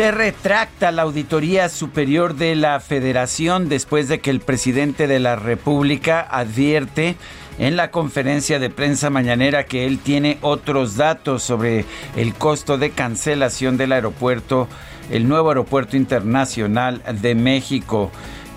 Se retracta la Auditoría Superior de la Federación después de que el presidente de la República advierte en la conferencia de prensa mañanera que él tiene otros datos sobre el costo de cancelación del aeropuerto, el nuevo aeropuerto internacional de México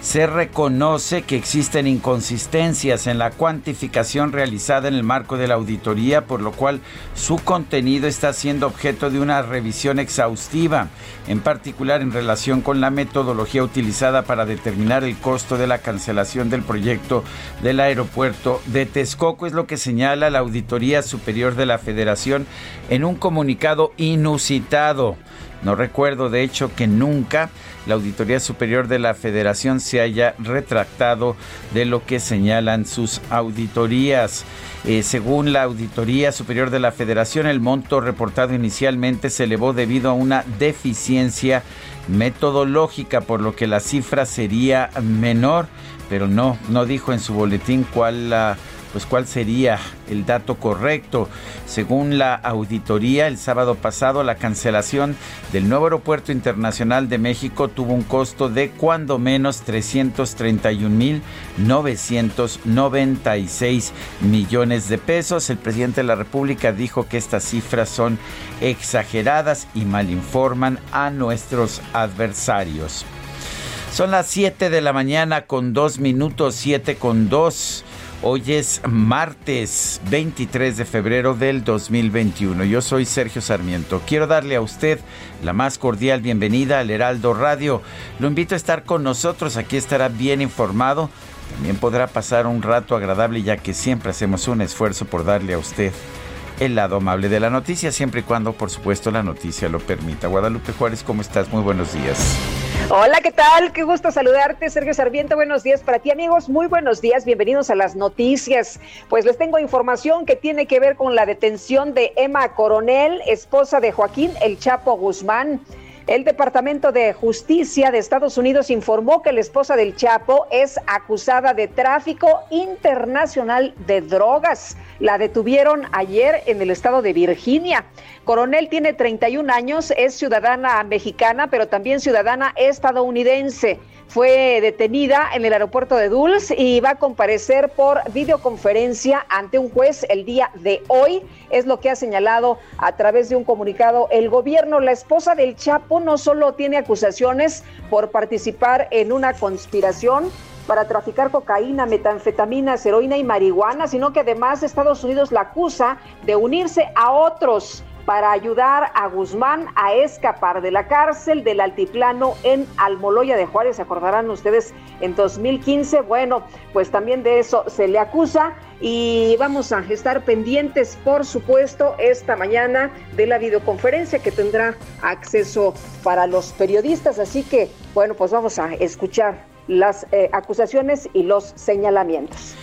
se reconoce que existen inconsistencias en la cuantificación realizada en el marco de la auditoría, por lo cual su contenido está siendo objeto de una revisión exhaustiva, en particular en relación con la metodología utilizada para determinar el costo de la cancelación del proyecto del aeropuerto de Texcoco, es lo que señala la Auditoría Superior de la Federación en un comunicado inusitado. No recuerdo, de hecho, que nunca la Auditoría Superior de la Federación se haya retractado de lo que señalan sus auditorías. Eh, según la Auditoría Superior de la Federación, el monto reportado inicialmente se elevó debido a una deficiencia metodológica, por lo que la cifra sería menor, pero no, no dijo en su boletín cuál la pues cuál sería el dato correcto. Según la auditoría, el sábado pasado la cancelación del nuevo aeropuerto internacional de México tuvo un costo de cuando menos 331.996 millones de pesos. El presidente de la República dijo que estas cifras son exageradas y malinforman a nuestros adversarios. Son las 7 de la mañana con 2 minutos, 7 con 2. Hoy es martes 23 de febrero del 2021. Yo soy Sergio Sarmiento. Quiero darle a usted la más cordial bienvenida al Heraldo Radio. Lo invito a estar con nosotros. Aquí estará bien informado. También podrá pasar un rato agradable ya que siempre hacemos un esfuerzo por darle a usted el lado amable de la noticia, siempre y cuando, por supuesto, la noticia lo permita. Guadalupe Juárez, ¿cómo estás? Muy buenos días. Hola, ¿qué tal? Qué gusto saludarte, Sergio Sarmiento. Buenos días para ti, amigos. Muy buenos días. Bienvenidos a las noticias. Pues les tengo información que tiene que ver con la detención de Emma Coronel, esposa de Joaquín El Chapo Guzmán. El Departamento de Justicia de Estados Unidos informó que la esposa del Chapo es acusada de tráfico internacional de drogas. La detuvieron ayer en el estado de Virginia. Coronel tiene 31 años, es ciudadana mexicana, pero también ciudadana estadounidense fue detenida en el aeropuerto de Dulce y va a comparecer por videoconferencia ante un juez el día de hoy. Es lo que ha señalado a través de un comunicado el gobierno. La esposa del Chapo no solo tiene acusaciones por participar en una conspiración, para traficar cocaína, metanfetaminas, heroína y marihuana, sino que además Estados Unidos la acusa de unirse a otros para ayudar a Guzmán a escapar de la cárcel del altiplano en Almoloya de Juárez. ¿Se acordarán ustedes en 2015? Bueno, pues también de eso se le acusa y vamos a estar pendientes, por supuesto, esta mañana de la videoconferencia que tendrá acceso para los periodistas. Así que, bueno, pues vamos a escuchar las eh, acusaciones y los señalamientos.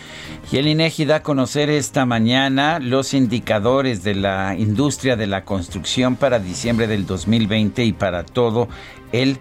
Y el INEGI da a conocer esta mañana los indicadores de la industria de la construcción para diciembre del 2020 y para todo el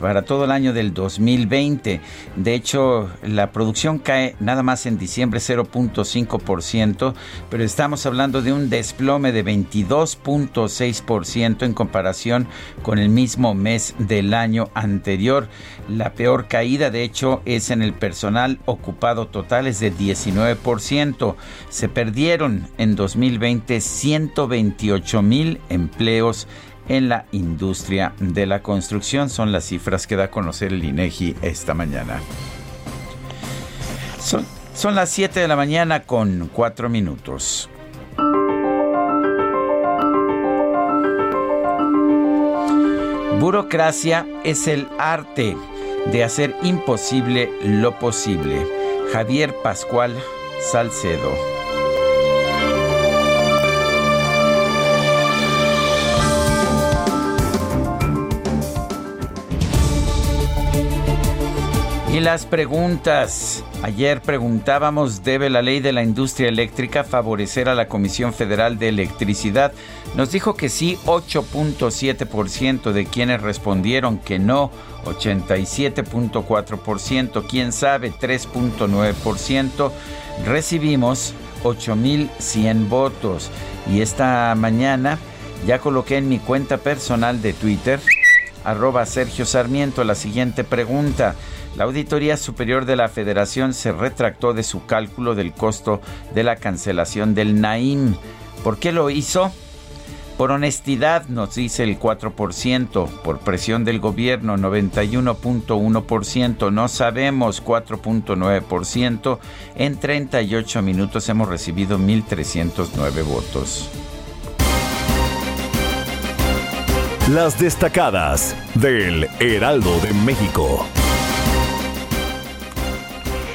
para todo el año del 2020. De hecho, la producción cae nada más en diciembre 0.5%, pero estamos hablando de un desplome de 22.6% en comparación con el mismo mes del año anterior. La peor caída, de hecho, es en el personal ocupado total, es de 19%. Se perdieron en 2020 128 mil empleos en la industria de la construcción. Son las cifras que da a conocer el INEGI esta mañana. Son, son las 7 de la mañana con 4 minutos. Burocracia es el arte de hacer imposible lo posible. Javier Pascual Salcedo. Y las preguntas. Ayer preguntábamos, ¿debe la ley de la industria eléctrica favorecer a la Comisión Federal de Electricidad? Nos dijo que sí, 8.7% de quienes respondieron que no, 87.4%, quién sabe, 3.9%. Recibimos 8.100 votos. Y esta mañana ya coloqué en mi cuenta personal de Twitter, arroba Sergio Sarmiento, la siguiente pregunta. La Auditoría Superior de la Federación se retractó de su cálculo del costo de la cancelación del NAIM. ¿Por qué lo hizo? Por honestidad, nos dice el 4%, por presión del gobierno 91.1%, no sabemos 4.9%, en 38 minutos hemos recibido 1.309 votos. Las destacadas del Heraldo de México.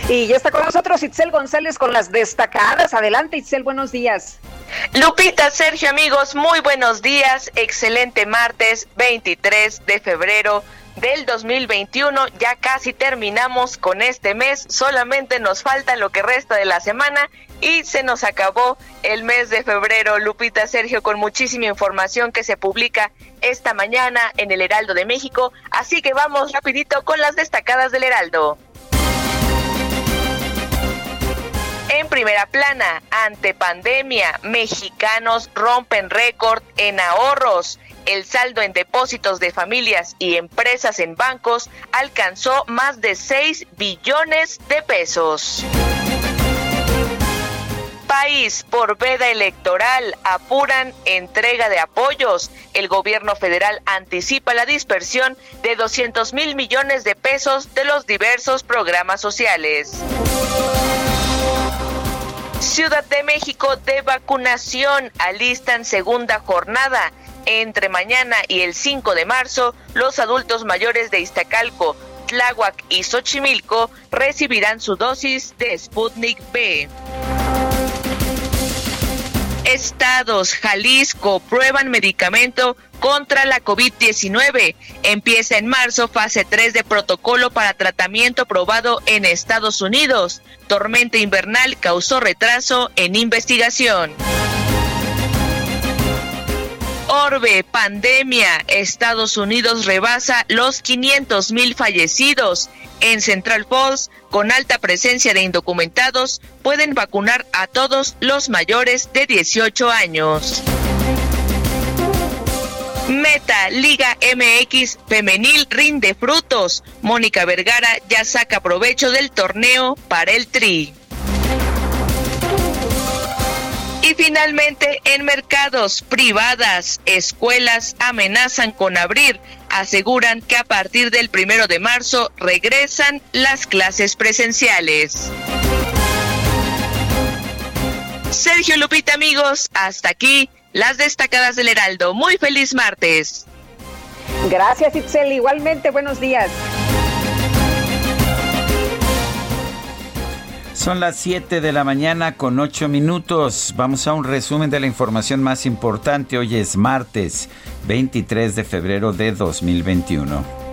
Y ya está con nosotros Itzel González con las destacadas. Adelante, Itzel, buenos días. Lupita, Sergio, amigos, muy buenos días. Excelente martes 23 de febrero del 2021. Ya casi terminamos con este mes. Solamente nos falta lo que resta de la semana y se nos acabó el mes de febrero. Lupita, Sergio, con muchísima información que se publica esta mañana en el Heraldo de México. Así que vamos rapidito con las destacadas del Heraldo. En primera plana, ante pandemia, mexicanos rompen récord en ahorros. El saldo en depósitos de familias y empresas en bancos alcanzó más de 6 billones de pesos. País por veda electoral apuran entrega de apoyos. El gobierno federal anticipa la dispersión de 200 mil millones de pesos de los diversos programas sociales. Ciudad de México de vacunación alistan segunda jornada. Entre mañana y el 5 de marzo, los adultos mayores de Iztacalco, Tláhuac y Xochimilco recibirán su dosis de Sputnik B. Estados, Jalisco, prueban medicamento contra la COVID-19. Empieza en marzo fase 3 de protocolo para tratamiento probado en Estados Unidos. Tormenta invernal causó retraso en investigación. Orbe, pandemia. Estados Unidos rebasa los 500 mil fallecidos. En Central Falls, con alta presencia de indocumentados, pueden vacunar a todos los mayores de 18 años. Meta Liga MX Femenil rinde frutos. Mónica Vergara ya saca provecho del torneo para el Tri. Finalmente, en mercados privadas, escuelas amenazan con abrir. Aseguran que a partir del primero de marzo regresan las clases presenciales. Sergio Lupita, amigos, hasta aquí las destacadas del Heraldo. Muy feliz martes. Gracias, Itzel. Igualmente, buenos días. Son las 7 de la mañana con 8 minutos. Vamos a un resumen de la información más importante. Hoy es martes 23 de febrero de 2021.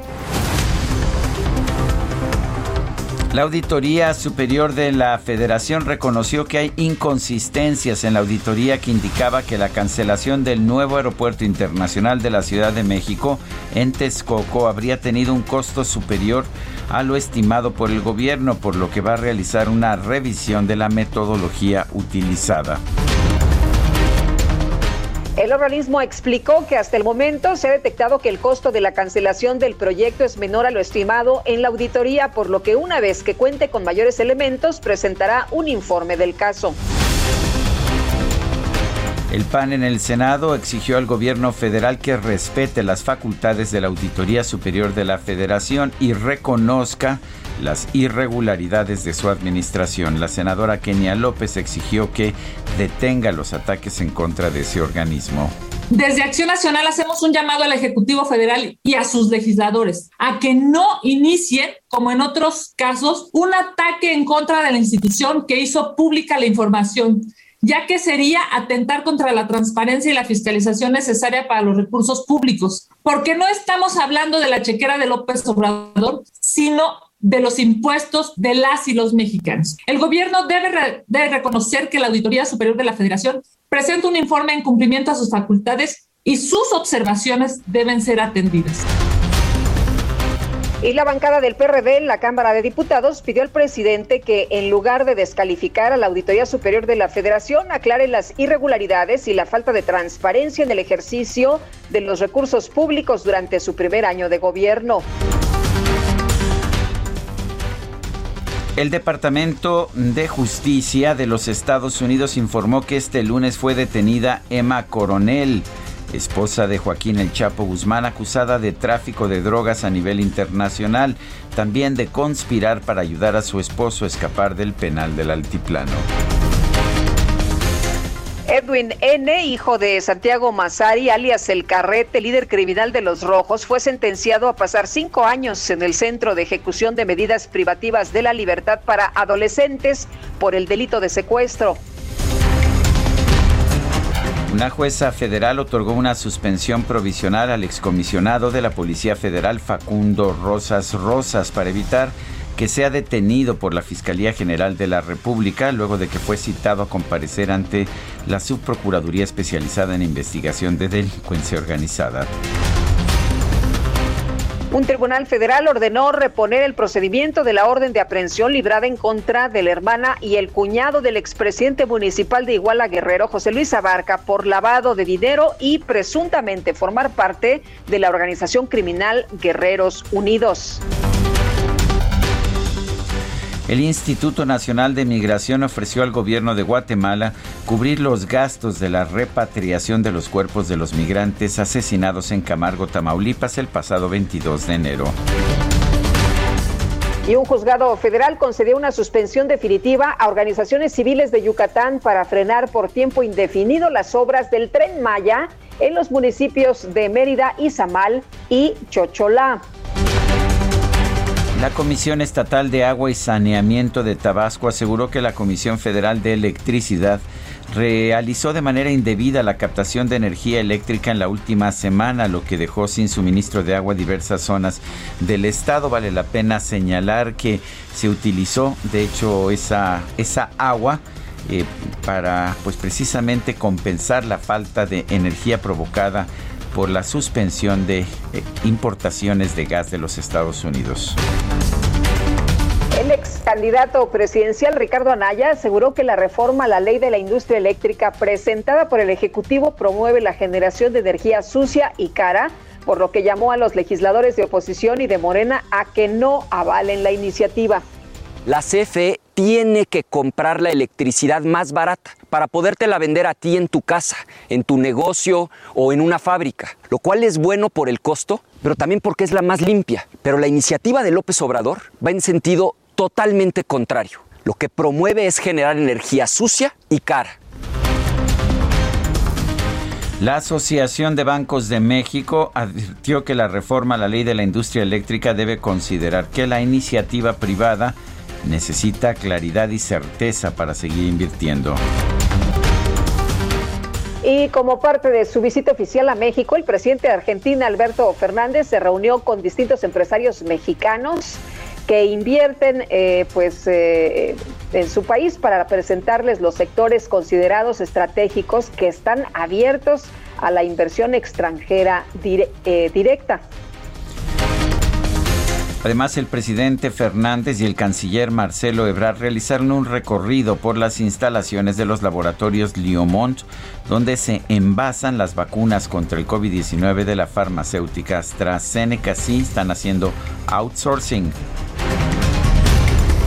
La Auditoría Superior de la Federación reconoció que hay inconsistencias en la auditoría que indicaba que la cancelación del nuevo aeropuerto internacional de la Ciudad de México en Texcoco habría tenido un costo superior a lo estimado por el gobierno, por lo que va a realizar una revisión de la metodología utilizada. El organismo explicó que hasta el momento se ha detectado que el costo de la cancelación del proyecto es menor a lo estimado en la auditoría, por lo que una vez que cuente con mayores elementos presentará un informe del caso. El PAN en el Senado exigió al gobierno federal que respete las facultades de la Auditoría Superior de la Federación y reconozca las irregularidades de su administración. La senadora Kenia López exigió que detenga los ataques en contra de ese organismo. Desde Acción Nacional hacemos un llamado al Ejecutivo Federal y a sus legisladores a que no inicien, como en otros casos, un ataque en contra de la institución que hizo pública la información ya que sería atentar contra la transparencia y la fiscalización necesaria para los recursos públicos, porque no estamos hablando de la chequera de López Obrador, sino de los impuestos de las y los mexicanos. El gobierno debe, reconocer que la Auditoría Superior de la Federación presenta un informe en cumplimiento a sus facultades y sus observaciones deben ser atendidas. Y la bancada del PRD en la Cámara de Diputados pidió al presidente que, en lugar de descalificar a la Auditoría Superior de la Federación, aclare las irregularidades y la falta de transparencia en el ejercicio de los recursos públicos durante su primer año de gobierno. El Departamento de Justicia de los Estados Unidos informó que este lunes fue detenida Emma Coronel, esposa de Joaquín El Chapo Guzmán, acusada de tráfico de drogas a nivel internacional, también de conspirar para ayudar a su esposo a escapar del penal del altiplano. Edwin N., hijo de Santiago Mazari, alias El Carrete, líder criminal de los Rojos, fue sentenciado a pasar cinco años en el Centro de Ejecución de Medidas Privativas de la Libertad para Adolescentes por el delito de secuestro. Una jueza federal otorgó una suspensión provisional al excomisionado de la Policía Federal Facundo Rosas Rosas para evitar que sea detenido por la Fiscalía General de la República luego de que fue citado a comparecer ante la Subprocuraduría Especializada en Investigación de Delincuencia Organizada. Un tribunal federal ordenó reponer el procedimiento de la orden de aprehensión librada en contra de la hermana y el cuñado del expresidente municipal de Iguala Guerrero, José Luis Abarca, por lavado de dinero y presuntamente formar parte de la organización criminal Guerreros Unidos. El Instituto Nacional de Migración ofreció al gobierno de Guatemala cubrir los gastos de la repatriación de los cuerpos de los migrantes asesinados en Camargo, Tamaulipas, el pasado 22 de enero. Y un juzgado federal concedió una suspensión definitiva a organizaciones civiles de Yucatán para frenar por tiempo indefinido las obras del tren Maya en los municipios de Mérida, Izamal y Chocholá. La Comisión Estatal de Agua y Saneamiento de Tabasco aseguró que la Comisión Federal de Electricidad realizó de manera indebida la captación de energía eléctrica en la última semana, lo que dejó sin suministro de agua diversas zonas del estado. Vale la pena señalar que se utilizó, de hecho, esa, esa agua eh, para, pues precisamente compensar la falta de energía provocada por la suspensión de eh, importaciones de gas de los Estados Unidos. El ex candidato presidencial Ricardo Anaya aseguró que la reforma a la ley de la industria eléctrica presentada por el Ejecutivo promueve la generación de energía sucia y cara, por lo que llamó a los legisladores de oposición y de Morena a que no avalen la iniciativa. La CFE tiene que comprar la electricidad más barata para podértela vender a ti en tu casa, en tu negocio o en una fábrica, lo cual es bueno por el costo, pero también porque es la más limpia. Pero la iniciativa de López Obrador va en sentido totalmente contrario. Lo que promueve es generar energía sucia y cara. La Asociación de Bancos de México advirtió que la reforma a la ley de la industria eléctrica debe considerar que la iniciativa privada necesita claridad y certeza para seguir invirtiendo. Y como parte de su visita oficial a México, el presidente de Argentina, Alberto Fernández, se reunió con distintos empresarios mexicanos que invierten eh, pues eh, en su país para presentarles los sectores considerados estratégicos que están abiertos a la inversión extranjera eh, directa. Además, el presidente Fernández y el canciller Marcelo Ebrard realizaron un recorrido por las instalaciones de los laboratorios Liomont, donde se envasan las vacunas contra el COVID-19 de la farmacéutica AstraZeneca. Sí, están haciendo outsourcing.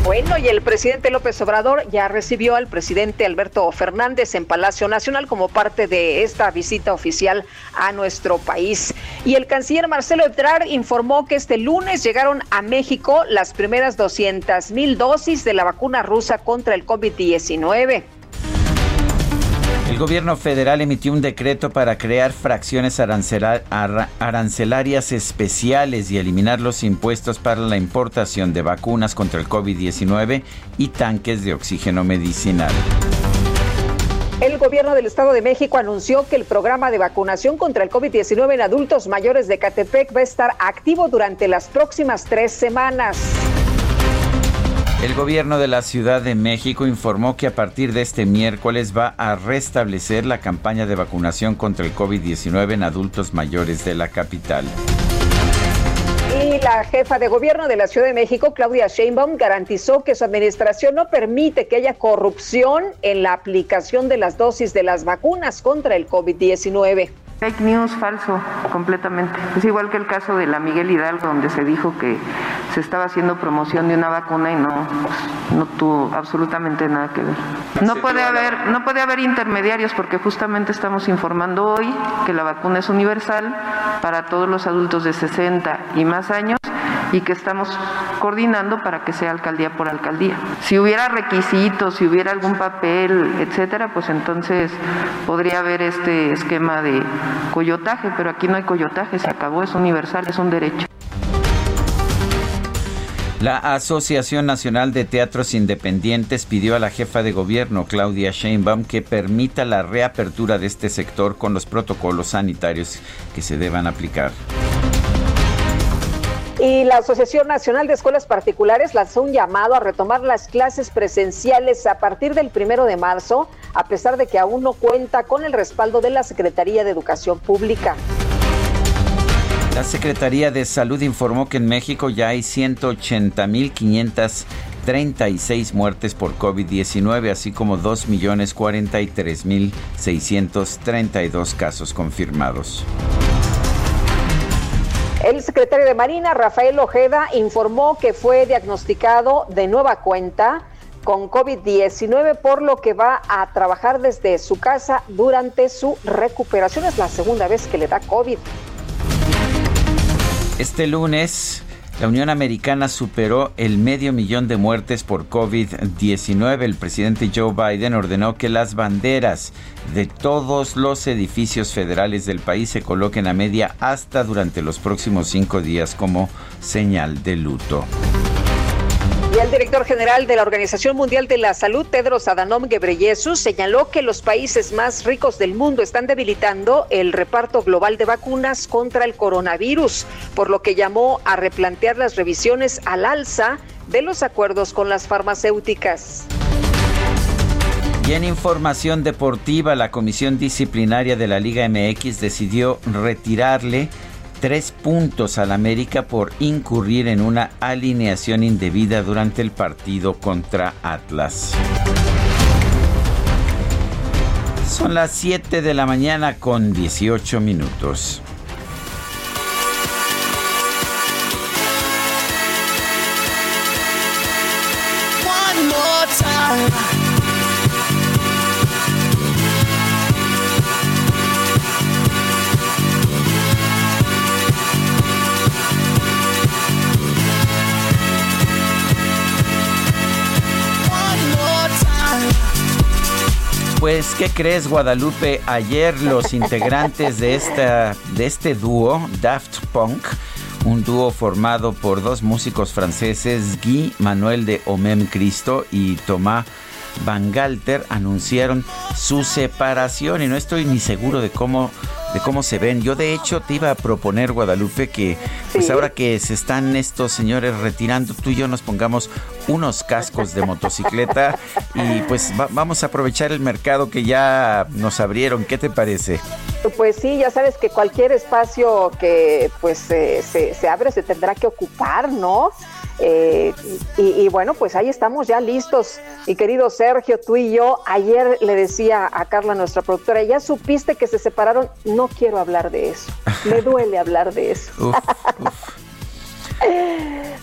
Bueno, y el presidente López Obrador ya recibió al presidente Alberto Fernández en Palacio Nacional como parte de esta visita oficial a nuestro país. Y el canciller Marcelo Ebrard informó que este lunes llegaron a México las primeras 200 mil dosis de la vacuna rusa contra el COVID-19. Gobierno federal emitió un decreto para crear fracciones arancelarias especiales y eliminar los impuestos para la importación de vacunas contra el COVID-19 y tanques de oxígeno medicinal. El gobierno del Estado de México anunció que el programa de vacunación contra el COVID-19 en adultos mayores de Catepec va a estar activo durante las próximas tres semanas. El gobierno de la Ciudad de México informó que a partir de este miércoles va a restablecer la campaña de vacunación contra el COVID-19 en adultos mayores de la capital. Y la jefa de gobierno de la Ciudad de México, Claudia Sheinbaum, garantizó que su administración no permite que haya corrupción en la aplicación de las dosis de las vacunas contra el COVID-19. Fake news falso, completamente. Es igual que el caso de la Miguel Hidalgo, donde se dijo que se estaba haciendo promoción de una vacuna y no, no tuvo absolutamente nada que ver. No puede haber, no puede haber intermediarios porque justamente estamos informando hoy que la vacuna es universal para todos los adultos de 60 y más años y que estamos coordinando para que sea alcaldía por alcaldía. Si hubiera requisitos, si hubiera algún papel, etcétera, pues entonces podría haber este esquema de coyotaje, pero aquí no hay coyotaje, se acabó, es universal, es un derecho. La Asociación Nacional de Teatros Independientes pidió a la jefa de gobierno, Claudia Sheinbaum, que permita la reapertura de este sector con los protocolos sanitarios que se deban aplicar. Y la Asociación Nacional de Escuelas Particulares lanzó un llamado a retomar las clases presenciales a partir del primero de marzo, a pesar de que aún no cuenta con el respaldo de la Secretaría de Educación Pública. La Secretaría de Salud informó que en México ya hay 180.536 muertes por COVID-19, así como 2.043.632 casos confirmados. El secretario de Marina, Rafael Ojeda, informó que fue diagnosticado de nueva cuenta con COVID-19, por lo que va a trabajar desde su casa durante su recuperación. Es la segunda vez que le da COVID. Este lunes la Unión Americana superó el medio millón de muertes por COVID-19. El presidente Joe Biden ordenó que las banderas de todos los edificios federales del país se coloquen a media hasta durante los próximos cinco días como señal de luto. Y el director general de la Organización Mundial de la Salud, Tedros Adhanom Ghebreyesus, señaló que los países más ricos del mundo están debilitando el reparto global de vacunas contra el coronavirus, por lo que llamó a replantear las revisiones al alza de los acuerdos con las farmacéuticas. Y en información deportiva, la Comisión Disciplinaria de la Liga MX decidió retirarle tres puntos al América por incurrir en una alineación indebida durante el partido contra Atlas. Son las 7 de la mañana con 18 minutos. Pues, ¿qué crees, Guadalupe? Ayer los integrantes de, esta, de este dúo, Daft Punk, un dúo formado por dos músicos franceses, Guy Manuel de Omem Cristo y Thomas Van Galter, anunciaron su separación y no estoy ni seguro de cómo de cómo se ven. Yo de hecho te iba a proponer, Guadalupe, que pues ahora que se están estos señores retirando, tú y yo nos pongamos unos cascos de motocicleta y pues vamos a aprovechar el mercado que ya nos abrieron. ¿Qué te parece? Pues sí, ya sabes que cualquier espacio que pues se, se abre se tendrá que ocupar, ¿no? Eh, y, bueno, pues ahí estamos ya listos. Y querido Sergio, tú y yo, ayer le decía a Carla, nuestra productora, ya supiste que se separaron, no quiero hablar de eso. Me duele hablar de eso.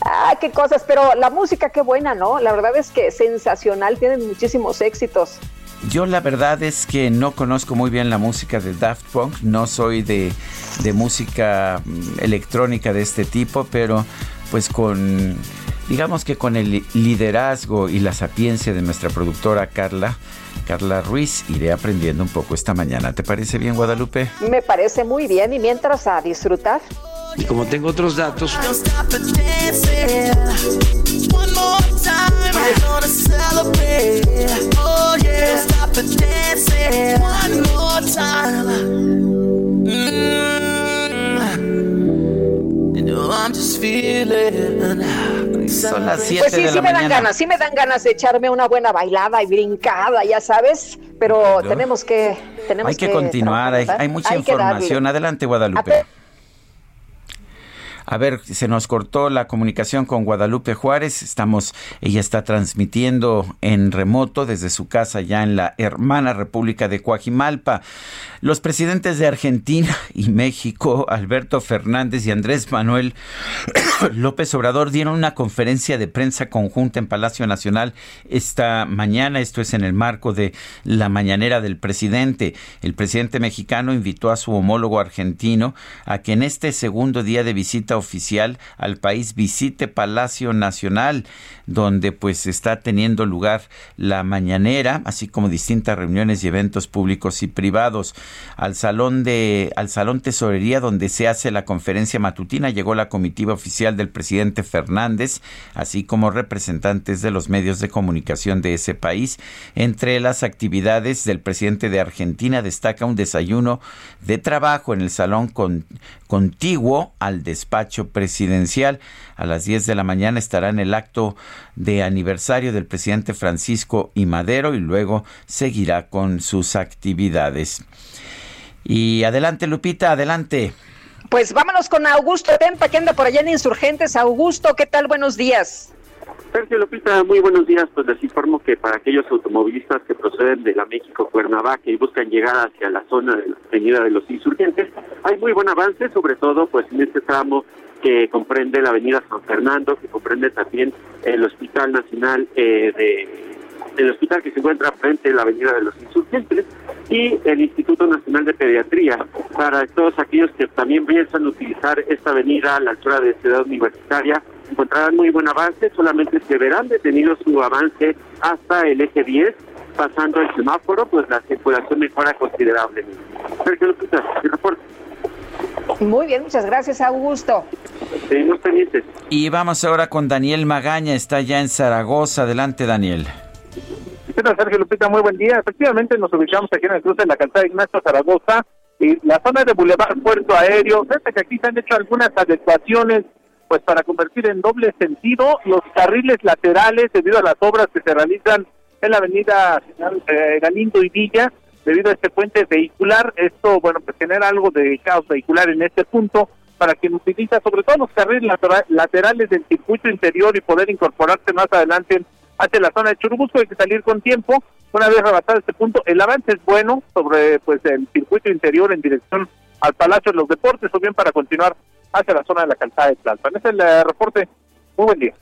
ah, qué cosas, pero la música qué buena, ¿no? La verdad es que sensacional, tienen muchísimos éxitos. Yo la verdad es que no conozco muy bien la música de Daft Punk, no soy de, de música mm, electrónica de este tipo, pero pues con, digamos que con el liderazgo y la sapiencia de nuestra productora Carla, Carla Ruiz, iré aprendiendo un poco esta mañana. ¿Te parece bien, Guadalupe? Me parece muy bien y mientras a disfrutar. Y como tengo otros datos... Son las 7 pues sí, de sí la me mañana. dan ganas, sí me dan ganas de echarme una buena bailada y brincada, ya sabes, pero tenemos que tenemos hay que, continuar, hay, mucha información. Adelante, Guadalupe. A ver, se nos cortó la comunicación con Guadalupe Juárez. Estamos, ella está transmitiendo en remoto desde su casa ya en la hermana República de Coajimalpa. Los presidentes de Argentina y México, Alberto Fernández y Andrés Manuel López Obrador, dieron una conferencia de prensa conjunta en Palacio Nacional esta mañana. Esto es en el marco de la mañanera del presidente. El presidente mexicano invitó a su homólogo argentino a que en este segundo día de visita oficial al país visite Palacio Nacional, donde pues está teniendo lugar la mañanera, así como distintas reuniones y eventos públicos y privados. Al salón de al salón tesorería donde se hace la conferencia matutina llegó la comitiva oficial del presidente Fernández, así como representantes de los medios de comunicación de ese país. Entre las actividades del presidente de Argentina destaca un desayuno de trabajo en el salón contiguo al despacho presidencial. A las 10 de la mañana estará en el acto de aniversario del presidente Francisco y Madero y luego seguirá con sus actividades. Y adelante, Lupita, adelante. Pues vámonos con Augusto Tempa, que anda por allá en Insurgentes. Augusto, ¿qué tal? Buenos días. Sergio Lupita, muy buenos días. Pues les informo que para aquellos automovilistas que proceden de la México Cuernavaca y buscan llegar hacia la zona de la Avenida de los Insurgentes, hay muy buen avance, sobre todo pues en este tramo que comprende la Avenida San Fernando, que comprende también el Hospital Nacional eh, de el hospital que se encuentra frente a la Avenida de los Insurgentes y el Instituto Nacional de Pediatría para todos aquellos que también piensan utilizar esta avenida a la altura de Ciudad Universitaria encontrarán muy buen avance, solamente se verán detenido su avance hasta el eje 10 pasando el semáforo, pues la circulación mejora considerablemente. Sergio Lupita, reporte. Muy bien, muchas gracias, Augusto. Seguimos pendientes. Y vamos ahora con Daniel Magaña, está ya en Zaragoza. Adelante, Daniel. Sergio Lupita? Muy buen día. Efectivamente, nos ubicamos aquí en el cruce de la calzada Ignacio Zaragoza y la zona de Boulevard Puerto Aéreo. Fíjate que aquí se han hecho algunas adecuaciones pues para convertir en doble sentido los carriles laterales debido a las obras que se realizan en la avenida eh, Galindo y Villa debido a este puente vehicular. Esto, bueno, pues genera algo de caos vehicular en este punto para quien utiliza sobre todo los carriles laterales del circuito interior y poder incorporarse más adelante hacia la zona de Churubusco. Hay que salir con tiempo. Una vez rebasado este punto, el avance es bueno sobre pues el circuito interior en dirección al Palacio de los Deportes o bien para continuar hacia la zona de la calzada de Tlalpan. Es el eh, reporte. Buen día.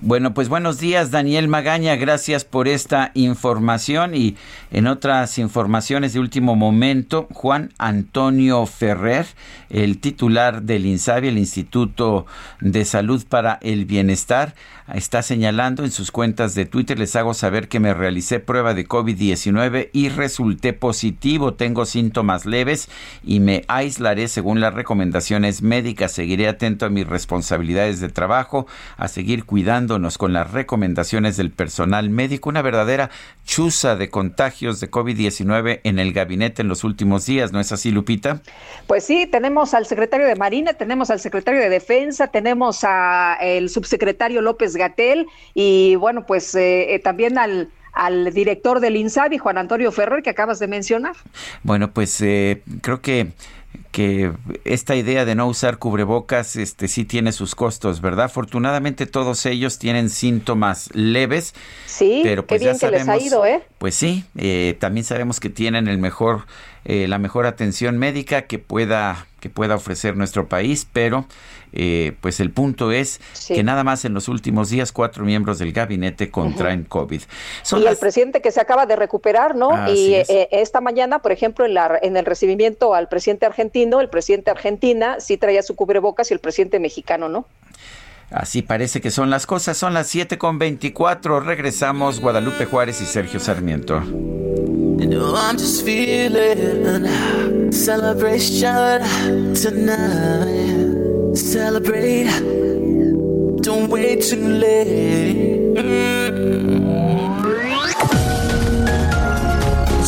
Bueno, pues buenos días, Daniel Magaña. Gracias por esta información. Y en otras informaciones de último momento, Juan Antonio Ferrer, el titular del INSABI, el Instituto de Salud para el Bienestar, está señalando en sus cuentas de Twitter, les hago saber que me realicé prueba de COVID-19 y resulté positivo, tengo síntomas leves y me aislaré según las recomendaciones médicas, seguiré atento a mis responsabilidades de trabajo, a seguir cuidándonos con las recomendaciones del personal médico, una verdadera chuza de contagios de COVID-19 en el gabinete en los últimos días, ¿no es así, Lupita? Pues sí, tenemos al secretario de Marina, tenemos al secretario de Defensa, tenemos al subsecretario López Gatel y bueno, pues eh, eh, también al al director del INSABI, Juan Antonio Ferrer, que acabas de mencionar. Bueno, pues eh, creo que que esta idea de no usar cubrebocas este sí tiene sus costos, ¿verdad? Afortunadamente todos ellos tienen síntomas leves. Sí, pero pues qué bien que les ha ido, ¿eh? Pues sí, eh, también sabemos que tienen el mejor eh, la mejor atención médica que pueda que pueda ofrecer nuestro país, pero eh, pues el punto es que nada más en los últimos días cuatro miembros del gabinete contraen COVID. y el presidente que se acaba de recuperar, ¿no? y eh, esta mañana, por ejemplo, en, la, en el recibimiento al presidente argentino, el presidente argentina sí traía su cubrebocas y el presidente mexicano, ¿no? Así parece que son las cosas. Son las 7 con 24. Regresamos Guadalupe Juárez y Sergio Sarmiento. I'm just feeling celebration tonight. Celebrate, don't wait too late.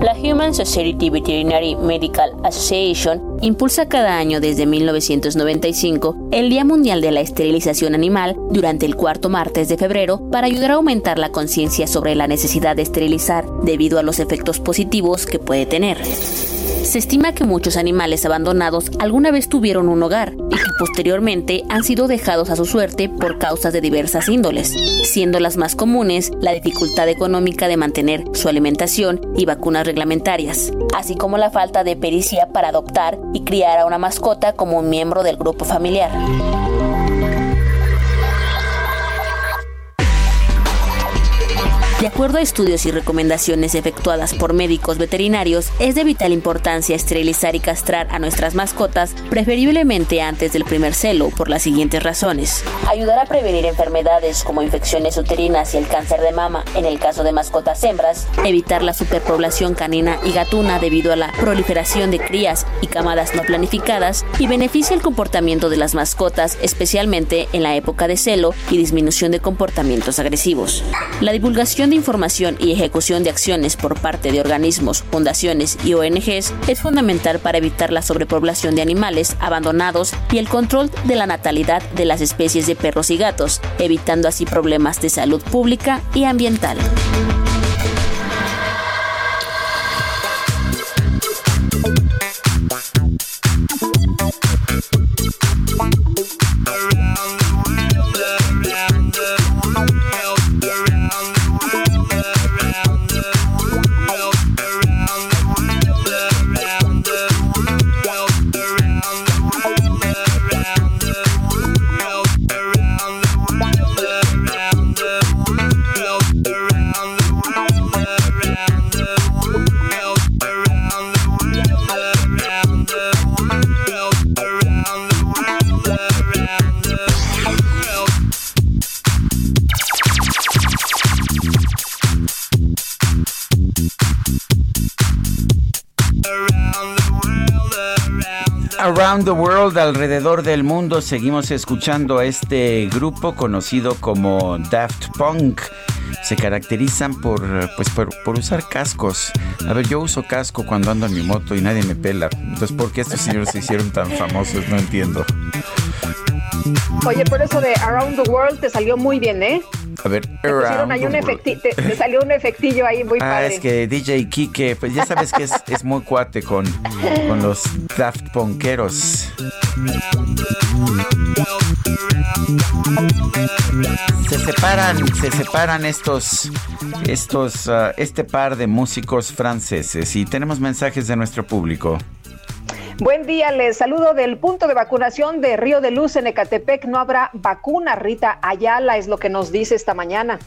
La Human Society Veterinary Medical Association impulsa cada año desde 1995 el Día Mundial de la Esterilización Animal durante el cuarto martes de febrero para ayudar a aumentar la conciencia sobre la necesidad de esterilizar debido a los efectos positivos que puede tener. Se estima que muchos animales abandonados alguna vez tuvieron un hogar y que posteriormente han sido dejados a su suerte por causas de diversas índoles, siendo las más comunes la dificultad económica de mantener su alimentación y vacunas reglamentarias, así como la falta de pericia para adoptar y criar a una mascota como un miembro del grupo familiar. De acuerdo a estudios y recomendaciones efectuadas por médicos veterinarios, es de vital importancia esterilizar y castrar a nuestras mascotas, preferiblemente antes del primer celo, por las siguientes razones. Ayudar a prevenir enfermedades como infecciones uterinas y el cáncer de mama en el caso de mascotas hembras, evitar la superpoblación canina y gatuna debido a la proliferación de crías y camadas no planificadas, y beneficia el comportamiento de las mascotas, especialmente en la época de celo y disminución de comportamientos agresivos. La divulgación de información y ejecución de acciones por parte de organismos, fundaciones y ONGs es fundamental para evitar la sobrepoblación de animales abandonados y el control de la natalidad de las especies de perros y gatos, evitando así problemas de salud pública y ambiental. Around the World, alrededor del mundo, seguimos escuchando a este grupo conocido como Daft Punk. Se caracterizan por, pues, por, usar cascos. A ver, yo uso casco cuando ando en mi moto y nadie me pela. Entonces, ¿por qué estos señores se hicieron tan famosos? No entiendo. Oye, por eso de Around the World te salió muy bien, ¿eh? A ver, ahí un te, salió un efectillo ahí muy ah, es que DJ Kike, pues ya sabes que es, muy cuate con, con los Daft Punkeros. Se separan, se separan estos, estos, uh, este par de músicos franceses y tenemos mensajes de nuestro público. Buen día, les saludo del punto de vacunación de Río de Luz en Ecatepec. No habrá vacuna, Rita Ayala, es lo que nos dice esta mañana.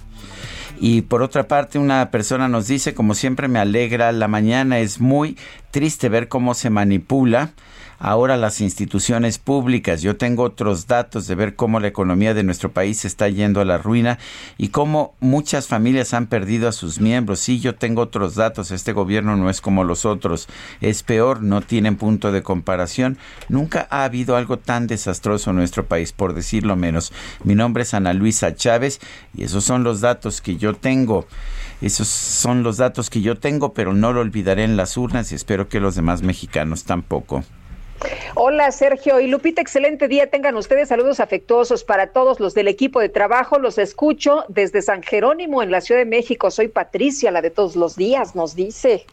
Y por otra parte, una persona nos dice, como siempre me alegra la mañana, es muy triste ver cómo se manipula ahora las instituciones públicas. Yo tengo otros datos de ver cómo la economía de nuestro país está yendo a la ruina y cómo muchas familias han perdido a sus miembros. Sí, yo tengo otros datos. Este gobierno no es como los otros. Es peor, no tienen punto de comparación. Nunca ha habido algo tan desastroso en nuestro país, por decirlo menos. Mi nombre es Ana Luisa Chávez y esos son los datos que yo tengo. Esos son los datos que yo tengo, pero no lo olvidaré en las urnas y espero que los demás mexicanos tampoco. Hola Sergio y Lupita, excelente día. Tengan ustedes saludos afectuosos para todos los del equipo de trabajo. Los escucho desde San Jerónimo en la Ciudad de México. Soy Patricia, la de todos los días, nos dice.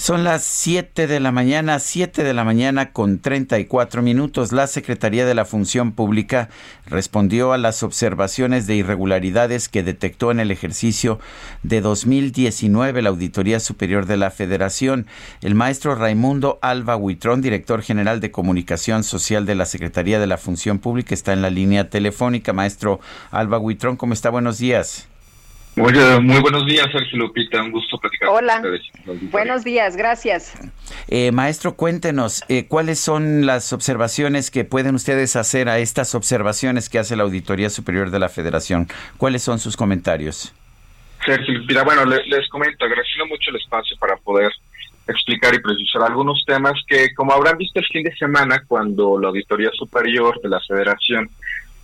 Son las 7 de la mañana, 7 de la mañana con 34 minutos. La Secretaría de la Función Pública respondió a las observaciones de irregularidades que detectó en el ejercicio de 2019 la Auditoría Superior de la Federación. El maestro Raimundo Alba Huitrón, director general de Comunicación Social de la Secretaría de la Función Pública, está en la línea telefónica. Maestro Alba Huitrón, ¿cómo está? Buenos días. Muy, buenos días, Sergio Lupita. Un gusto platicar Hola. con ustedes. Buenos días, gracias. Eh, maestro, cuéntenos, eh, ¿cuáles son las observaciones que pueden ustedes hacer a estas observaciones que hace la Auditoría Superior de la Federación? ¿Cuáles son sus comentarios? Sergio Lupita, bueno, les, comento, agradeciendo mucho el espacio para poder explicar y precisar algunos temas que, como habrán visto el fin de semana, cuando la Auditoría Superior de la Federación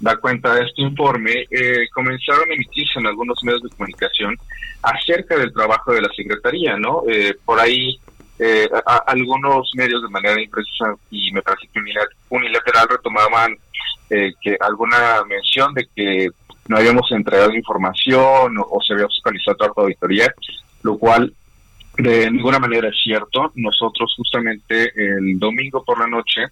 da cuenta de este informe, eh, comenzaron a emitirse en algunos medios de comunicación acerca del trabajo de la Secretaría, ¿no? Eh, por ahí eh, algunos medios de manera imprecisa y me parece que unilateral retomaban que alguna mención de que no habíamos entregado información o, se había fiscalizado otra auditoría, lo cual de ninguna manera es cierto. Nosotros justamente el domingo por la noche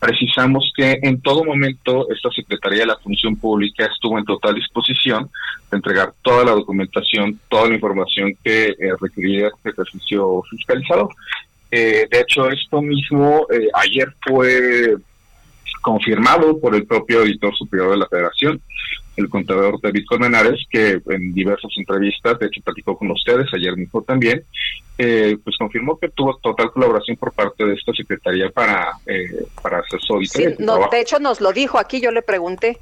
precisamos que en todo momento esta Secretaría de la Función Pública estuvo en total disposición de entregar toda la documentación, toda la información que eh, requería este ejercicio fiscalizado. Eh, de hecho, esto mismo eh, ayer fue confirmado por el propio editor superior de la Federación, el contador David Colmenares, que en diversas entrevistas, de hecho platicó con ustedes ayer mismo también, eh, pues confirmó que tuvo total colaboración por parte de esta secretaría para, eh, para hacer su auditoría. Sí, no, de hecho nos lo dijo aquí, yo le pregunté.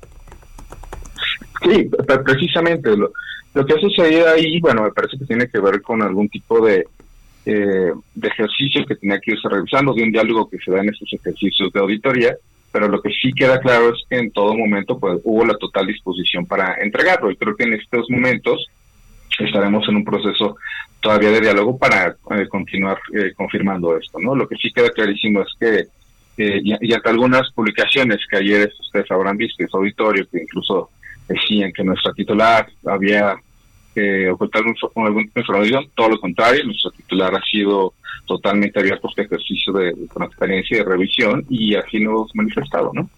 Sí, precisamente lo, lo que ha sucedido ahí, bueno, me parece que tiene que ver con algún tipo de, eh, de ejercicio que tenía que irse revisando, de un diálogo que se da en estos ejercicios de auditoría, pero lo que sí queda claro es que en todo momento pues hubo la total disposición para entregarlo y creo que en estos momentos estaremos en un proceso todavía de diálogo para eh, continuar eh, confirmando esto, ¿no? Lo que sí queda clarísimo es que eh, y, hasta algunas publicaciones que ayer ustedes habrán visto en su auditorio que incluso decían que nuestra titular había eh, ocultado algún información, todo lo contrario, nuestro titular ha sido totalmente abierto este ejercicio de, transparencia y de revisión y así lo hemos manifestado, ¿no?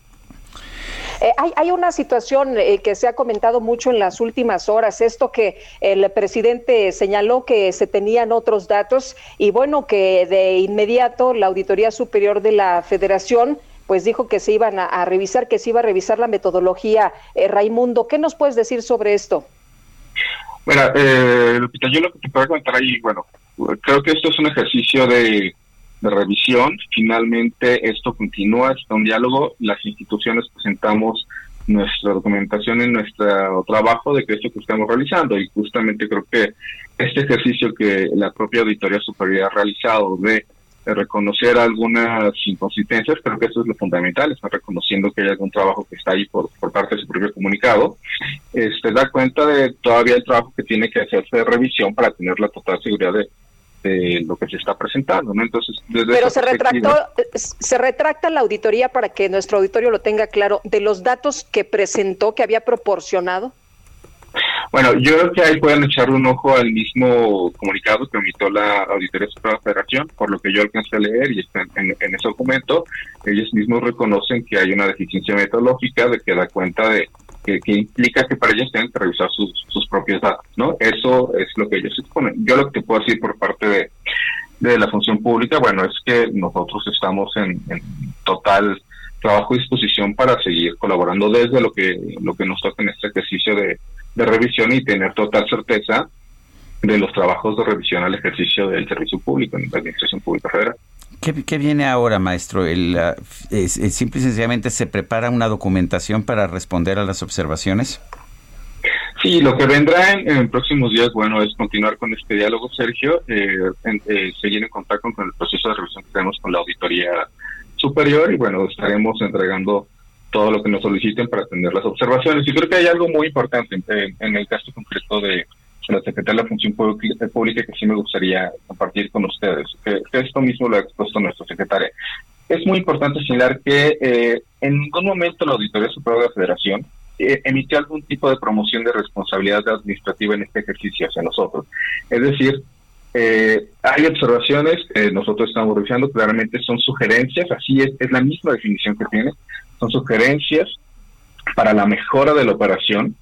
Eh, hay, una situación eh, que se ha comentado mucho en las últimas horas, esto que el presidente señaló que se tenían otros datos y bueno, que de inmediato la Auditoría Superior de la Federación pues dijo que se iban a, revisar, que se iba a revisar la metodología. Eh, Raimundo, ¿qué nos puedes decir sobre esto? Bueno, eh, Lupita, yo lo que te puedo comentar ahí, bueno, creo que esto es un ejercicio de, revisión. Finalmente, esto continúa, está un diálogo. Las instituciones presentamos nuestra documentación en nuestro trabajo de que esto que estamos realizando y justamente creo que este ejercicio que la propia auditoría superior ha realizado de reconocer algunas inconsistencias, creo que eso es lo fundamental, está reconociendo que hay algún trabajo que está ahí por, parte de su propio comunicado, este da cuenta de todavía el trabajo que tiene que hacerse de revisión para tener la total seguridad de, lo que se está presentando, ¿no? Entonces, Pero se retractó, se retracta la auditoría para que nuestro auditorio lo tenga claro de los datos que presentó, que había proporcionado. Bueno, yo creo que ahí pueden echar un ojo al mismo comunicado que emitió la Auditoría Superior de la Federación, por lo que yo alcancé a leer y está en, ese documento, ellos mismos reconocen que hay una deficiencia metodológica de que da cuenta de que, implica que para ellos tienen que revisar sus, propios datos, ¿no? Eso es lo que ellos exponen. Yo lo que puedo decir por parte de, de la función pública, bueno, es que nosotros estamos en, total trabajo y disposición para seguir colaborando desde lo que lo que nos toca en este ejercicio de, revisión y tener total certeza de los trabajos de revisión al ejercicio del servicio público en la Administración Pública Federal. ¿Qué, viene ahora, maestro? El, ¿Simple y sencillamente se prepara una documentación para responder a las observaciones? Sí, lo que vendrá en, próximos días, bueno, es continuar con este diálogo, Sergio, eh, eh, seguir en contacto con el proceso de revisión que tenemos con la auditoría superior y bueno, estaremos entregando todo lo que nos soliciten para atender las observaciones. Y creo que hay algo muy importante en, el caso concreto de la Secretaría de la Función Pública que sí me gustaría compartir con ustedes, que, esto mismo lo ha expuesto nuestro secretario. Es muy importante señalar que eh, en ningún momento la Auditoría Superior de la Federación eh, emitió algún tipo de promoción de responsabilidad administrativa en este ejercicio hacia nosotros. Es decir, eh, hay observaciones que nosotros estamos revisando, claramente son sugerencias, así es, es la misma definición que tiene, son sugerencias para la mejora de la operación,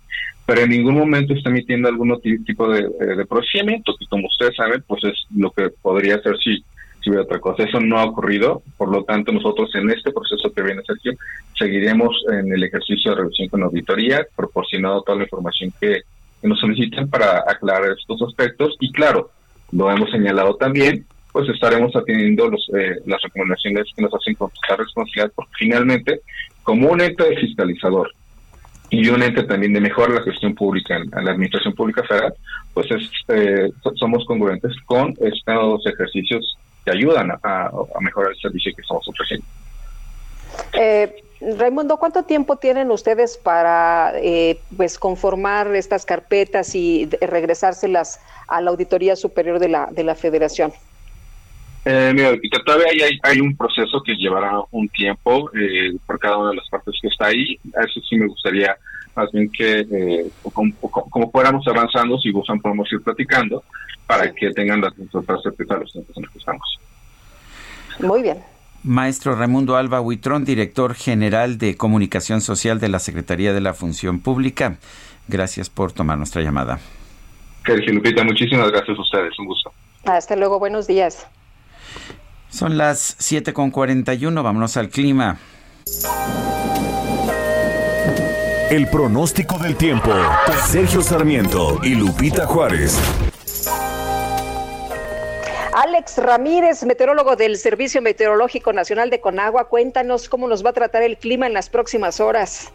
pero en ningún momento está emitiendo algún tipo de, de procedimiento, que como ustedes saben, pues es lo que podría ser si si hubiera otra cosa. Eso no ha ocurrido, por lo tanto nosotros en este proceso que viene Sergio seguiremos en el ejercicio de revisión con auditoría, proporcionando toda la información que, nos soliciten para aclarar estos aspectos y claro, lo hemos señalado también, pues estaremos atendiendo los, eh, las recomendaciones que nos hacen con responsabilidad, porque finalmente, como un ente fiscalizador y un ente también de mejora la gestión pública en, la administración pública federal, pues es, eh, somos congruentes con estos ejercicios ayudan a, mejorar el servicio que estamos ofreciendo. Eh, Raimundo, ¿cuánto tiempo tienen ustedes para eh, pues conformar estas carpetas y regresárselas a la Auditoría Superior de la, de la Federación? Eh, mira, todavía hay, hay, un proceso que llevará un tiempo eh, por cada una de las partes que está ahí. A eso sí me gustaría más bien que, eh, como, como, fuéramos avanzando, si gustan podemos ir platicando para que tengan las certeza los tiempos en los que estamos. Muy bien. Maestro Raimundo Alba Huitrón, director general de Comunicación Social de la Secretaría de la Función Pública. Gracias por tomar nuestra llamada. Sergio Lupita, muchísimas gracias a ustedes. Un gusto. Hasta luego, buenos días. Son las 7.41, vámonos al clima. El pronóstico del tiempo. Sergio Sarmiento y Lupita Juárez. Alex Ramírez, meteorólogo del Servicio Meteorológico Nacional de Conagua, cuéntanos cómo nos va a tratar el clima en las próximas horas.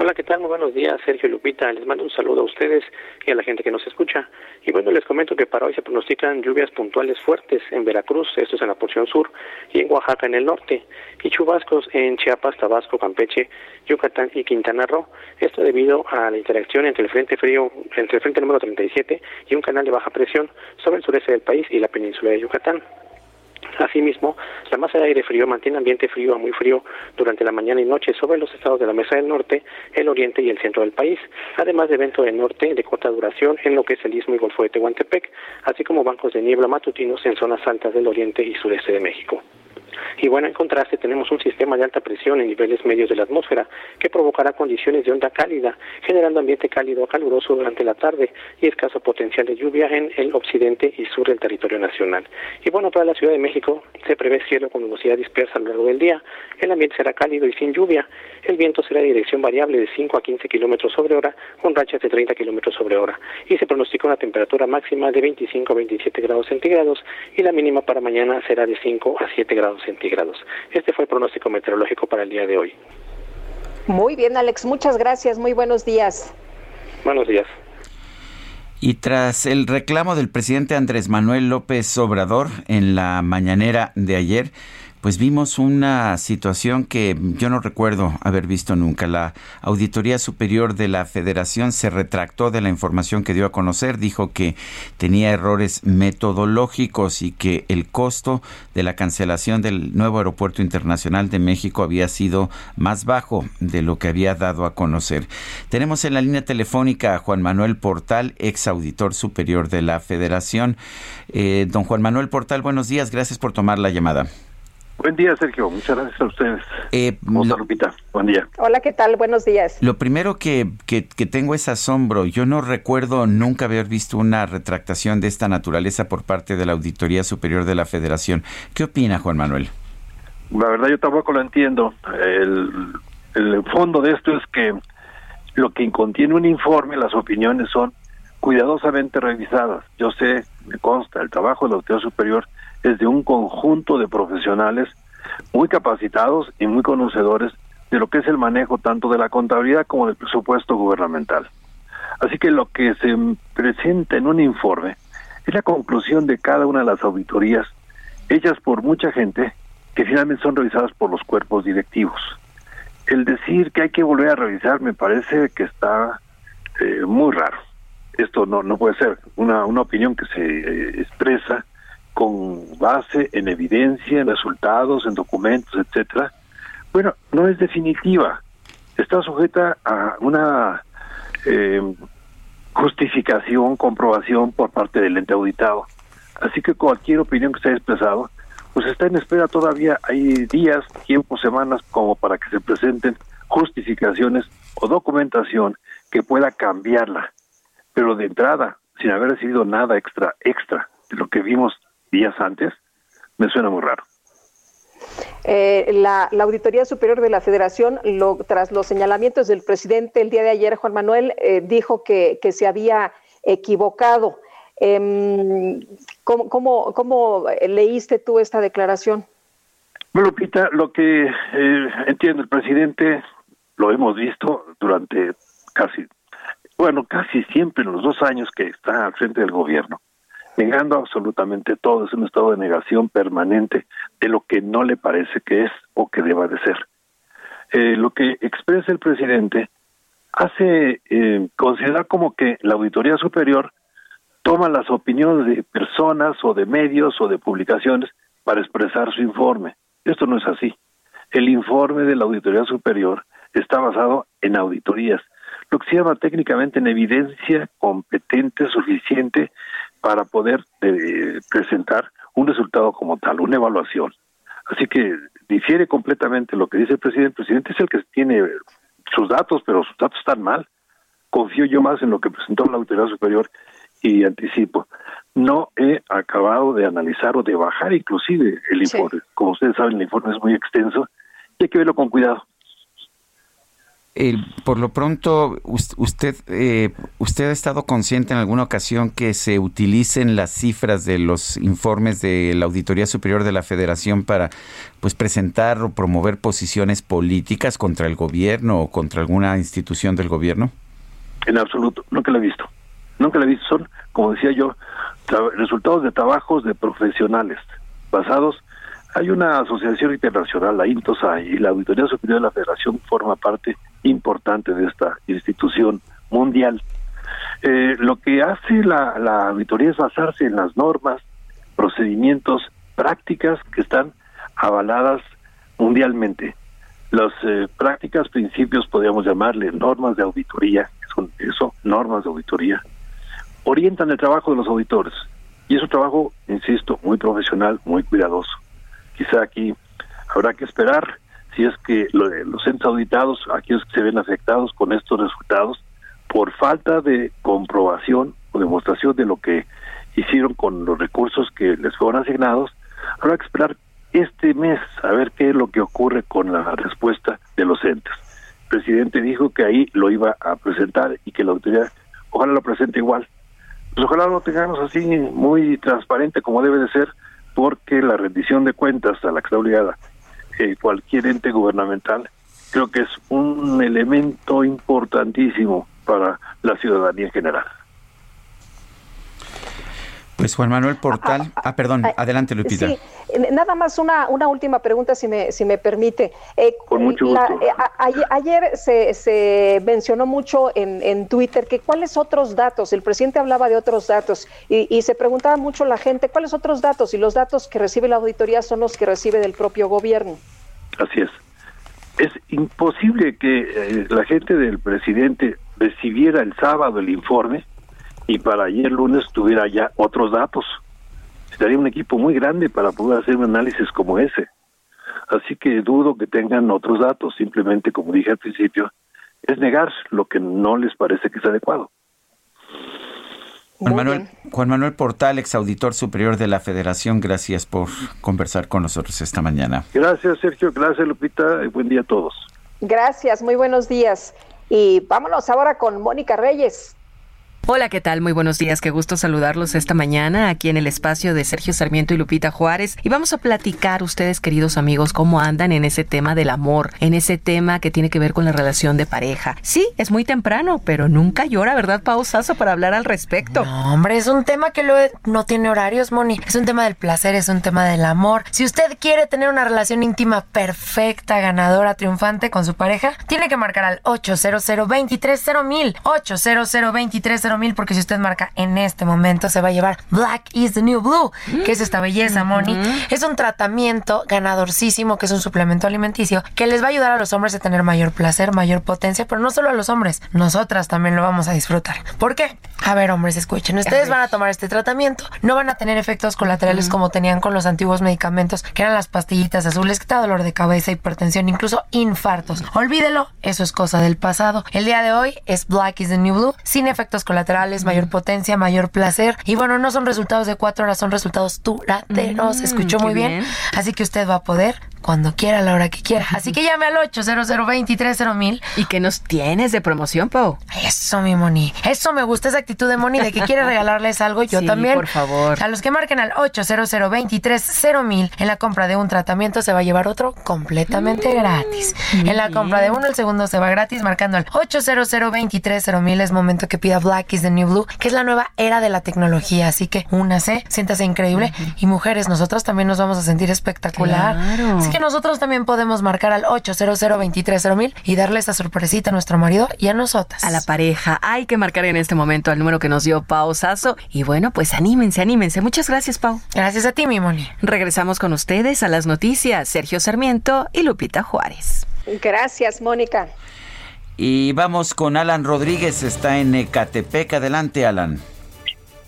Hola, ¿qué tal? Muy buenos días, Sergio Lupita. Les mando un saludo a ustedes y a la gente que nos escucha. Y bueno, les comento que para hoy se pronostican lluvias puntuales fuertes en Veracruz, esto es en la porción sur, y en Oaxaca en el norte, y chubascos en Chiapas, Tabasco, Campeche, Yucatán y Quintana Roo. Esto debido a la interacción entre el frente frío, entre el frente número 37 y un canal de baja presión sobre el sureste del país y la península de Yucatán. Asimismo, la masa de aire frío mantiene ambiente frío a muy frío durante la mañana y noche sobre los estados de la Mesa del Norte, el Oriente y el centro del país, además de evento de norte de corta duración en lo que es el Istmo y Golfo de Tehuantepec, así como bancos de niebla matutinos en zonas altas del Oriente y sureste de México. Y bueno, en contraste tenemos un sistema de alta presión en niveles medios de la atmósfera que provocará condiciones de onda cálida, generando ambiente cálido a caluroso durante la tarde y escaso potencial de lluvia en el occidente y sur del territorio nacional. Y bueno, para la Ciudad de México se prevé cielo con nubosidad dispersa a lo largo del día. El ambiente será cálido y sin lluvia. El viento será de dirección variable de 5 a 15 kilómetros sobre hora, con rachas de 30 kilómetros sobre hora. Y se pronostica una temperatura máxima de 25 a 27 grados centígrados y la mínima para mañana será de 5 a 7 grados centígrados. Este fue el pronóstico meteorológico para el día de hoy. Muy bien, Alex, muchas gracias. Muy buenos días. Buenos días. Y tras el reclamo del presidente Andrés Manuel López Obrador en la mañanera de ayer, pues vimos una situación que yo no recuerdo haber visto nunca. La Auditoría Superior de la Federación se retractó de la información que dio a conocer, dijo que tenía errores metodológicos y que el costo de la cancelación del nuevo Aeropuerto Internacional de México había sido más bajo de lo que había dado a conocer. Tenemos en la línea telefónica a Juan Manuel Portal, ex auditor superior de la Federación. Eh, don Juan Manuel Portal, buenos días, gracias por tomar la llamada. Buen día, Sergio. Muchas gracias a ustedes. Eh, Lupita. Buen día. Hola, ¿qué tal? Buenos días. Lo primero que, que, tengo es asombro. Yo no recuerdo nunca haber visto una retractación de esta naturaleza por parte de la Auditoría Superior de la Federación. ¿Qué opina, Juan Manuel? La verdad, yo tampoco lo entiendo. El, el fondo de esto es que lo que contiene un informe, las opiniones son cuidadosamente revisadas. Yo sé, me consta, el trabajo de la Auditoría Superior es de un conjunto de profesionales muy capacitados y muy conocedores de lo que es el manejo tanto de la contabilidad como del presupuesto gubernamental. Así que lo que se presenta en un informe es la conclusión de cada una de las auditorías hechas por mucha gente que finalmente son revisadas por los cuerpos directivos. El decir que hay que volver a revisar me parece que está eh, muy raro. Esto no, no puede ser una, una opinión que se eh, expresa con base en evidencia, en resultados, en documentos, etcétera, bueno, no es definitiva. Está sujeta a una eh, justificación, comprobación por parte del ente auditado. Así que cualquier opinión que se haya expresado, pues está en espera todavía. Hay días, tiempos, semanas como para que se presenten justificaciones o documentación que pueda cambiarla. Pero de entrada, sin haber recibido nada extra, extra de lo que vimos días antes, me suena muy raro. Eh, la, Auditoría Superior de la Federación, tras los señalamientos del presidente el día de ayer, Juan Manuel, eh, dijo que, se había equivocado. Eh, ¿cómo, cómo, leíste tú esta declaración? Bueno, Lupita, lo que eh, entiende el presidente, lo hemos visto durante casi, bueno, casi siempre en los dos años que está al frente del gobierno negando absolutamente todo, es un estado de negación permanente de lo que no le parece que es o que deba de ser. Eh, lo que expresa el presidente hace eh, considerar como que la Auditoría Superior toma las opiniones de personas o de medios o de publicaciones para expresar su informe. Esto no es así. El informe de la Auditoría Superior está basado en auditorías, lo que se llama técnicamente en evidencia competente, suficiente para poder eh, presentar un resultado como tal, una evaluación. Así que difiere completamente lo que dice el presidente. El presidente es el que tiene sus datos, pero sus datos están mal. Confío yo más en lo que presentó la autoridad superior y anticipo. No he acabado de analizar o de bajar inclusive el informe. Como ustedes saben, el informe es muy extenso y hay que verlo con cuidado por lo pronto, usted, eh, usted ha estado consciente en alguna ocasión que se utilicen las cifras de los informes de la Auditoría Superior de la Federación para pues presentar o promover posiciones políticas contra el gobierno o contra alguna institución del gobierno? En absoluto, nunca lo he visto. Nunca lo he visto. Son, como decía yo, resultados de trabajos de profesionales basados hay una asociación internacional, la INTOSA, y la Auditoría Superior de la Federación forma parte importante de esta institución mundial. Eh, lo que hace la, auditoría es basarse en las normas, procedimientos, prácticas que están avaladas mundialmente. Las eh, prácticas, principios, podríamos llamarle normas de auditoría, son eso, normas de auditoría, orientan el trabajo de los auditores. Y es un trabajo, insisto, muy profesional, muy cuidadoso. Quizá aquí habrá que esperar si es que los entes auditados, aquellos que se ven afectados con estos resultados, por falta de comprobación o demostración de lo que hicieron con los recursos que les fueron asignados, habrá que esperar este mes a ver qué es lo que ocurre con la respuesta de los entes. El presidente dijo que ahí lo iba a presentar y que la autoridad ojalá lo presente igual. Pues ojalá lo tengamos así muy transparente como debe de ser, porque la rendición de cuentas a la que está obligada cualquier ente gubernamental creo que es un elemento importantísimo para la ciudadanía en general. Pues Juan Manuel Portal, ah, perdón, adelante Lupita. Sí, nada más una, una última pregunta si me, si me permite. Eh, Con mucho gusto. Eh, ayer se, se mencionó mucho en, en Twitter que cuáles otros datos, el presidente hablaba de otros datos y, y, se preguntaba mucho la gente cuáles otros datos y los datos que recibe la auditoría son los que recibe del propio gobierno. Así es. Es imposible que eh, la gente del presidente recibiera el sábado el informe y para ayer lunes tuviera ya otros datos. Estaría un equipo muy grande para poder hacer un análisis como ese. Así que dudo que tengan otros datos, simplemente como dije al principio, es negar lo que no les parece que es adecuado. Juan Manuel, Juan Manuel Portal, exauditor superior de la Federación, gracias por conversar con nosotros esta mañana. Gracias, Sergio. Gracias, Lupita. Y buen día a todos. Gracias, muy buenos días. Y vámonos ahora con Mónica Reyes. Hola, ¿qué tal? Muy buenos días. Qué gusto saludarlos esta mañana aquí en el espacio de Sergio Sarmiento y Lupita Juárez. Y vamos a platicar ustedes, queridos amigos, cómo andan en ese tema del amor, en ese tema que tiene que ver con la relación de pareja. Sí, es muy temprano, pero nunca llora, ¿verdad, Pausazo, para hablar al respecto? No, hombre, es un tema que no tiene horarios, Moni. Es un tema del placer, es un tema del amor. Si usted quiere tener una relación íntima perfecta, ganadora, triunfante con su pareja, tiene que marcar al 800 230 800 230 mil porque si usted marca en este momento se va a llevar Black is the New Blue, que es esta belleza, Moni. Es un tratamiento ganadorcísimo que es un suplemento alimenticio que les va a ayudar a los hombres a tener mayor placer, mayor potencia, pero no solo a los hombres, nosotras también lo vamos a disfrutar. ¿Por qué? A ver, hombres, escuchen, ustedes van a tomar este tratamiento, no van a tener efectos colaterales como tenían con los antiguos medicamentos, que eran las pastillitas azules que te da dolor de cabeza, hipertensión, incluso infartos. Olvídelo, eso es cosa del pasado. El día de hoy es Black is the New Blue, sin efectos colaterales mayor potencia, mayor placer. Y bueno, no son resultados de cuatro horas, son resultados duraderos. Escuchó muy bien. Así que usted va a poder cuando quiera, a la hora que quiera. Así que llame al 800 mil ¿Y qué nos tienes de promoción, Pau? Eso, mi Moni. Eso me gusta, esa actitud de Moni de que quiere regalarles algo. Yo sí, también. por favor. A los que marquen al 800 mil en la compra de un tratamiento se va a llevar otro completamente gratis. En la compra de uno, el segundo se va gratis marcando al 800 mil Es momento que pida Black is the New Blue, que es la nueva era de la tecnología. Así que únase, siéntase increíble. Y mujeres, nosotros también nos vamos a sentir espectacular. Claro. Así que nosotros también podemos marcar al 800 mil y darle esa sorpresita a nuestro marido y a nosotras. A la pareja. Hay que marcar en este momento el número que nos dio Pau Sasso. Y bueno, pues anímense, anímense. Muchas gracias, Pau. Gracias a ti, mi Moni. Regresamos con ustedes a las noticias. Sergio Sarmiento y Lupita Juárez. Gracias, Mónica. Y vamos con Alan Rodríguez, está en Ecatepec. Adelante, Alan.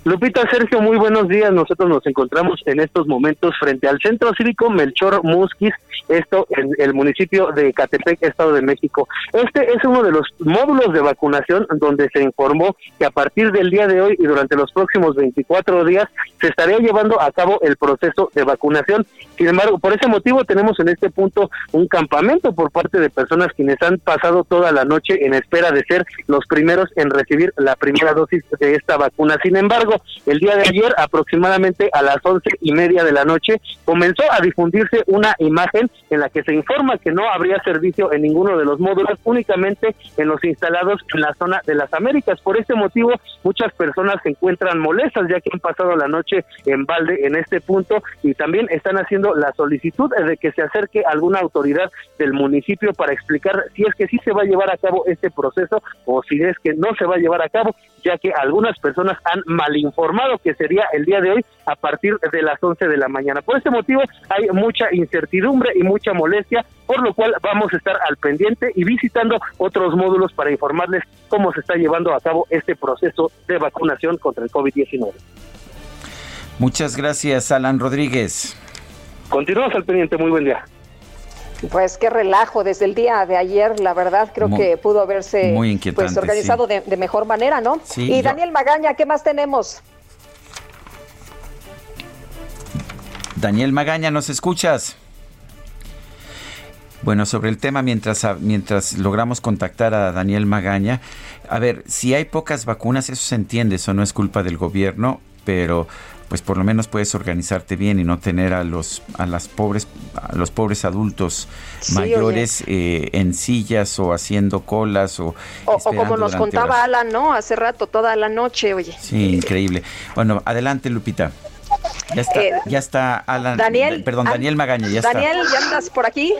Lupita, Sergio, muy buenos días. Nosotros nos encontramos en estos momentos frente al Centro Cívico Melchor Musquis, esto en el municipio de Catepec, Estado de México. Este es uno de los módulos de vacunación donde se informó que a partir del día de hoy y durante los próximos 24 días se estaría llevando a cabo el proceso de vacunación. Sin embargo, por ese motivo tenemos en este punto un campamento por parte de personas quienes han pasado toda la noche en espera de ser los primeros en recibir la primera dosis de esta vacuna. Sin embargo, el día de ayer, aproximadamente a las once y media de la noche, comenzó a difundirse una imagen en la que se informa que no habría servicio en ninguno de los módulos, únicamente en los instalados en la zona de las Américas. Por este motivo, muchas personas se encuentran molestas ya que han pasado la noche en balde en este punto y también están haciendo la solicitud de que se acerque alguna autoridad del municipio para explicar si es que sí se va a llevar a cabo este proceso o si es que no se va a llevar a cabo, ya que algunas personas han mal informado que sería el día de hoy a partir de las 11 de la mañana. Por este motivo hay mucha incertidumbre y mucha molestia, por lo cual vamos a estar al pendiente y visitando otros módulos para informarles cómo se está llevando a cabo este proceso de vacunación contra el COVID-19. Muchas gracias, Alan Rodríguez. Continuamos al pendiente, muy buen día. Pues qué relajo desde el día de ayer, la verdad creo que pudo haberse pues, organizado de, mejor manera, ¿no? y Daniel Magaña, ¿qué más tenemos? Daniel Magaña, ¿nos escuchas? Bueno, sobre el tema, mientras, mientras logramos contactar a Daniel Magaña, a ver, si hay pocas vacunas, eso se entiende, eso no es culpa del gobierno, pero pues por lo menos puedes organizarte bien y no tener a los a las pobres a los pobres adultos mayores eh, en sillas o haciendo colas o o, como nos contaba Alan no hace rato toda la noche oye. Sí increíble. Bueno adelante Lupita ya está, eh, ya está Alan, Daniel, perdón, Daniel Magaña, ya Daniel, ¿ya andas por aquí?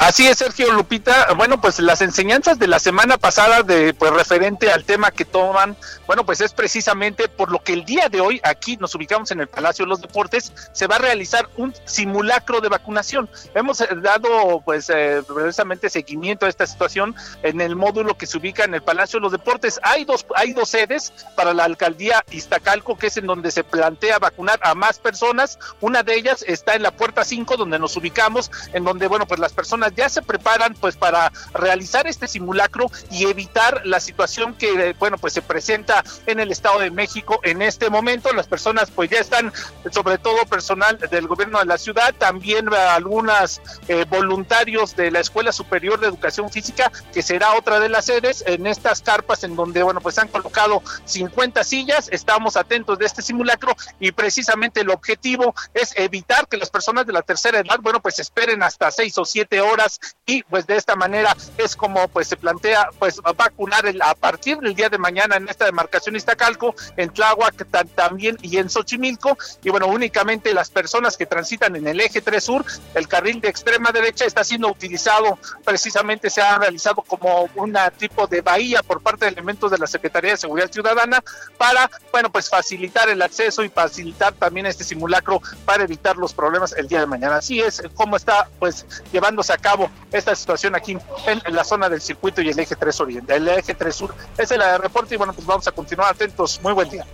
Así es, Sergio Lupita. Bueno, pues las enseñanzas de la semana pasada de pues referente al tema que toman, bueno, pues es precisamente por lo que el día de hoy aquí nos ubicamos en el Palacio de los Deportes, se va a realizar un simulacro de vacunación. Hemos eh, dado pues eh, precisamente seguimiento a esta situación en el módulo que se ubica en el Palacio de los Deportes. Hay dos hay dos sedes para la alcaldía Iztacalco, que es en donde se plantea vacunar a más personas. Una de ellas está en la puerta 5 donde nos ubicamos, en donde bueno, pues las personas ya se preparan pues para realizar este simulacro y evitar la situación que bueno pues se presenta en el Estado de México en este momento. Las personas pues ya están, sobre todo personal del gobierno de la ciudad, también algunas eh, voluntarios de la Escuela Superior de Educación Física, que será otra de las sedes, en estas carpas en donde bueno pues han colocado 50 sillas. Estamos atentos de este simulacro y precisamente el objetivo es evitar que las personas de la tercera edad, bueno pues esperen hasta seis o siete horas y pues de esta manera es como pues se plantea pues vacunar el, a partir del día de mañana en esta demarcación Iztacalco, en Tláhuac también y en Xochimilco. Y bueno únicamente las personas que transitan en el eje 3 sur, el carril de extrema derecha está siendo utilizado precisamente se ha realizado como un tipo de bahía por parte de elementos de la Secretaría de Seguridad Ciudadana para bueno pues facilitar el acceso y facilitar también este simulacro para evitar los problemas el día de mañana. Así es como está pues llevándose a cabo esta situación aquí en, la zona del circuito y el eje 3 Oriente, el eje 3 Sur. Es el reporte y bueno, pues vamos a continuar atentos. Muy buen día.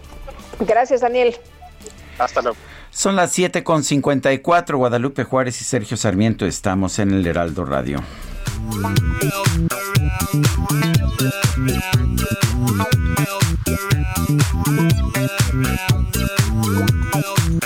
Gracias, Daniel. Hasta luego. Son las 7.54, Guadalupe Juárez y Sergio Sarmiento estamos en el Heraldo Radio. wild.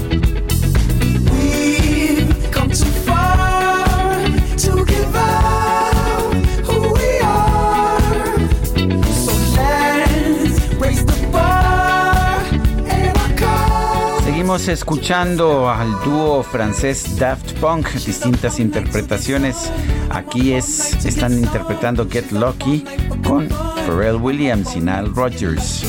Escuchando al dúo francés Daft Punk, distintas interpretaciones. Aquí es, están interpretando Get Lucky con Pharrell Williams y Nile Rodgers.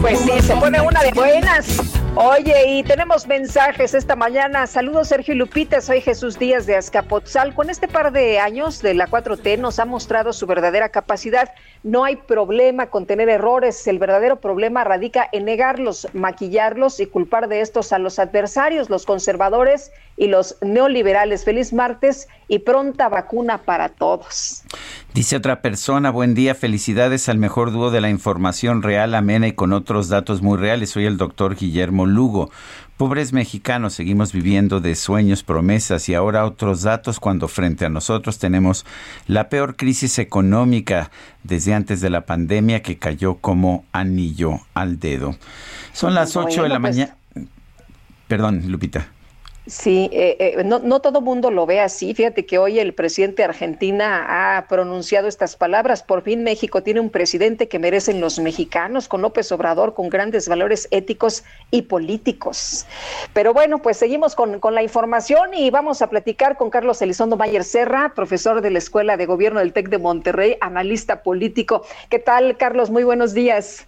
Pues sí, se pone una de buenas. Oye, y tenemos mensajes esta mañana. Saludos Sergio Lupita, soy Jesús Díaz de Azcapotzal. Con este par de años de la 4T nos ha mostrado su verdadera capacidad. No hay problema con tener errores, el verdadero problema radica en negarlos, maquillarlos y culpar de estos a los adversarios, los conservadores y los neoliberales. Feliz martes y pronta vacuna para todos. Dice otra persona, buen día, felicidades al mejor dúo de la información real, amena y con otros datos muy reales. Soy el doctor Guillermo Lugo. Pobres mexicanos, seguimos viviendo de sueños, promesas y ahora otros datos cuando frente a nosotros tenemos la peor crisis económica desde antes de la pandemia que cayó como anillo al dedo. Son las 8 de la pues mañana. Perdón, Lupita. Sí, eh, eh, no, no todo mundo lo ve así. Fíjate que hoy el presidente de Argentina ha pronunciado estas palabras. Por fin México tiene un presidente que merecen los mexicanos, con López Obrador, con grandes valores éticos y políticos. Pero bueno, pues seguimos con, con la información y vamos a platicar con Carlos Elizondo Mayer Serra, profesor de la Escuela de Gobierno del TEC de Monterrey, analista político. ¿Qué tal, Carlos? Muy buenos días.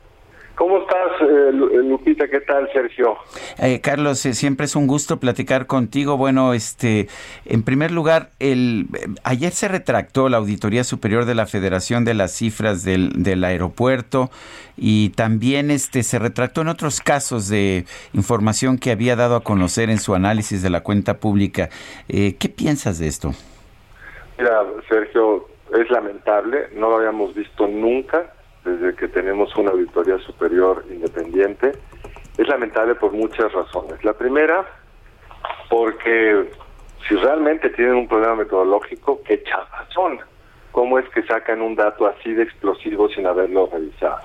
¿Cómo estás, eh, Lupita? ¿Qué tal, Sergio? Eh, Carlos, eh, siempre es un gusto platicar contigo. Bueno, este, en primer lugar, el ayer se retractó la Auditoría Superior de la Federación de las cifras del, del aeropuerto y también este se retractó en otros casos de información que había dado a conocer en su análisis de la cuenta pública. ¿Qué piensas de esto? Mira, Sergio, es lamentable, no lo habíamos visto nunca desde que tenemos una auditoría superior independiente. Es lamentable por muchas razones. La primera, porque si realmente tienen un problema metodológico, qué chafas son. ¿Cómo es que sacan un dato así de explosivo sin haberlo revisado?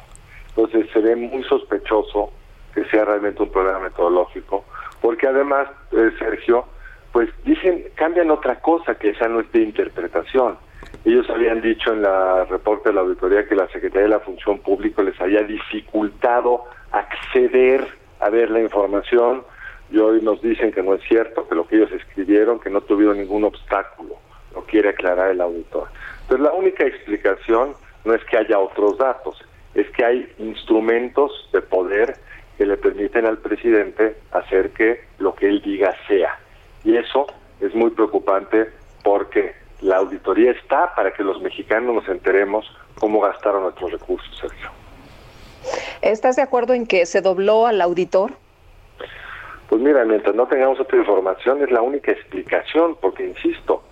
Entonces se ve muy sospechoso que sea realmente un problema metodológico, porque además, eh, Sergio, pues dicen, cambian otra cosa que esa no es de interpretación ellos habían dicho en la reporte de la auditoría que la Secretaría de la Función Pública les había dificultado acceder a ver la información y hoy nos dicen que no es cierto, que lo que ellos escribieron, que no tuvieron ningún obstáculo, lo quiere aclarar el auditor. Entonces la única explicación no es que haya otros datos, es que hay instrumentos de poder que le permiten al presidente hacer que lo que él diga sea. Y eso es muy preocupante porque la auditoría está para que los mexicanos nos enteremos cómo gastaron nuestros recursos, Sergio. ¿Estás de acuerdo en que se dobló al auditor? Pues mira, mientras no tengamos otra información es la única explicación, porque insisto,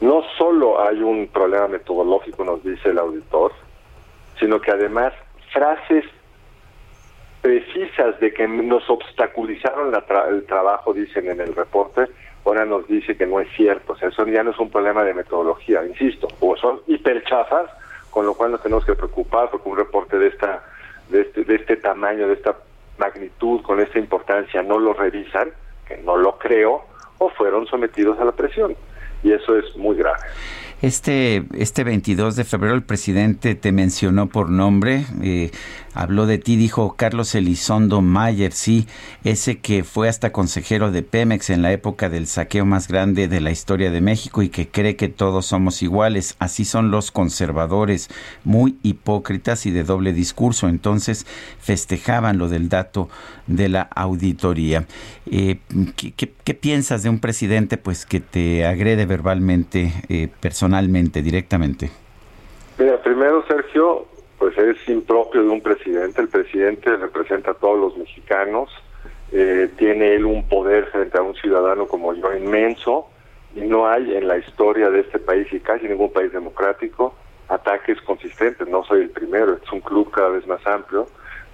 no solo hay un problema metodológico, nos dice el auditor, sino que además frases precisas de que nos obstaculizaron el trabajo, dicen en el reporte, ahora nos dice que no es cierto. O sea, eso ya no es un problema de metodología, insisto, o son hiperchafas, con lo cual nos tenemos que preocupar porque un reporte de esta de este, de este tamaño, de esta magnitud, con esta importancia, no lo revisan, que no lo creo, o fueron sometidos a la presión. Y eso es muy grave. Este, este 22 de febrero el presidente te mencionó por nombre, eh, habló de ti, dijo Carlos Elizondo Mayer, sí, ese que fue hasta consejero de Pemex en la época del saqueo más grande de la historia de México y que cree que todos somos iguales. Así son los conservadores, muy hipócritas y de doble discurso. Entonces festejaban lo del dato de la auditoría. Eh, ¿qué, piensas de un presidente pues que te agrede verbalmente, eh, personalmente, directamente? Mira, primero, Sergio, pues es impropio de un presidente. El presidente representa a todos los mexicanos, eh, tiene él un poder frente a un ciudadano como yo inmenso y no hay en la historia de este país y casi ningún país democrático ataques consistentes. No soy el primero, es un club cada vez más amplio.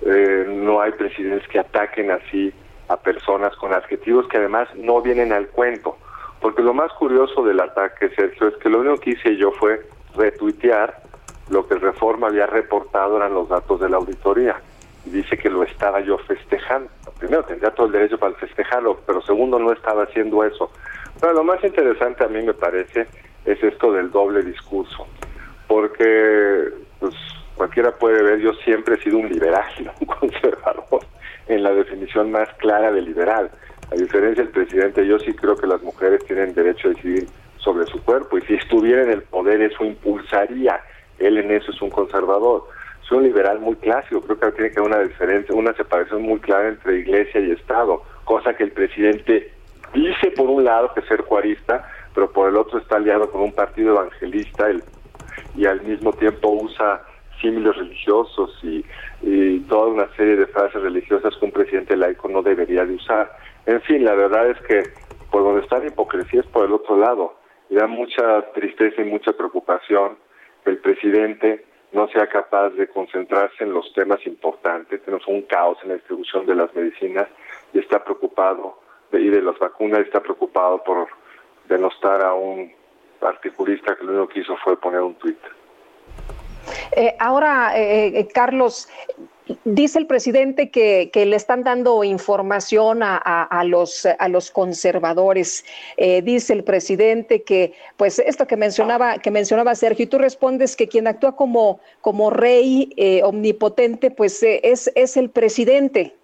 Eh, no hay presidentes que ataquen así a personas con adjetivos que además no vienen al cuento. Porque lo más curioso del ataque, Sergio, es que lo único que hice yo fue retuitear lo que Reforma había reportado eran los datos de la auditoría. Y dice que lo estaba yo festejando. Primero, tendría todo el derecho para festejarlo, pero segundo, no estaba haciendo eso. Pero lo más interesante a mí me parece es esto del doble discurso. Porque, pues, cualquiera puede ver, yo siempre he sido un liberal, un conservador, en la definición más clara de liberal. A diferencia del presidente, yo sí creo que las mujeres tienen derecho a decidir sobre su cuerpo y si estuviera en el poder eso impulsaría él en eso es un conservador. Es un liberal muy clásico, creo que tiene que haber una diferencia, una separación muy clara entre iglesia y Estado, cosa que el presidente dice por un lado que es ser cuarista, pero por el otro está aliado con un partido evangelista y al mismo tiempo usa símiles religiosos y, y, toda una serie de frases religiosas que un presidente laico no debería de usar. En fin, la verdad es que por donde está la hipocresía es por el otro lado y da mucha tristeza y mucha preocupación el presidente no sea capaz de concentrarse en los temas importantes. Tenemos un caos en la distribución de las medicinas y está preocupado, y de las vacunas, está preocupado por denostar a un articulista que lo único que hizo fue poner un tuit. Eh, ahora, eh, eh, Carlos, Dice el presidente que, le están dando información a, a, los, a los conservadores. Eh, dice el presidente que, pues, esto que mencionaba, que mencionaba Sergio, y tú respondes que quien actúa como, como rey eh, omnipotente, pues eh, es, es el presidente.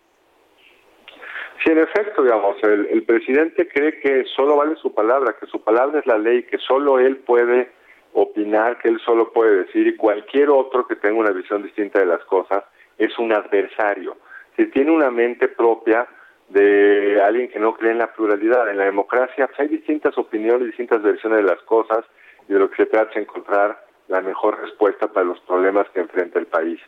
Sí, en efecto, digamos, el, el presidente cree que solo vale su palabra, que su palabra es la ley, que solo él puede opinar, que él solo puede decir, y cualquier otro que tenga una visión distinta de las cosas es un adversario. Si tiene una mente propia de alguien que no cree en la pluralidad, en la democracia, pues hay distintas opiniones, distintas versiones de las cosas y de lo que se trata es encontrar la mejor respuesta para los problemas que enfrenta el país.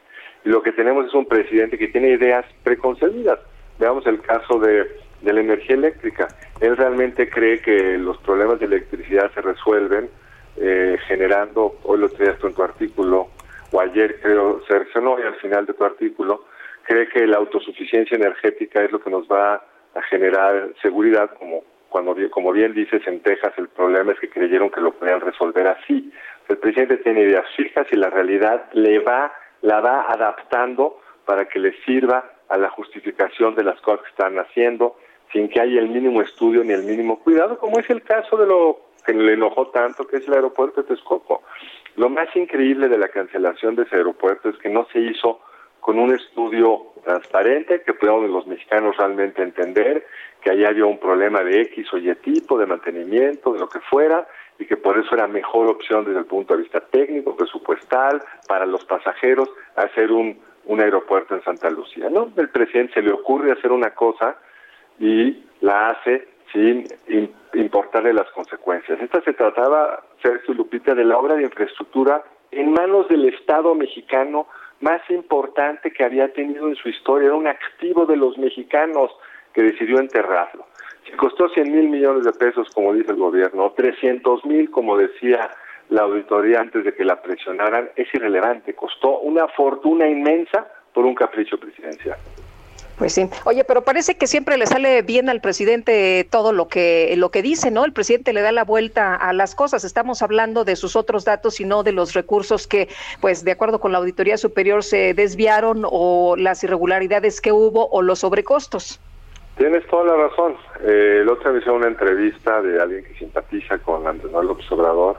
Y lo que tenemos es un presidente que tiene ideas preconcebidas. Veamos el caso de, de la energía eléctrica. Él realmente cree que los problemas de electricidad se resuelven eh, generando, hoy lo traías en tu artículo, o ayer creo, Sergio, no, y al final de tu artículo, cree que la autosuficiencia energética es lo que nos va a generar seguridad, como cuando como bien dices en Texas el problema es que creyeron que lo podían resolver así. El presidente tiene ideas fijas y la realidad le va la va adaptando para que le sirva a la justificación de las cosas que están haciendo sin que haya el mínimo estudio ni el mínimo cuidado, como es el caso de lo que le enojó tanto, que es el aeropuerto de Texcoco. Lo más increíble de la cancelación de ese aeropuerto es que no se hizo con un estudio transparente que podamos los mexicanos realmente entender que allá había un problema de X o Y tipo, de mantenimiento, de lo que fuera, y que por eso era mejor opción desde el punto de vista técnico, presupuestal, para los pasajeros, hacer un, un aeropuerto en Santa Lucía. ¿no? El presidente se le ocurre hacer una cosa y la hace sin importarle las consecuencias. Esta se trataba, Sergio Lupita, de la obra de infraestructura en manos del Estado mexicano más importante que había tenido en su historia. Era un activo de los mexicanos que decidió enterrarlo. Si costó 100 mil millones de pesos, como dice el gobierno, o 300 mil, como decía la auditoría antes de que la presionaran, es irrelevante. Costó una fortuna inmensa por un capricho presidencial. Pues sí. Oye, pero parece que siempre le sale bien al presidente todo lo que lo que dice, ¿no? El presidente le da la vuelta a las cosas. Estamos hablando de sus otros datos y no de los recursos que, pues, de acuerdo con la auditoría superior, se desviaron o las irregularidades que hubo o los sobrecostos. Tienes toda la razón. Eh, el otro día hizo una entrevista de alguien que simpatiza con Andrés Manuel López Obrador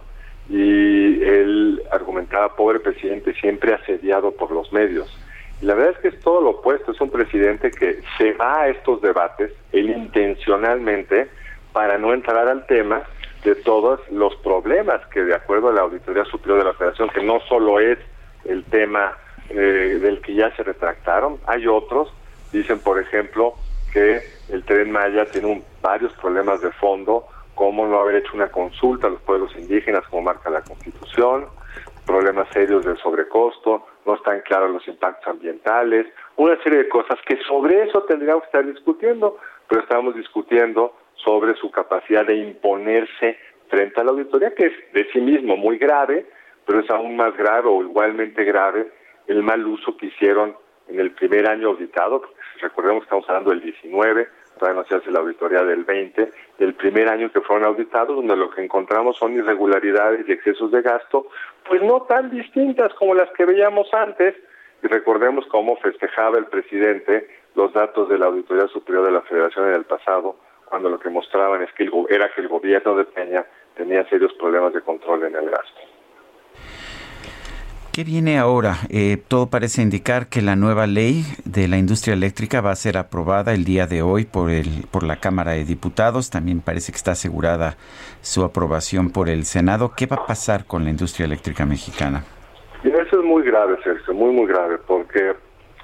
y él argumentaba, pobre presidente, siempre asediado por los medios la verdad es que es todo lo opuesto, es un presidente que se va a estos debates, él intencionalmente, para no entrar al tema de todos los problemas que de acuerdo a la Auditoría Superior de la Federación, que no solo es el tema eh, del que ya se retractaron, hay otros, dicen por ejemplo que el tren Maya tiene un, varios problemas de fondo, como no haber hecho una consulta a los pueblos indígenas como marca la Constitución, problemas serios del sobrecosto, no están claros los impactos ambientales, una serie de cosas que sobre eso tendríamos que estar discutiendo, pero estamos discutiendo sobre su capacidad de imponerse frente a la auditoría, que es de sí mismo muy grave, pero es aún más grave o igualmente grave el mal uso que hicieron en el primer año auditado, recordemos que estamos hablando del 19, todavía no se hace la auditoría del 20, del primer año que fueron auditados, donde lo que encontramos son irregularidades y excesos de gasto, pues no tan distintas como las que veíamos antes. Y recordemos cómo festejaba el presidente los datos de la Auditoría Superior de la Federación en el pasado, cuando lo que mostraban es que era que el gobierno de Peña tenía serios problemas de control en el gasto. ¿Qué viene ahora? Eh, todo parece indicar que la nueva ley de la industria eléctrica va a ser aprobada el día de hoy por, el, por la Cámara de Diputados. También parece que está asegurada su aprobación por el Senado. ¿Qué va a pasar con la industria eléctrica mexicana? eso es muy grave, Sergio, muy, muy grave, porque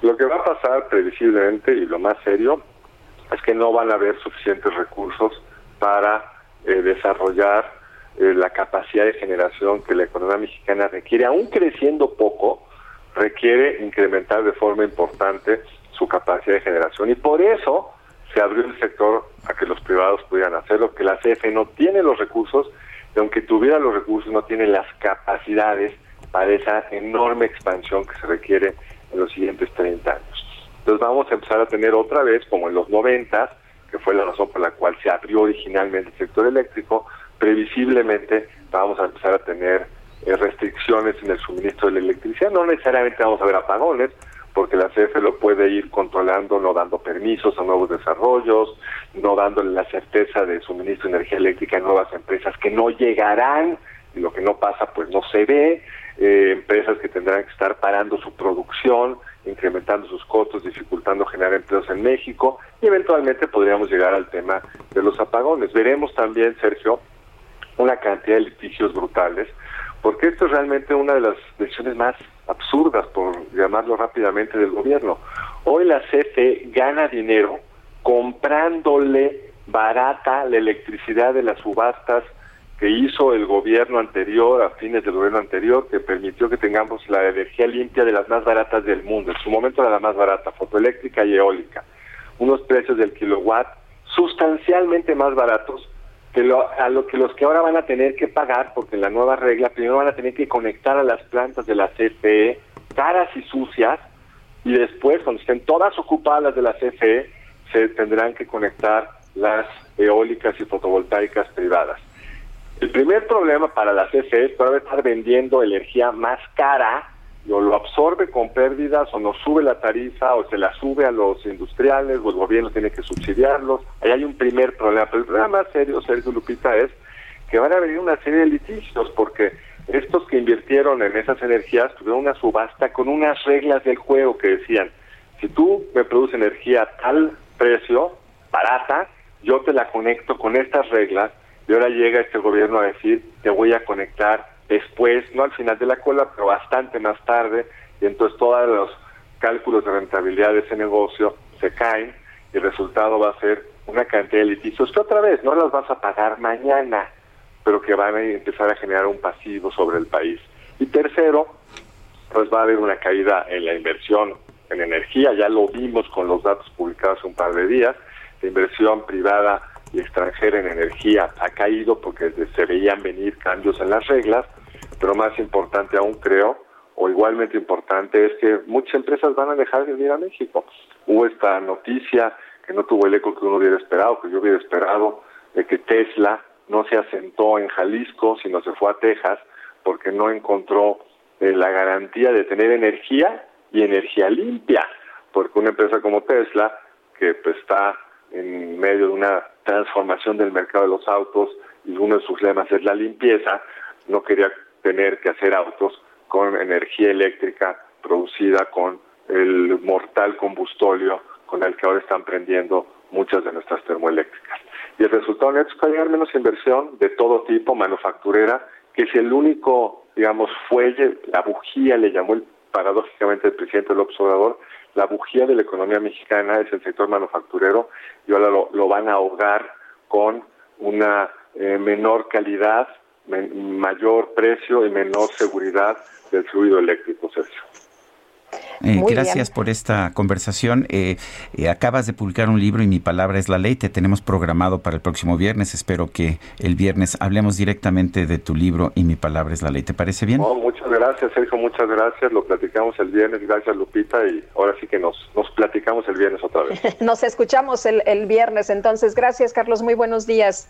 lo que va a pasar previsiblemente y lo más serio es que no van a haber suficientes recursos para eh, desarrollar eh, la capacidad de generación que la economía mexicana requiere, aún creciendo poco, requiere incrementar de forma importante su capacidad de generación. Y por eso se abrió el sector a que los privados pudieran hacerlo, que la CFE no tiene los recursos, y aunque tuviera los recursos, no tiene las capacidades para esa enorme expansión que se requiere en los siguientes 30 años. Entonces vamos a empezar a tener otra vez, como en los 90, que fue la razón por la cual se abrió originalmente el sector eléctrico, previsiblemente vamos a empezar a tener eh, restricciones en el suministro de la electricidad. No necesariamente vamos a ver apagones, porque la CFE lo puede ir controlando, no dando permisos a nuevos desarrollos, no dándole la certeza de suministro de energía eléctrica a nuevas empresas que no llegarán, y lo que no pasa pues no se ve, eh, empresas que tendrán que estar parando su producción, incrementando sus costos, dificultando generar empleos en México y eventualmente podríamos llegar al tema de los apagones. Veremos también, Sergio, una cantidad de litigios brutales, porque esto es realmente una de las decisiones más absurdas, por llamarlo rápidamente, del gobierno. Hoy la CFE gana dinero comprándole barata la electricidad de las subastas que hizo el gobierno anterior, a fines del gobierno anterior, que permitió que tengamos la energía limpia de las más baratas del mundo. En su momento era la más barata, fotoeléctrica y eólica. Unos precios del kilowatt sustancialmente más baratos que lo, a lo que los que ahora van a tener que pagar, porque la nueva regla primero van a tener que conectar a las plantas de la CFE, caras y sucias, y después, cuando estén todas ocupadas de la CFE, se tendrán que conectar las eólicas y fotovoltaicas privadas. El primer problema para la CFE es poder estar vendiendo energía más cara o lo absorbe con pérdidas o no sube la tarifa o se la sube a los industriales o el gobierno tiene que subsidiarlos. Ahí hay un primer problema. Pero el problema más serio, Sergio Lupita, es que van a venir una serie de litigios porque estos que invirtieron en esas energías tuvieron una subasta con unas reglas del juego que decían, si tú me produces energía a tal precio, barata, yo te la conecto con estas reglas y ahora llega este gobierno a decir, te voy a conectar después, no al final de la cola, pero bastante más tarde, y entonces todos los cálculos de rentabilidad de ese negocio se caen y el resultado va a ser una cantidad de litigios que otra vez no las vas a pagar mañana, pero que van a empezar a generar un pasivo sobre el país. Y tercero, pues va a haber una caída en la inversión en energía, ya lo vimos con los datos publicados hace un par de días, la inversión privada y extranjera en energía ha caído porque se veían venir cambios en las reglas, pero más importante aún creo, o igualmente importante, es que muchas empresas van a dejar de venir a México. Hubo esta noticia que no tuvo el eco que uno hubiera esperado, que yo hubiera esperado, de que Tesla no se asentó en Jalisco, sino se fue a Texas, porque no encontró eh, la garantía de tener energía y energía limpia, porque una empresa como Tesla, que pues, está en medio de una transformación del mercado de los autos y uno de sus lemas es la limpieza, no quería tener que hacer autos con energía eléctrica producida con el mortal combustóleo con el que ahora están prendiendo muchas de nuestras termoeléctricas. Y el resultado es que hay menos inversión de todo tipo, manufacturera, que es el único, digamos, fuelle, la bujía, le llamó el, paradójicamente el presidente López Obrador, la bujía de la economía mexicana es el sector manufacturero y ahora lo, van a ahogar con una eh, menor calidad, mayor precio y menor seguridad del fluido eléctrico, Sergio. Eh, gracias por esta conversación. Eh, acabas de publicar un libro y mi palabra es la ley. Te tenemos programado para el próximo viernes. Espero que el viernes hablemos directamente de tu libro y mi palabra es la ley. ¿Te parece bien? muchas gracias, Sergio. Muchas gracias. Lo platicamos el viernes. Gracias, Lupita. Y ahora sí que nos, nos platicamos el viernes otra vez. nos escuchamos el, el viernes. Entonces, gracias, Carlos. Muy buenos días.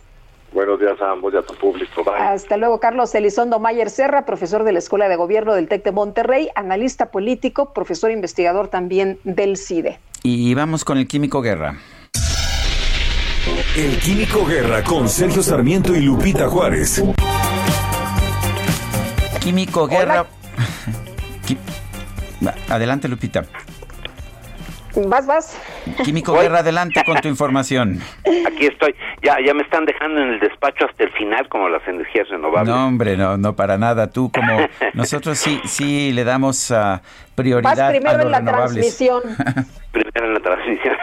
Buenos días a ambos y a tu público. Hasta luego, Carlos Elizondo Mayer Serra, profesor de la Escuela de Gobierno del TEC de Monterrey, analista político, profesor investigador también del CIDE. Y vamos con el Químico Guerra. El Químico Guerra con Sergio Sarmiento y Lupita Juárez. Químico Guerra. Adelante, Lupita. Vas, vas. Químico Guerra, adelante con tu información. Aquí estoy. Ya, ya me están dejando en el despacho hasta el final como las energías renovables. No, hombre, no, no para nada. Tú como nosotros sí, sí le damos uh, prioridad vas primero a en la transmisión. primero en la transmisión.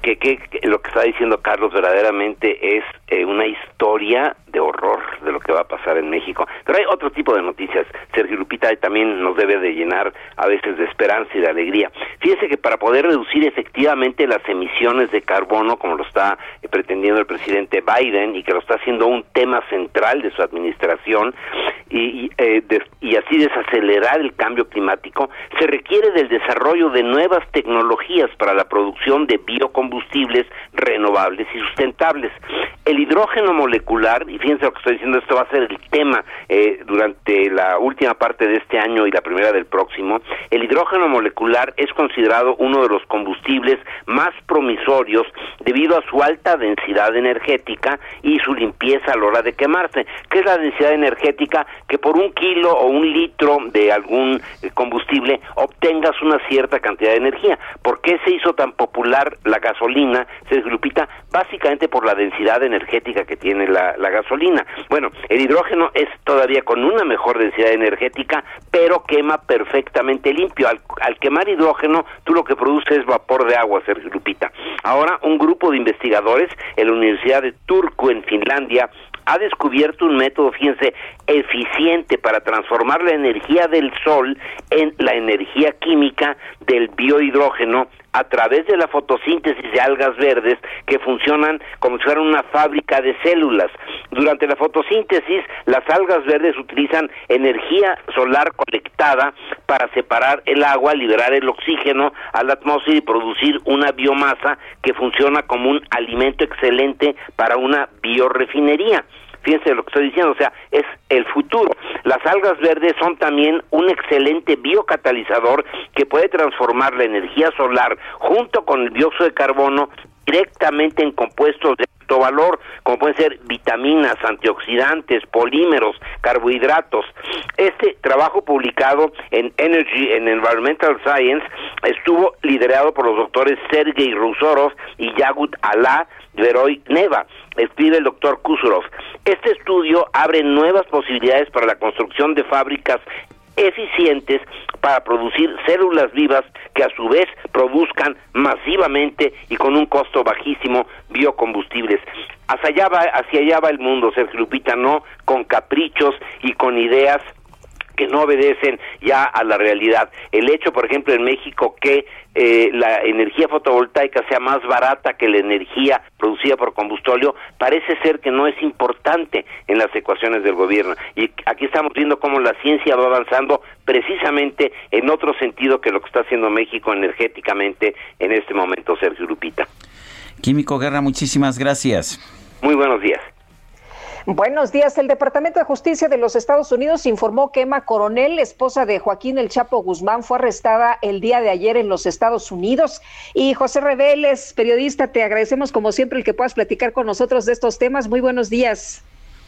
Que, que, lo que está diciendo Carlos verdaderamente es eh, una historia de horror de lo que va a pasar en México. Pero hay otro tipo de noticias. Sergio Lupita también nos debe de llenar a veces de esperanza y de alegría. Fíjese que para poder reducir efectivamente las emisiones de carbono, como lo está eh, pretendiendo el presidente Biden y que lo está haciendo un tema central de su administración, y, eh, y así desacelerar el cambio climático, se requiere del desarrollo de nuevas tecnologías para la producción de biocombustibles renovables y sustentables. El hidrógeno molecular, y fíjense lo que estoy diciendo, esto va a ser el tema eh, durante la última parte de este año y la primera del próximo, el hidrógeno molecular es considerado uno de los combustibles más promisorios debido a su alta densidad energética y su limpieza a la hora de quemarse. ¿Qué es la densidad energética? Que por un kilo o un litro de algún eh, combustible obtengas una cierta cantidad de energía. ¿Por qué se hizo tan popular la gasolina, Sergio Lupita? Básicamente por la densidad energética que tiene la, la gasolina. Bueno, el hidrógeno es todavía con una mejor densidad energética, pero quema perfectamente limpio. Al, al quemar hidrógeno, tú lo que produces es vapor de agua, Sergio Lupita. Ahora, un grupo de investigadores en la Universidad de Turku, en Finlandia, ha descubierto un método, fíjense, eficiente para transformar la energía del sol en la energía química del biohidrógeno a través de la fotosíntesis de algas verdes que funcionan como si fueran una fábrica de células. Durante la fotosíntesis, las algas verdes utilizan energía solar colectada para separar el agua, liberar el oxígeno a la atmósfera y producir una biomasa que funciona como un alimento excelente para una biorefinería. Fíjense lo que estoy diciendo, o sea, es el futuro. Las algas verdes son también un excelente biocatalizador que puede transformar la energía solar junto con el dióxido de carbono directamente en compuestos de alto valor, como pueden ser vitaminas, antioxidantes, polímeros, carbohidratos. Este trabajo publicado en Energy and Environmental Science estuvo liderado por los doctores Sergei Rusorov y Yagut Alá Veroy Neva, escribe el doctor Kusurov. Este estudio abre nuevas posibilidades para la construcción de fábricas eficientes para producir células vivas que a su vez produzcan masivamente y con un costo bajísimo biocombustibles. Hacia allá va, allá va el mundo, Sergio Lupita, no con caprichos y con ideas que no obedecen ya a la realidad. El hecho, por ejemplo, en México que eh, la energía fotovoltaica sea más barata que la energía producida por combustóleo, parece ser que no es importante en las ecuaciones del gobierno. Y aquí estamos viendo cómo la ciencia va avanzando precisamente en otro sentido que lo que está haciendo México energéticamente en este momento, Sergio Lupita. Químico Guerra, muchísimas gracias. Muy buenos días. Buenos días. El Departamento de Justicia de los Estados Unidos informó que Emma Coronel, esposa de Joaquín El Chapo Guzmán, fue arrestada el día de ayer en los Estados Unidos. Y José Reveles, periodista, te agradecemos como siempre el que puedas platicar con nosotros de estos temas. Muy buenos días.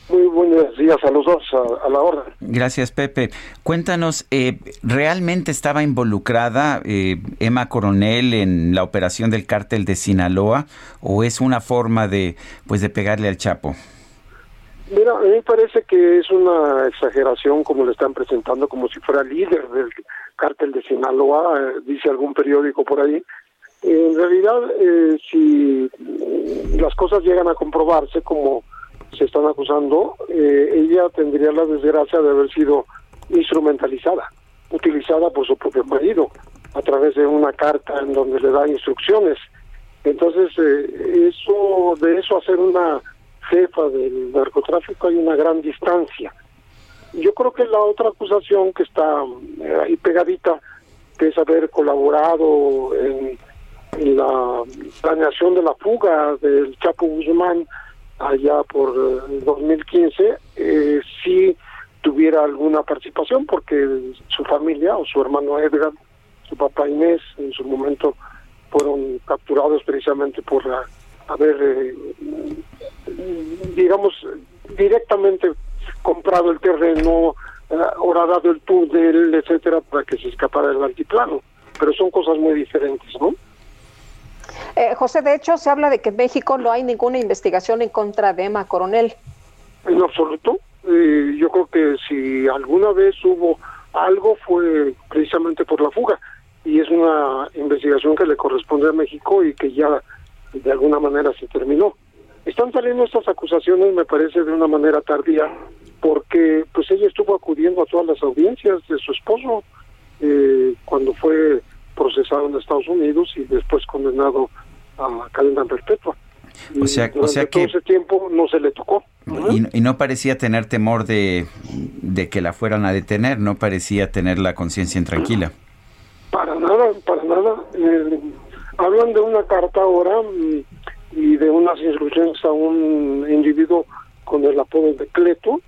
Muy buenos días a los dos, a, a la orden. Gracias, Pepe. Cuéntanos, eh, ¿realmente estaba involucrada eh, Emma Coronel en la operación del cártel de Sinaloa o es una forma de, pues, de pegarle al Chapo? Mira, a mí parece que es una exageración como le están presentando, como si fuera líder del cártel de Sinaloa, eh, dice algún periódico por ahí. En realidad, eh, si las cosas llegan a comprobarse como se están acusando, eh, ella tendría la desgracia de haber sido instrumentalizada, utilizada por su propio marido, a través de una carta en donde le da instrucciones. Entonces, eh, eso de eso hacer una jefa del narcotráfico hay una gran distancia. Yo creo que la otra acusación que está eh, ahí pegadita, que es haber colaborado en, la planeación de la fuga del Chapo Guzmán allá por eh, 2015, eh, sí tuviera alguna participación porque su familia o su hermano Edgar, su papá Inés, en su momento fueron capturados precisamente por la, haber eh, digamos, directamente comprado el terreno, eh, horadado el túnel, etcétera, para que se escapara del altiplano. Pero son cosas muy diferentes, ¿no? Eh, José, de hecho, se habla de que en México no hay ninguna investigación en contra de Emma Coronel. En absoluto. Eh, yo creo que si alguna vez hubo algo fue precisamente por la fuga. Y es una investigación que le corresponde a México y que ya de alguna manera se terminó. Están saliendo estas acusaciones, me parece, de una manera tardía, porque pues ella estuvo acudiendo a todas las audiencias de su esposo eh, cuando fue procesado en Estados Unidos y después condenado a cadena perpetua. o sea, o sea que todo ese tiempo no se le tocó. Y, no parecía tener temor de, de, que la fueran a detener, no parecía tener la conciencia intranquila nada, para nada. Eh, hablan de una carta ahora mm, y de unas instrucciones a un individuo con el apodo de Cleto,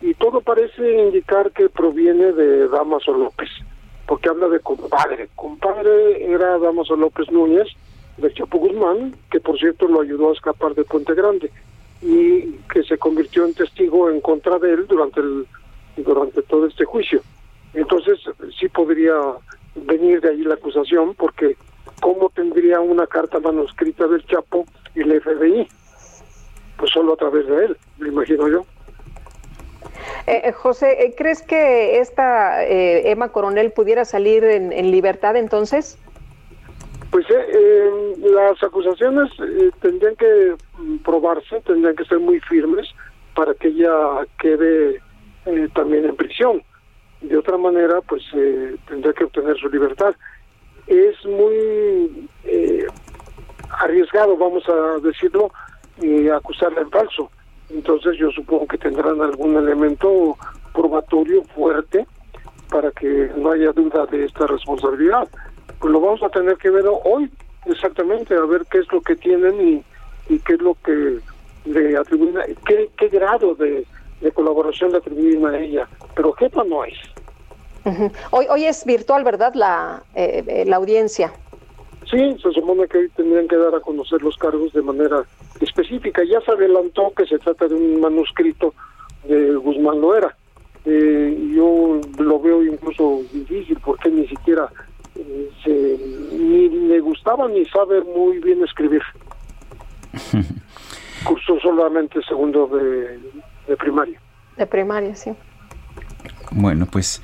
y todo parece indicar que proviene de Damaso López, porque habla de compadre. Compadre era Damaso López Núñez, de Chapo Guzmán, que por cierto lo ayudó a escapar de Puente Grande y que se convirtió en testigo en contra de él durante el durante todo este juicio. Entonces sí podría venir de ahí la acusación porque cómo tendría una carta manuscrita del Chapo y el FBI, pues solo a través de él, me imagino yo. Eh, eh José, eh, ¿crees que esta eh, Emma Coronel pudiera salir en, en libertad entonces? Pues eh, las acusaciones eh, tendrían que probarse, tendrían que ser muy firmes para que ella quede eh, también en prisión. De otra manera, pues tendría que obtener su libertad. Es muy arriesgado, vamos a decirlo, acusarla en falso. Entonces yo supongo que tendrán algún elemento probatorio fuerte para que no haya duda de esta responsabilidad pues lo vamos a tener que ver hoy exactamente, a ver qué es lo que tienen y, qué es lo que le atribuyen, qué, qué grado de, colaboración le atribuyen a ella, pero jefa no es. Hoy hoy es virtual, ¿verdad? La, eh, eh, la audiencia. Sí, se supone que hoy tendrían que dar a conocer los cargos de manera específica. Ya se adelantó que se trata de un manuscrito de Guzmán Loera. Eh, yo lo veo incluso difícil porque ni siquiera se, ni le gustaba ni sabe muy bien escribir. Cursó solamente segundo de, de primaria. De primaria, sí. Bueno, pues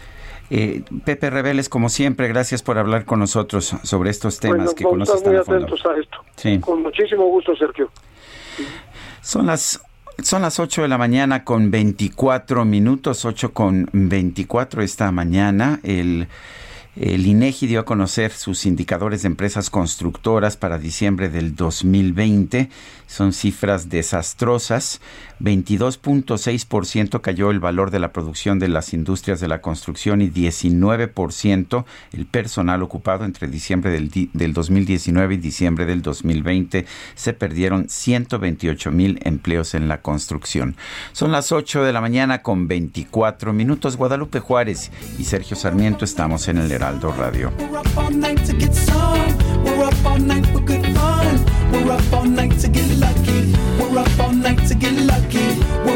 eh, Pepe Reveles, como siempre, gracias por hablar con nosotros sobre estos temas que conoces tan a fondo. a esto. Sí. Con muchísimo gusto, Sergio. Son las son las 8 de la mañana con 24 minutos, 8 con 24 esta mañana. El el INEGI dio a conocer sus indicadores de empresas constructoras para diciembre del 2020. Son cifras desastrosas. 22.6% cayó el valor de la producción de las industrias de la construcción y 19% el personal ocupado entre diciembre del, del 2019 y diciembre del 2020. Se perdieron 128 mil empleos en la construcción. Son las 8 de la mañana con 24 minutos. Guadalupe Juárez y Sergio Sarmiento estamos en el Heraldo Radio. We're up all night to get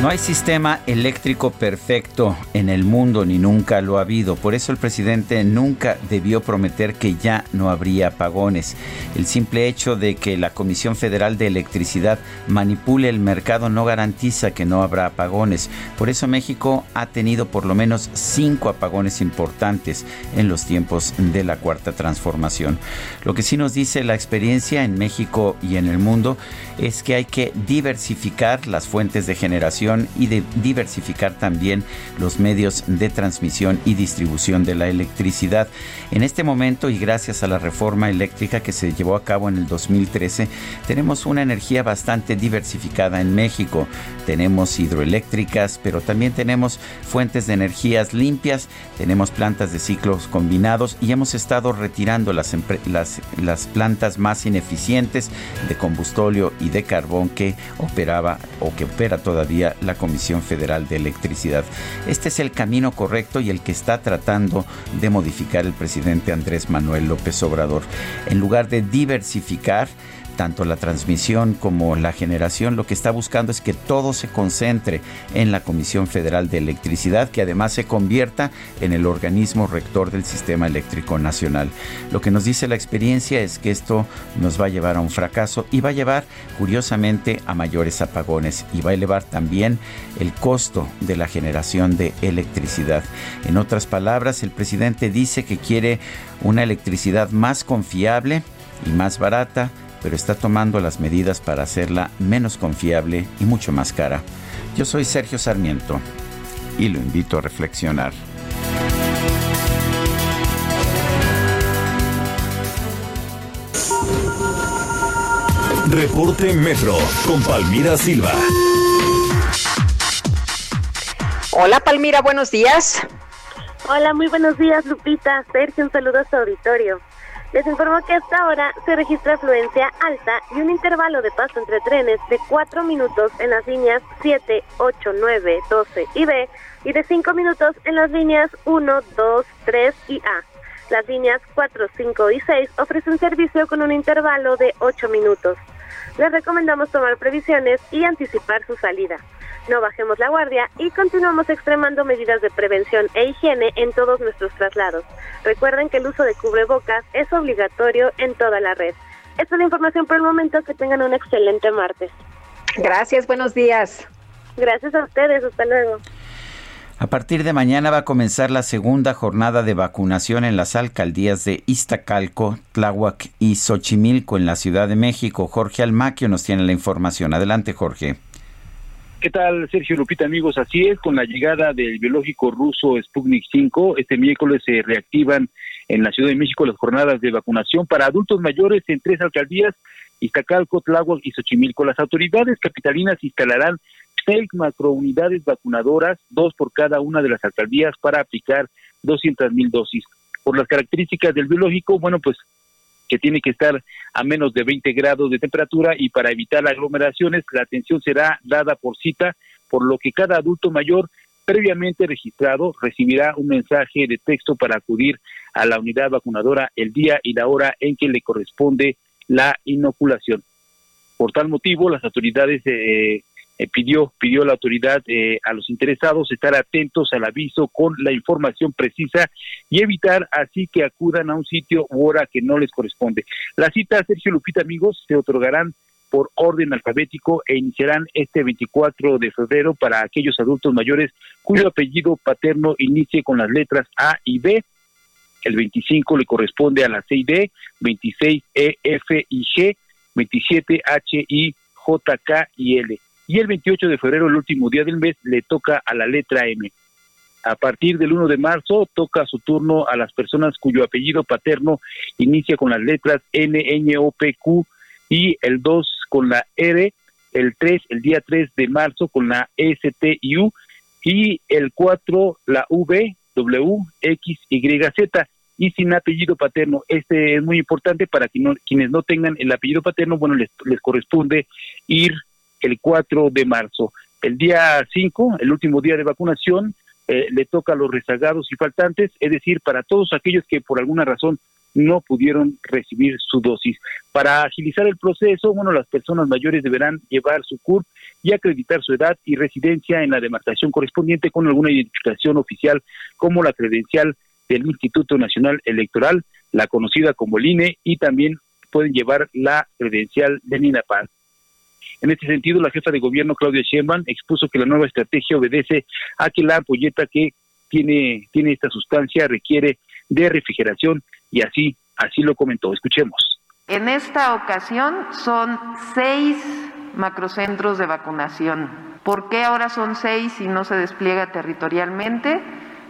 No hay sistema eléctrico perfecto en el mundo ni nunca lo ha habido. Por eso el presidente nunca debió prometer que ya no habría apagones. El simple hecho de que la Comisión Federal de Electricidad manipule el mercado no garantiza que no habrá apagones. Por eso México ha tenido por lo menos cinco apagones importantes en los tiempos de la cuarta transformación. Lo que sí nos dice la experiencia en México y en el mundo es que hay que diversificar las fuentes de generación y de diversificar también los medios de transmisión y distribución de la electricidad. En este momento y gracias a la reforma eléctrica que se llevó a cabo en el 2013, tenemos una energía bastante diversificada en México. Tenemos hidroeléctricas, pero también tenemos fuentes de energías limpias, tenemos plantas de ciclos combinados y hemos estado retirando las, las, las plantas más ineficientes de combustóleo y de carbón que operaba o que opera todavía la Comisión Federal de Electricidad. Este es el camino correcto y el que está tratando de modificar el presidente Andrés Manuel López Obrador. En lugar de diversificar, tanto la transmisión como la generación, lo que está buscando es que todo se concentre en la Comisión Federal de Electricidad, que además se convierta en el organismo rector del Sistema Eléctrico Nacional. Lo que nos dice la experiencia es que esto nos va a llevar a un fracaso y va a llevar, curiosamente, a mayores apagones y va a elevar también el costo de la generación de electricidad. En otras palabras, el presidente dice que quiere una electricidad más confiable y más barata pero está tomando las medidas para hacerla menos confiable y mucho más cara. Yo soy Sergio Sarmiento y lo invito a reflexionar. Reporte Metro con Palmira Silva. Hola Palmira, buenos días. Hola, muy buenos días Lupita. Sergio, un saludo a su auditorio. Les informo que hasta ahora se registra afluencia alta y un intervalo de paso entre trenes de 4 minutos en las líneas 7, 8, 9, 12 y B y de 5 minutos en las líneas 1, 2, 3 y A. Las líneas 4, 5 y 6 ofrecen servicio con un intervalo de 8 minutos. Les recomendamos tomar previsiones y anticipar su salida no bajemos la guardia y continuamos extremando medidas de prevención e higiene en todos nuestros traslados. Recuerden que el uso de cubrebocas es obligatorio en toda la red. Esta es la información por el momento. Que tengan un excelente martes. Gracias, buenos días. Gracias a ustedes, hasta luego. A partir de mañana va a comenzar la segunda jornada de vacunación en las alcaldías de Iztacalco, Tláhuac y Xochimilco en la Ciudad de México. Jorge Almaquio nos tiene la información. Adelante, Jorge. ¿Qué tal, Sergio Lupita, amigos? Así es, con la llegada del biológico ruso Sputnik 5, este miércoles se reactivan en la Ciudad de México las jornadas de vacunación para adultos mayores en tres alcaldías, Iztacalco, Tláhuac y Xochimilco. Las autoridades capitalinas instalarán seis macrounidades vacunadoras, dos por cada una de las alcaldías, para aplicar 200 mil dosis. Por las características del biológico, bueno, pues que tiene que estar a menos de 20 grados de temperatura y para evitar aglomeraciones la atención será dada por cita, por lo que cada adulto mayor previamente registrado recibirá un mensaje de texto para acudir a la unidad vacunadora el día y la hora en que le corresponde la inoculación. Por tal motivo, las autoridades eh, eh, pidió, pidió la autoridad eh, a los interesados estar atentos al aviso con la información precisa y evitar así que acudan a un sitio u hora que no les corresponde. Las citas, Sergio Lupita, amigos, se otorgarán por orden alfabético e iniciarán este 24 de febrero para aquellos adultos mayores cuyo apellido paterno inicie con las letras A y B. El 25 le corresponde a la C y D, 26 E, F y G, 27 H, I, J, K y L y el 28 de febrero, el último día del mes, le toca a la letra M. A partir del 1 de marzo toca su turno a las personas cuyo apellido paterno inicia con las letras N, N, O, P, Q y el 2 con la R, el 3, el día 3 de marzo con la S, T y U y el 4 la V, W, X, Y, Z y sin apellido paterno. Este es muy importante para quienes no tengan el apellido paterno, bueno, les, les corresponde ir el 4 de marzo. El día 5, el último día de vacunación, eh, le toca a los rezagados y faltantes, es decir, para todos aquellos que por alguna razón no pudieron recibir su dosis. Para agilizar el proceso, bueno, las personas mayores deberán llevar su CURP y acreditar su edad y residencia en la demarcación correspondiente con alguna identificación oficial como la credencial del Instituto Nacional Electoral, la conocida como el INE, y también pueden llevar la credencial de NINAPAD. En este sentido, la jefa de gobierno, Claudia Sheinbaum, expuso que la nueva estrategia obedece a que la ampolleta que tiene, tiene esta sustancia requiere de refrigeración y así, así lo comentó. Escuchemos. En esta ocasión son seis macrocentros de vacunación. ¿Por qué ahora son seis y no se despliega territorialmente?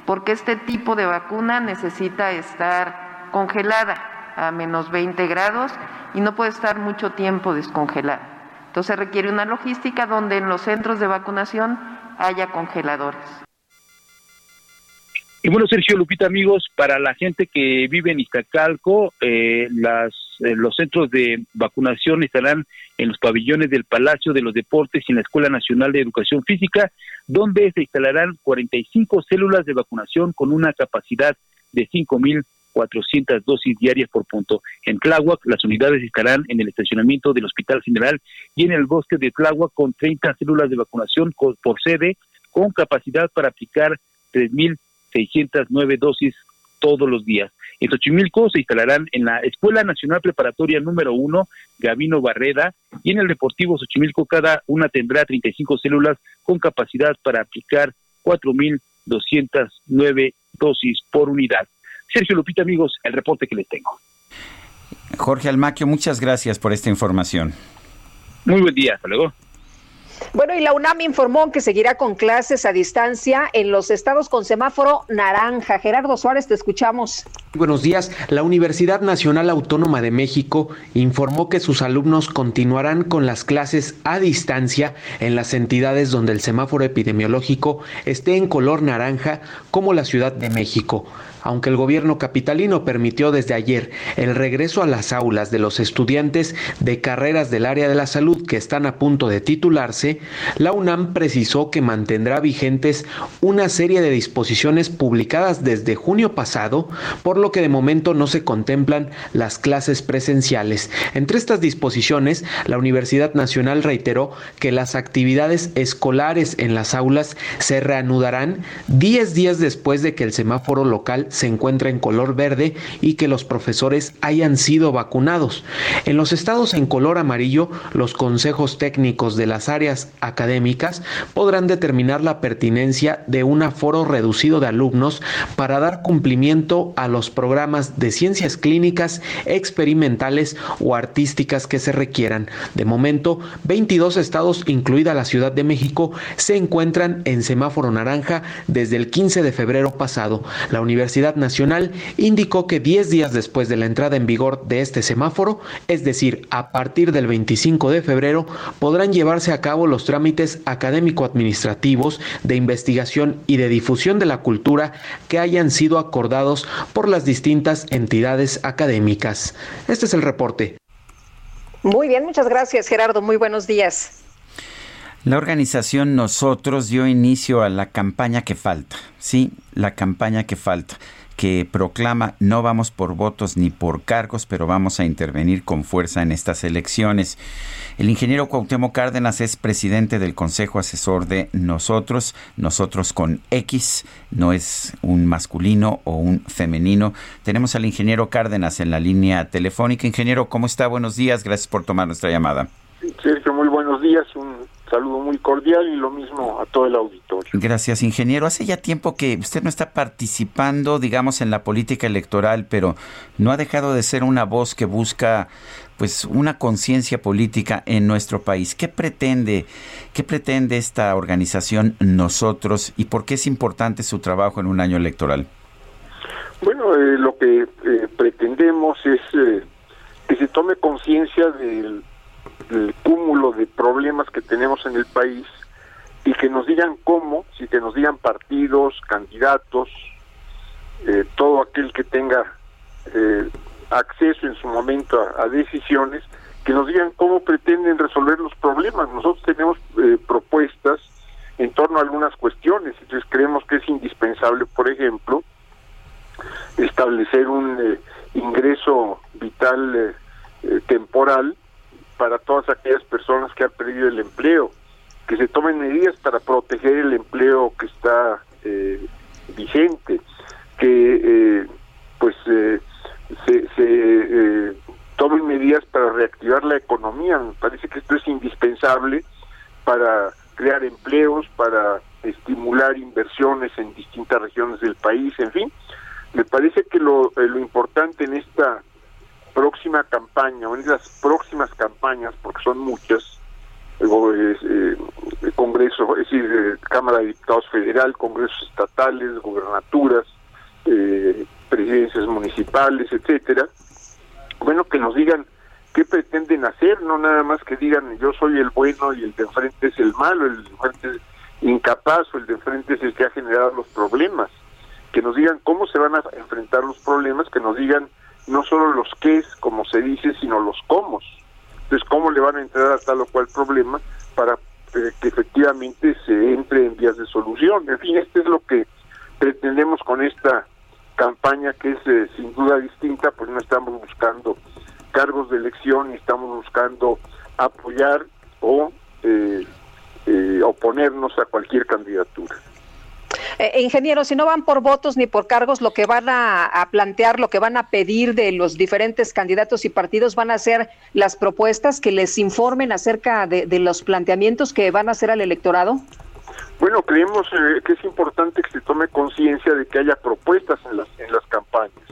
Porque este tipo de vacuna necesita estar congelada a menos 20 grados y no puede estar mucho tiempo descongelada. Entonces requiere una logística donde en los centros de vacunación haya congeladores. Y bueno, Sergio Lupita, amigos, para la gente que vive en Iztacalco, eh, las, eh, los centros de vacunación estarán en los pabellones del Palacio de los Deportes y en la Escuela Nacional de Educación Física, donde se instalarán 45 células de vacunación con una capacidad de 5.400 dosis diarias por punto. En Tláhuac, las unidades estarán en el estacionamiento del Hospital General y en el bosque de Tláhuac con 30 células de vacunación por sede, con capacidad para aplicar 3.000 609 dosis todos los días. En Xochimilco se instalarán en la Escuela Nacional Preparatoria número 1, Gavino Barreda, y en el Deportivo Xochimilco cada una tendrá 35 células con capacidad para aplicar 4.209 dosis por unidad. Sergio Lupita, amigos, el reporte que les tengo. Jorge Almaquio, muchas gracias por esta información. Muy buen día, hasta luego. Bueno, y la UNAM informó que seguirá con clases a distancia en los estados con semáforo naranja. Gerardo Suárez, te escuchamos. Buenos días. La Universidad Nacional Autónoma de México informó que sus alumnos continuarán con las clases a distancia en las entidades donde el semáforo epidemiológico esté en color naranja, como la Ciudad de México. Aunque el gobierno capitalino permitió desde ayer el regreso a las aulas de los estudiantes de carreras del área de la salud que están a punto de titularse, la UNAM precisó que mantendrá vigentes una serie de disposiciones publicadas desde junio pasado, por lo que de momento no se contemplan las clases presenciales. Entre estas disposiciones, la Universidad Nacional reiteró que las actividades escolares en las aulas se reanudarán 10 días después de que el semáforo local se encuentra en color verde y que los profesores hayan sido vacunados. En los estados en color amarillo, los consejos técnicos de las áreas académicas podrán determinar la pertinencia de un aforo reducido de alumnos para dar cumplimiento a los programas de ciencias clínicas, experimentales o artísticas que se requieran. De momento, 22 estados, incluida la Ciudad de México, se encuentran en semáforo naranja desde el 15 de febrero pasado. La Universidad Nacional indicó que 10 días después de la entrada en vigor de este semáforo, es decir, a partir del 25 de febrero, podrán llevarse a cabo los trámites académico-administrativos de investigación y de difusión de la cultura que hayan sido acordados por las distintas entidades académicas. Este es el reporte. Muy bien, muchas gracias Gerardo, muy buenos días. La organización Nosotros dio inicio a la campaña que falta, sí, la campaña que falta, que proclama no vamos por votos ni por cargos, pero vamos a intervenir con fuerza en estas elecciones. El ingeniero Cuauhtémoc Cárdenas es presidente del Consejo Asesor de Nosotros, Nosotros con X, no es un masculino o un femenino. Tenemos al ingeniero Cárdenas en la línea telefónica. Ingeniero, ¿cómo está? Buenos días, gracias por tomar nuestra llamada. Sergio, muy buenos días, un saludo muy cordial y lo mismo a todo el auditorio. Gracias, ingeniero. Hace ya tiempo que usted no está participando, digamos, en la política electoral, pero no ha dejado de ser una voz que busca pues una conciencia política en nuestro país. ¿Qué pretende, qué pretende esta organización nosotros y por qué es importante su trabajo en un año electoral? Bueno, eh, lo que eh, pretendemos es eh, que se tome conciencia del el cúmulo de problemas que tenemos en el país y que nos digan cómo, si que nos digan partidos, candidatos, eh, todo aquel que tenga eh, acceso en su momento a, decisiones, que nos digan cómo pretenden resolver los problemas. Nosotros tenemos eh, propuestas en torno a algunas cuestiones, entonces creemos que es indispensable, por ejemplo, establecer un ingreso vital temporal para todas aquellas personas que han perdido el empleo, que se tomen medidas para proteger el empleo que está eh, vigente, que eh, pues eh, se, se tomen medidas para reactivar la economía. Me parece que esto es indispensable para crear empleos, para estimular inversiones en distintas regiones del país, en fin. Me parece que lo, lo importante en esta próxima campaña o en las próximas campañas, porque son muchas, eh, el Congreso, es decir, eh, Cámara de Diputados Federal, Congresos estatales, gobernaturas, eh, presidencias municipales, etcétera, bueno, que nos digan qué pretenden hacer, no nada más que digan yo soy el bueno y el de enfrente es el malo, el de enfrente es incapaz o el de enfrente es el que ha generado los problemas. que nos digan cómo se van a enfrentar los problemas, que nos digan no solo los qué, como se dice, sino los cómo. Entonces, cómo le van a entrar a tal o cual problema para eh, que efectivamente se entre en vías de solución. En fin, este es lo que pretendemos con esta campaña que es eh, sin duda distinta, pues no estamos buscando cargos de elección, estamos buscando apoyar o eh, oponernos a cualquier candidatura. Eh, ingeniero, si no van por votos ni por cargos, lo que van a, plantear, lo que van a pedir de los diferentes candidatos y partidos van a ser las propuestas que les informen acerca de, los planteamientos que van a hacer al electorado. Bueno, creemos eh, que es importante que se tome conciencia de que haya propuestas en las, en las campañas,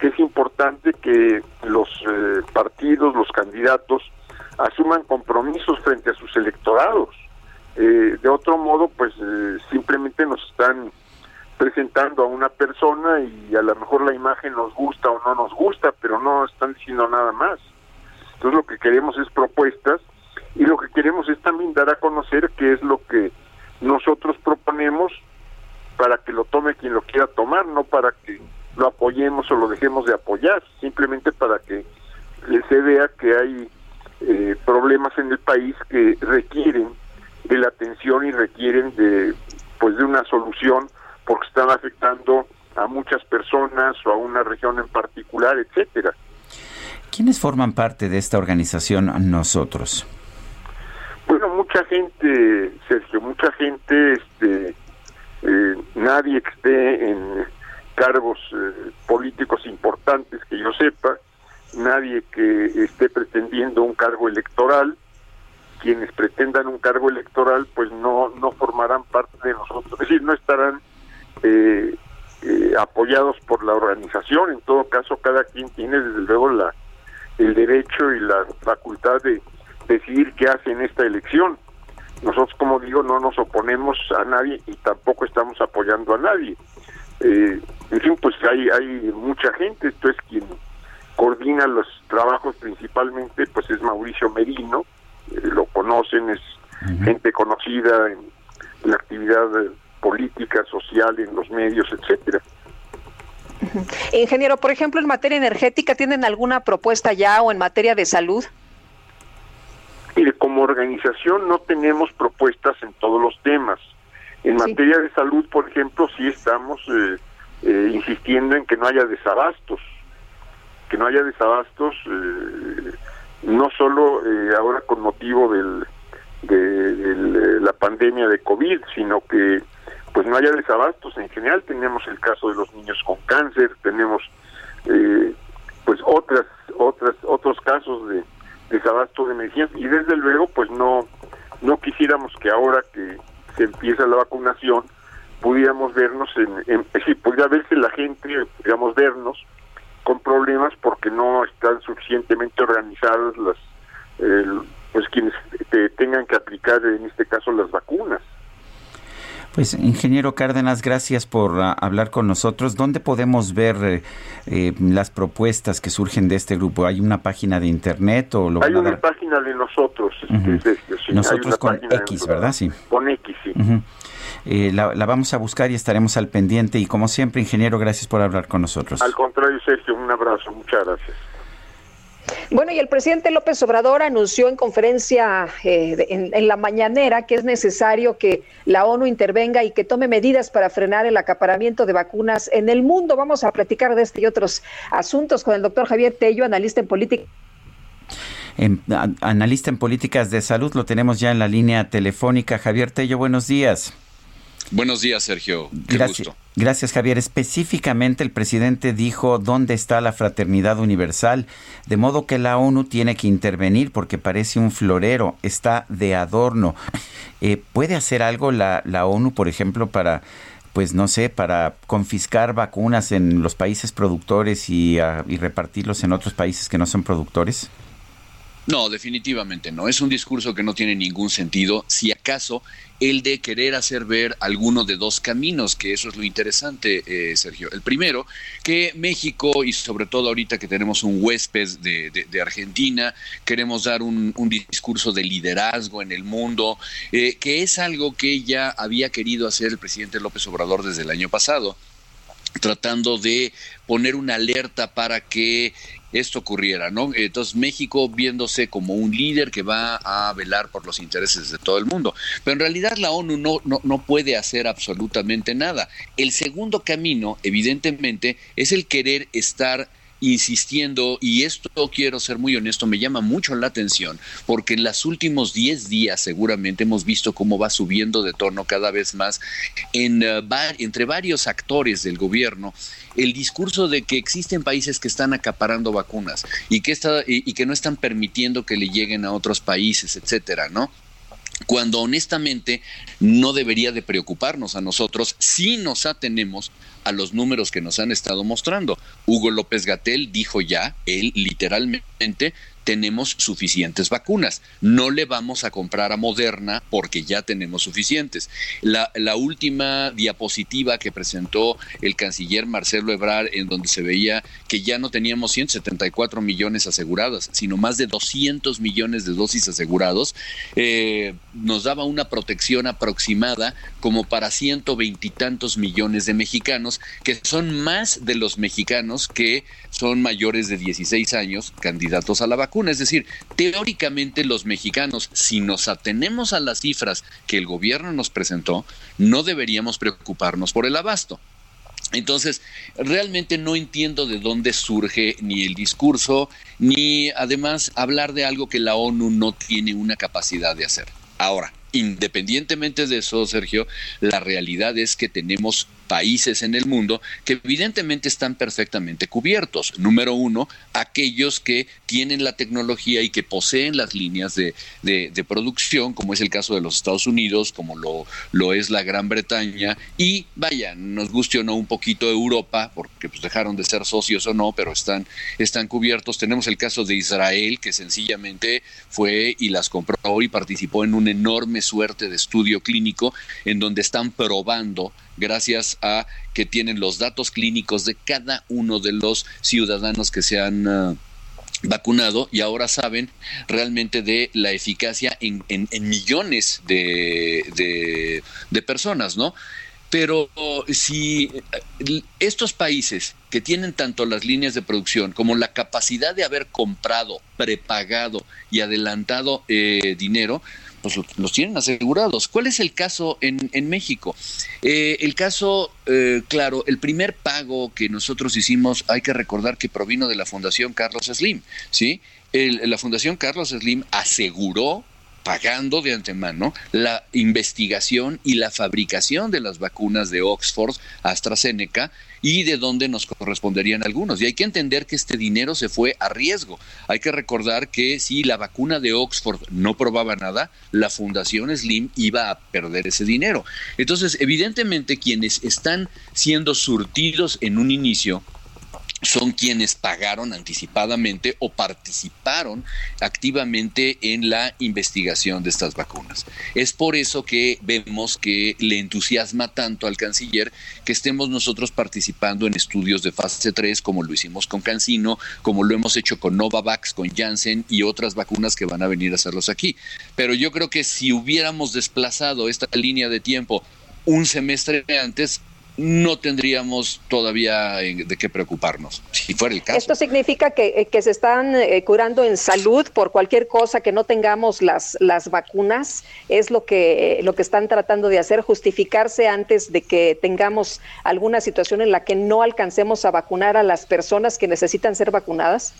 que es importante que los eh, partidos, los candidatos, asuman compromisos frente a sus electorados eh, de otro modo, pues eh, simplemente nos están presentando a una persona y a lo mejor la imagen nos gusta o no nos gusta, pero no están diciendo nada más. Entonces lo que queremos es propuestas y lo que queremos es también dar a conocer qué es lo que nosotros proponemos para que lo tome quien lo quiera tomar, no para que lo apoyemos o lo dejemos de apoyar, simplemente para que se vea que hay eh, problemas en el país que requieren de la atención y requieren de pues de una solución porque están afectando a muchas personas o a una región en particular, etcétera. ¿Quiénes forman parte de esta organización nosotros? Bueno, mucha gente, Sergio, mucha gente, este, eh, nadie que esté en cargos eh, políticos importantes que yo sepa, nadie que esté pretendiendo un cargo electoral, quienes pretendan un cargo electoral pues no no formarán parte de nosotros, es decir, no estarán eh, eh, apoyados por la organización. En todo caso, cada quien tiene desde luego la el derecho y la facultad de decidir qué hace en esta elección. Nosotros, como digo, no nos oponemos a nadie y tampoco estamos apoyando a nadie. Eh, en fin, pues hay hay mucha gente. Esto es quien coordina los trabajos principalmente, pues es Mauricio Merino, lo conocen, es gente conocida en la actividad política, social, en los medios, etcétera. Ingeniero, por ejemplo, en materia energética, ¿tienen alguna propuesta ya o en materia de salud? Mire, como organización no tenemos propuestas en todos los temas. En materia de salud, por ejemplo, sí estamos eh, eh, insistiendo en que no haya desabastos, que no haya desabastos eh, no solo eh, ahora con motivo del, de, la pandemia de COVID, sino que pues no haya desabastos en general. Tenemos el caso de los niños con cáncer, tenemos eh, pues otras otras otros casos de desabasto de medicinas y desde luego pues no no quisiéramos que ahora que se empieza la vacunación pudiéramos vernos en, en pudiera verse la gente, digamos vernos con problemas porque no están suficientemente organizadas las pues quienes tengan que aplicar en este caso las vacunas. Pues, ingeniero Cárdenas, gracias por uh, hablar con nosotros. ¿Dónde podemos ver eh, eh, las propuestas que surgen de este grupo? ¿Hay una página de internet o lo Hay una página de nosotros. Este, nosotros con X, ¿verdad? Sí. Con X, sí. Eh, la, vamos a buscar y estaremos al pendiente. Y como siempre, ingeniero, gracias por hablar con nosotros. Al contrario, Sergio, un abrazo. Muchas gracias. Bueno, y el presidente López Obrador anunció en conferencia eh, en, la mañanera que es necesario que la ONU intervenga y que tome medidas para frenar el acaparamiento de vacunas en el mundo. Vamos a platicar de este y otros asuntos con el doctor Javier Tello, analista en política. analista en políticas de salud, lo tenemos ya en la línea telefónica. Javier Tello, buenos días. Buenos días, Sergio. gracias, gracias, Javier. Específicamente, el presidente dijo dónde está la fraternidad universal, de modo que la ONU tiene que intervenir porque parece un florero, está de adorno. Eh, ¿Puede hacer algo la, la ONU, por ejemplo, para pues no sé, para confiscar vacunas en los países productores y, ah, y repartirlos en otros países que no son productores? No, definitivamente no. Es un discurso que no tiene ningún sentido. Si acaso el de querer hacer ver alguno de dos caminos, que eso es lo interesante, eh, Sergio. El primero, que México, y sobre todo ahorita que tenemos un huésped de, Argentina, queremos dar un, discurso de liderazgo en el mundo, eh, que es algo que ya había querido hacer el presidente López Obrador desde el año pasado tratando de poner una alerta para que esto ocurriera, ¿no? Entonces México viéndose como un líder que va a velar por los intereses de todo el mundo. Pero en realidad la ONU no, no, no puede hacer absolutamente nada. El segundo camino, evidentemente, es el querer estar insistiendo, y esto quiero ser muy honesto, me llama mucho la atención, porque en los últimos 10 días seguramente hemos visto cómo va subiendo de tono cada vez más en, uh, entre varios actores del gobierno el discurso de que existen países que están acaparando vacunas y que, y que no están permitiendo que le lleguen a otros países, etcétera, ¿no? Cuando honestamente no debería de preocuparnos a nosotros si nos atenemos a los números que nos han estado mostrando. Hugo López Gatel dijo ya, él literalmente, tenemos suficientes vacunas. No le vamos a comprar a Moderna porque ya tenemos suficientes. La, la, última diapositiva que presentó el canciller Marcelo Ebrard, en donde se veía que ya no teníamos 174 millones aseguradas, sino más de 200 millones de dosis asegurados, eh, nos daba una protección aproximada como para 120 y tantos millones de mexicanos, que son más de los mexicanos que son mayores de 16 años candidatos a la vacuna es decir, teóricamente los mexicanos, si nos atenemos a las cifras que el gobierno nos presentó, no deberíamos preocuparnos por el abasto. Entonces, realmente no entiendo de dónde surge ni el discurso, ni además hablar de algo que la ONU no tiene una capacidad de hacer. Ahora, independientemente de eso, Sergio, la realidad es que tenemos países en el mundo que evidentemente están perfectamente cubiertos. Número uno, aquellos que tienen la tecnología y que poseen las líneas de, de, producción, como es el caso de los Estados Unidos, como lo, lo es la Gran Bretaña, y vaya, nos guste o no un poquito Europa, porque pues dejaron de ser socios o no, pero están, están cubiertos. Tenemos el caso de Israel, que sencillamente fue y las compró y participó en una enorme suerte de estudio clínico en donde están probando gracias a que tienen los datos clínicos de cada uno de los ciudadanos que se han uh, vacunado y ahora saben realmente de la eficacia en, en, millones de, de, personas, ¿no? Pero si eh, estos países que tienen tanto las líneas de producción como la capacidad de haber comprado, prepagado y adelantado eh, dinero, pues los tienen asegurados. ¿Cuál es el caso en, en México? Eh, el caso, eh, claro, el primer pago que nosotros hicimos, hay que recordar que provino de la Fundación Carlos Slim, ¿sí? La Fundación Carlos Slim aseguró pagando de antemano la investigación y la fabricación de las vacunas de Oxford, AstraZeneca, y de dónde nos corresponderían algunos. Y hay que entender que este dinero se fue a riesgo. Hay que recordar que si la vacuna de Oxford no probaba nada, la Fundación Slim iba a perder ese dinero. Entonces, evidentemente, quienes están siendo surtidos en un inicio son quienes pagaron anticipadamente o participaron activamente en la investigación de estas vacunas. Es por eso que vemos que le entusiasma tanto al canciller que estemos nosotros participando en estudios de fase 3, como lo hicimos con Cancino, como lo hemos hecho con Novavax, con Janssen y otras vacunas que van a venir a hacerlos aquí. Pero yo creo que si hubiéramos desplazado esta línea de tiempo un semestre antes, no tendríamos todavía de qué preocuparnos, si fuera el caso. Esto significa que, eh, que se están eh, curando en salud por cualquier cosa que no tengamos las, las vacunas, es lo que, lo que están tratando de hacer, justificarse antes de que tengamos alguna situación en la que no alcancemos a vacunar a las personas que necesitan ser vacunadas.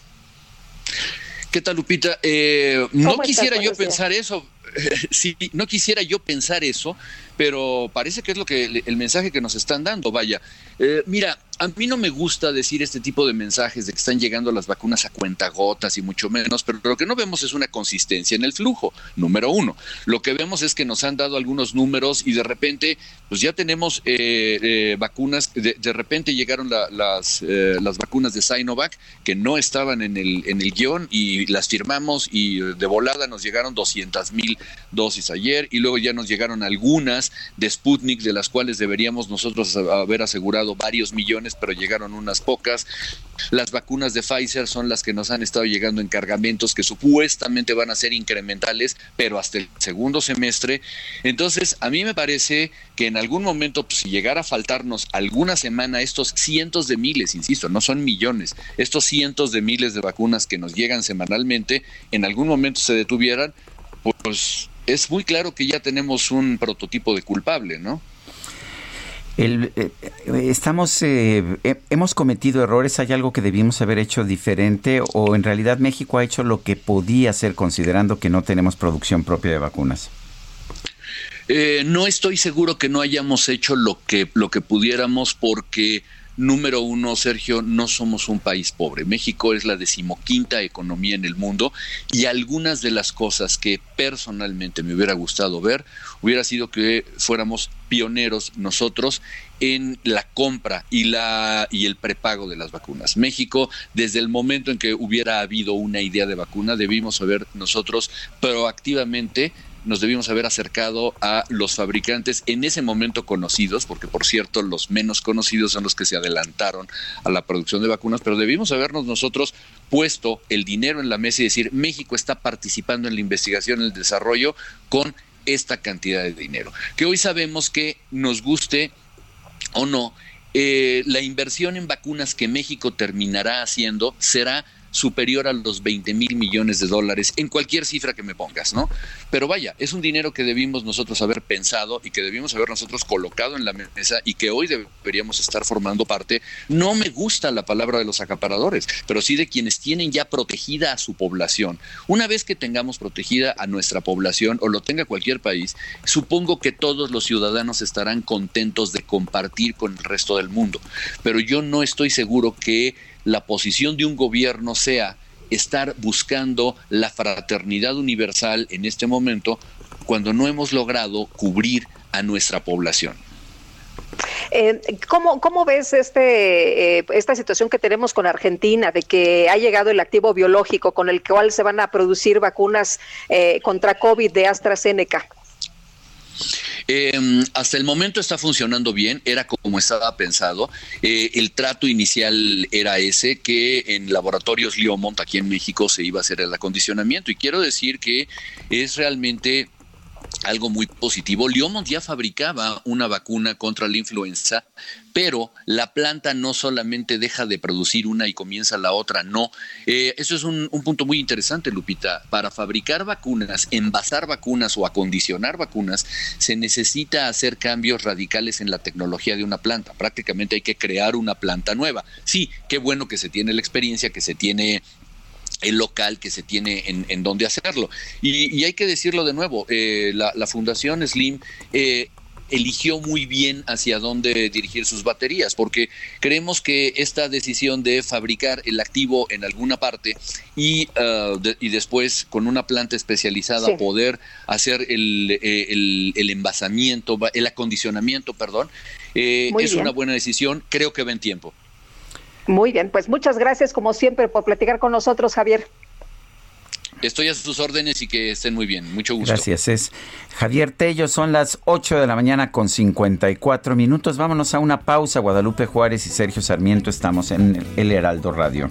¿Qué tal, Lupita? Eh, no quisiera yo pensar eso. sí, no quisiera yo pensar eso, pero parece que es lo que el mensaje que nos están dando. Vaya, eh, mira, a mí no me gusta decir este tipo de mensajes de que están llegando las vacunas a cuentagotas y mucho menos, pero lo que no vemos es una consistencia en el flujo, número uno. Lo que vemos es que nos han dado algunos números y de repente, pues ya tenemos eh, eh, vacunas, de, de, repente llegaron la, las, eh, las vacunas de Sinovac que no estaban en el, en el guion y las firmamos y de volada nos llegaron 200 mil dosis ayer y luego ya nos llegaron algunas de Sputnik, de las cuales deberíamos nosotros haber asegurado varios millones, pero llegaron unas pocas. Las vacunas de Pfizer son las que nos han estado llegando en cargamentos que supuestamente van a ser incrementales, pero hasta el segundo semestre. Entonces, a mí me parece que en algún momento, pues, si llegara a faltarnos alguna semana estos cientos de miles, insisto, no son millones, estos cientos de miles de vacunas que nos llegan semanalmente, en algún momento se detuvieran, pues es muy claro que ya tenemos un prototipo de culpable, ¿no? El, eh, estamos, eh, hemos cometido errores. ¿Hay algo que debimos haber hecho diferente o en realidad México ha hecho lo que podía hacer considerando que no tenemos producción propia de vacunas? Eh, no estoy seguro que no hayamos hecho lo que lo que pudiéramos porque Número uno, Sergio, no somos un país pobre. México es la decimoquinta economía en el mundo y algunas de las cosas que personalmente me hubiera gustado ver hubiera sido que fuéramos pioneros nosotros en la compra y la y el prepago de las vacunas. México, desde el momento en que hubiera habido una idea de vacuna, debimos haber nosotros proactivamente nos debimos haber acercado a los fabricantes en ese momento conocidos, porque por cierto los menos conocidos son los que se adelantaron a la producción de vacunas, pero debimos habernos nosotros puesto el dinero en la mesa y decir, México está participando en la investigación, en el desarrollo con esta cantidad de dinero. Que hoy sabemos que nos guste o no, eh, la inversión en vacunas que México terminará haciendo será superior a los 20 mil millones de dólares en cualquier cifra que me pongas, ¿no? Pero vaya, es un dinero que debimos nosotros haber pensado y que debimos haber nosotros colocado en la mesa y que hoy deberíamos estar formando parte. No me gusta la palabra de los acaparadores, pero sí de quienes tienen ya protegida a su población. Una vez que tengamos protegida a nuestra población o lo tenga cualquier país, supongo que todos los ciudadanos estarán contentos de compartir con el resto del mundo. Pero yo no estoy seguro que la posición de un gobierno sea estar buscando la fraternidad universal en este momento cuando no hemos logrado cubrir a nuestra población. Eh, ¿cómo, ¿cómo, ves este, eh, esta situación que tenemos con Argentina, de que ha llegado el activo biológico con el cual se van a producir vacunas eh, contra COVID de AstraZeneca? Eh, hasta el momento está funcionando bien, era como estaba pensado. Eh, el trato inicial era ese, que en laboratorios Liomont, aquí en México, se iba a hacer el acondicionamiento. Y quiero decir que es realmente algo muy positivo. Liomont ya fabricaba una vacuna contra la influenza, pero la planta no solamente deja de producir una y comienza la otra, no. Eh, eso es un, un, punto muy interesante, Lupita. Para fabricar vacunas, envasar vacunas o acondicionar vacunas, se necesita hacer cambios radicales en la tecnología de una planta. Prácticamente hay que crear una planta nueva. Sí, qué bueno que se tiene la experiencia, que se tiene el local que se tiene en, en donde hacerlo. Y, y, hay que decirlo de nuevo, eh, la, la, Fundación Slim eh, eligió muy bien hacia dónde dirigir sus baterías, porque creemos que esta decisión de fabricar el activo en alguna parte y, uh, de, y después con una planta especializada sí. poder hacer el, eh, el, el, envasamiento, el acondicionamiento, perdón, eh, es bien. una buena decisión, creo que va en tiempo. Muy bien, pues muchas gracias como siempre por platicar con nosotros, Javier. Estoy a sus órdenes y que estén muy bien. Mucho gusto. Gracias. Es Javier Tello. Son las 8 de la mañana con 54 minutos. Vámonos a una pausa. Guadalupe Juárez y Sergio Sarmiento estamos en el Heraldo Radio.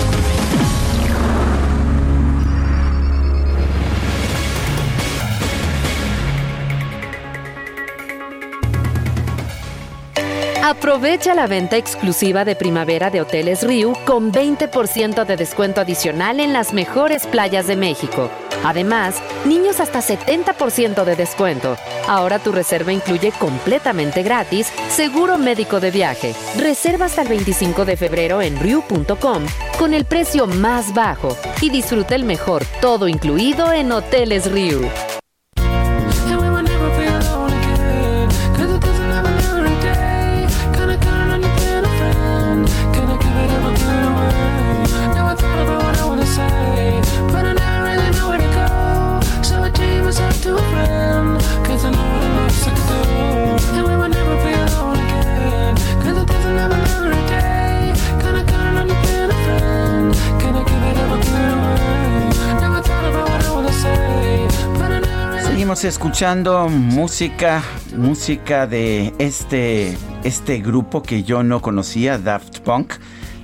Aprovecha la venta exclusiva de primavera de Hoteles Riu con 20% de descuento adicional en las mejores playas de México. Además, niños hasta 70% de descuento. Ahora tu reserva incluye completamente gratis seguro médico de viaje. Reserva hasta el 25 de febrero en Ryu.com con el precio más bajo y disfruta el mejor todo incluido en Hoteles Ryu. Seguimos escuchando música, música de este, este grupo que yo no conocía, Daft Punk,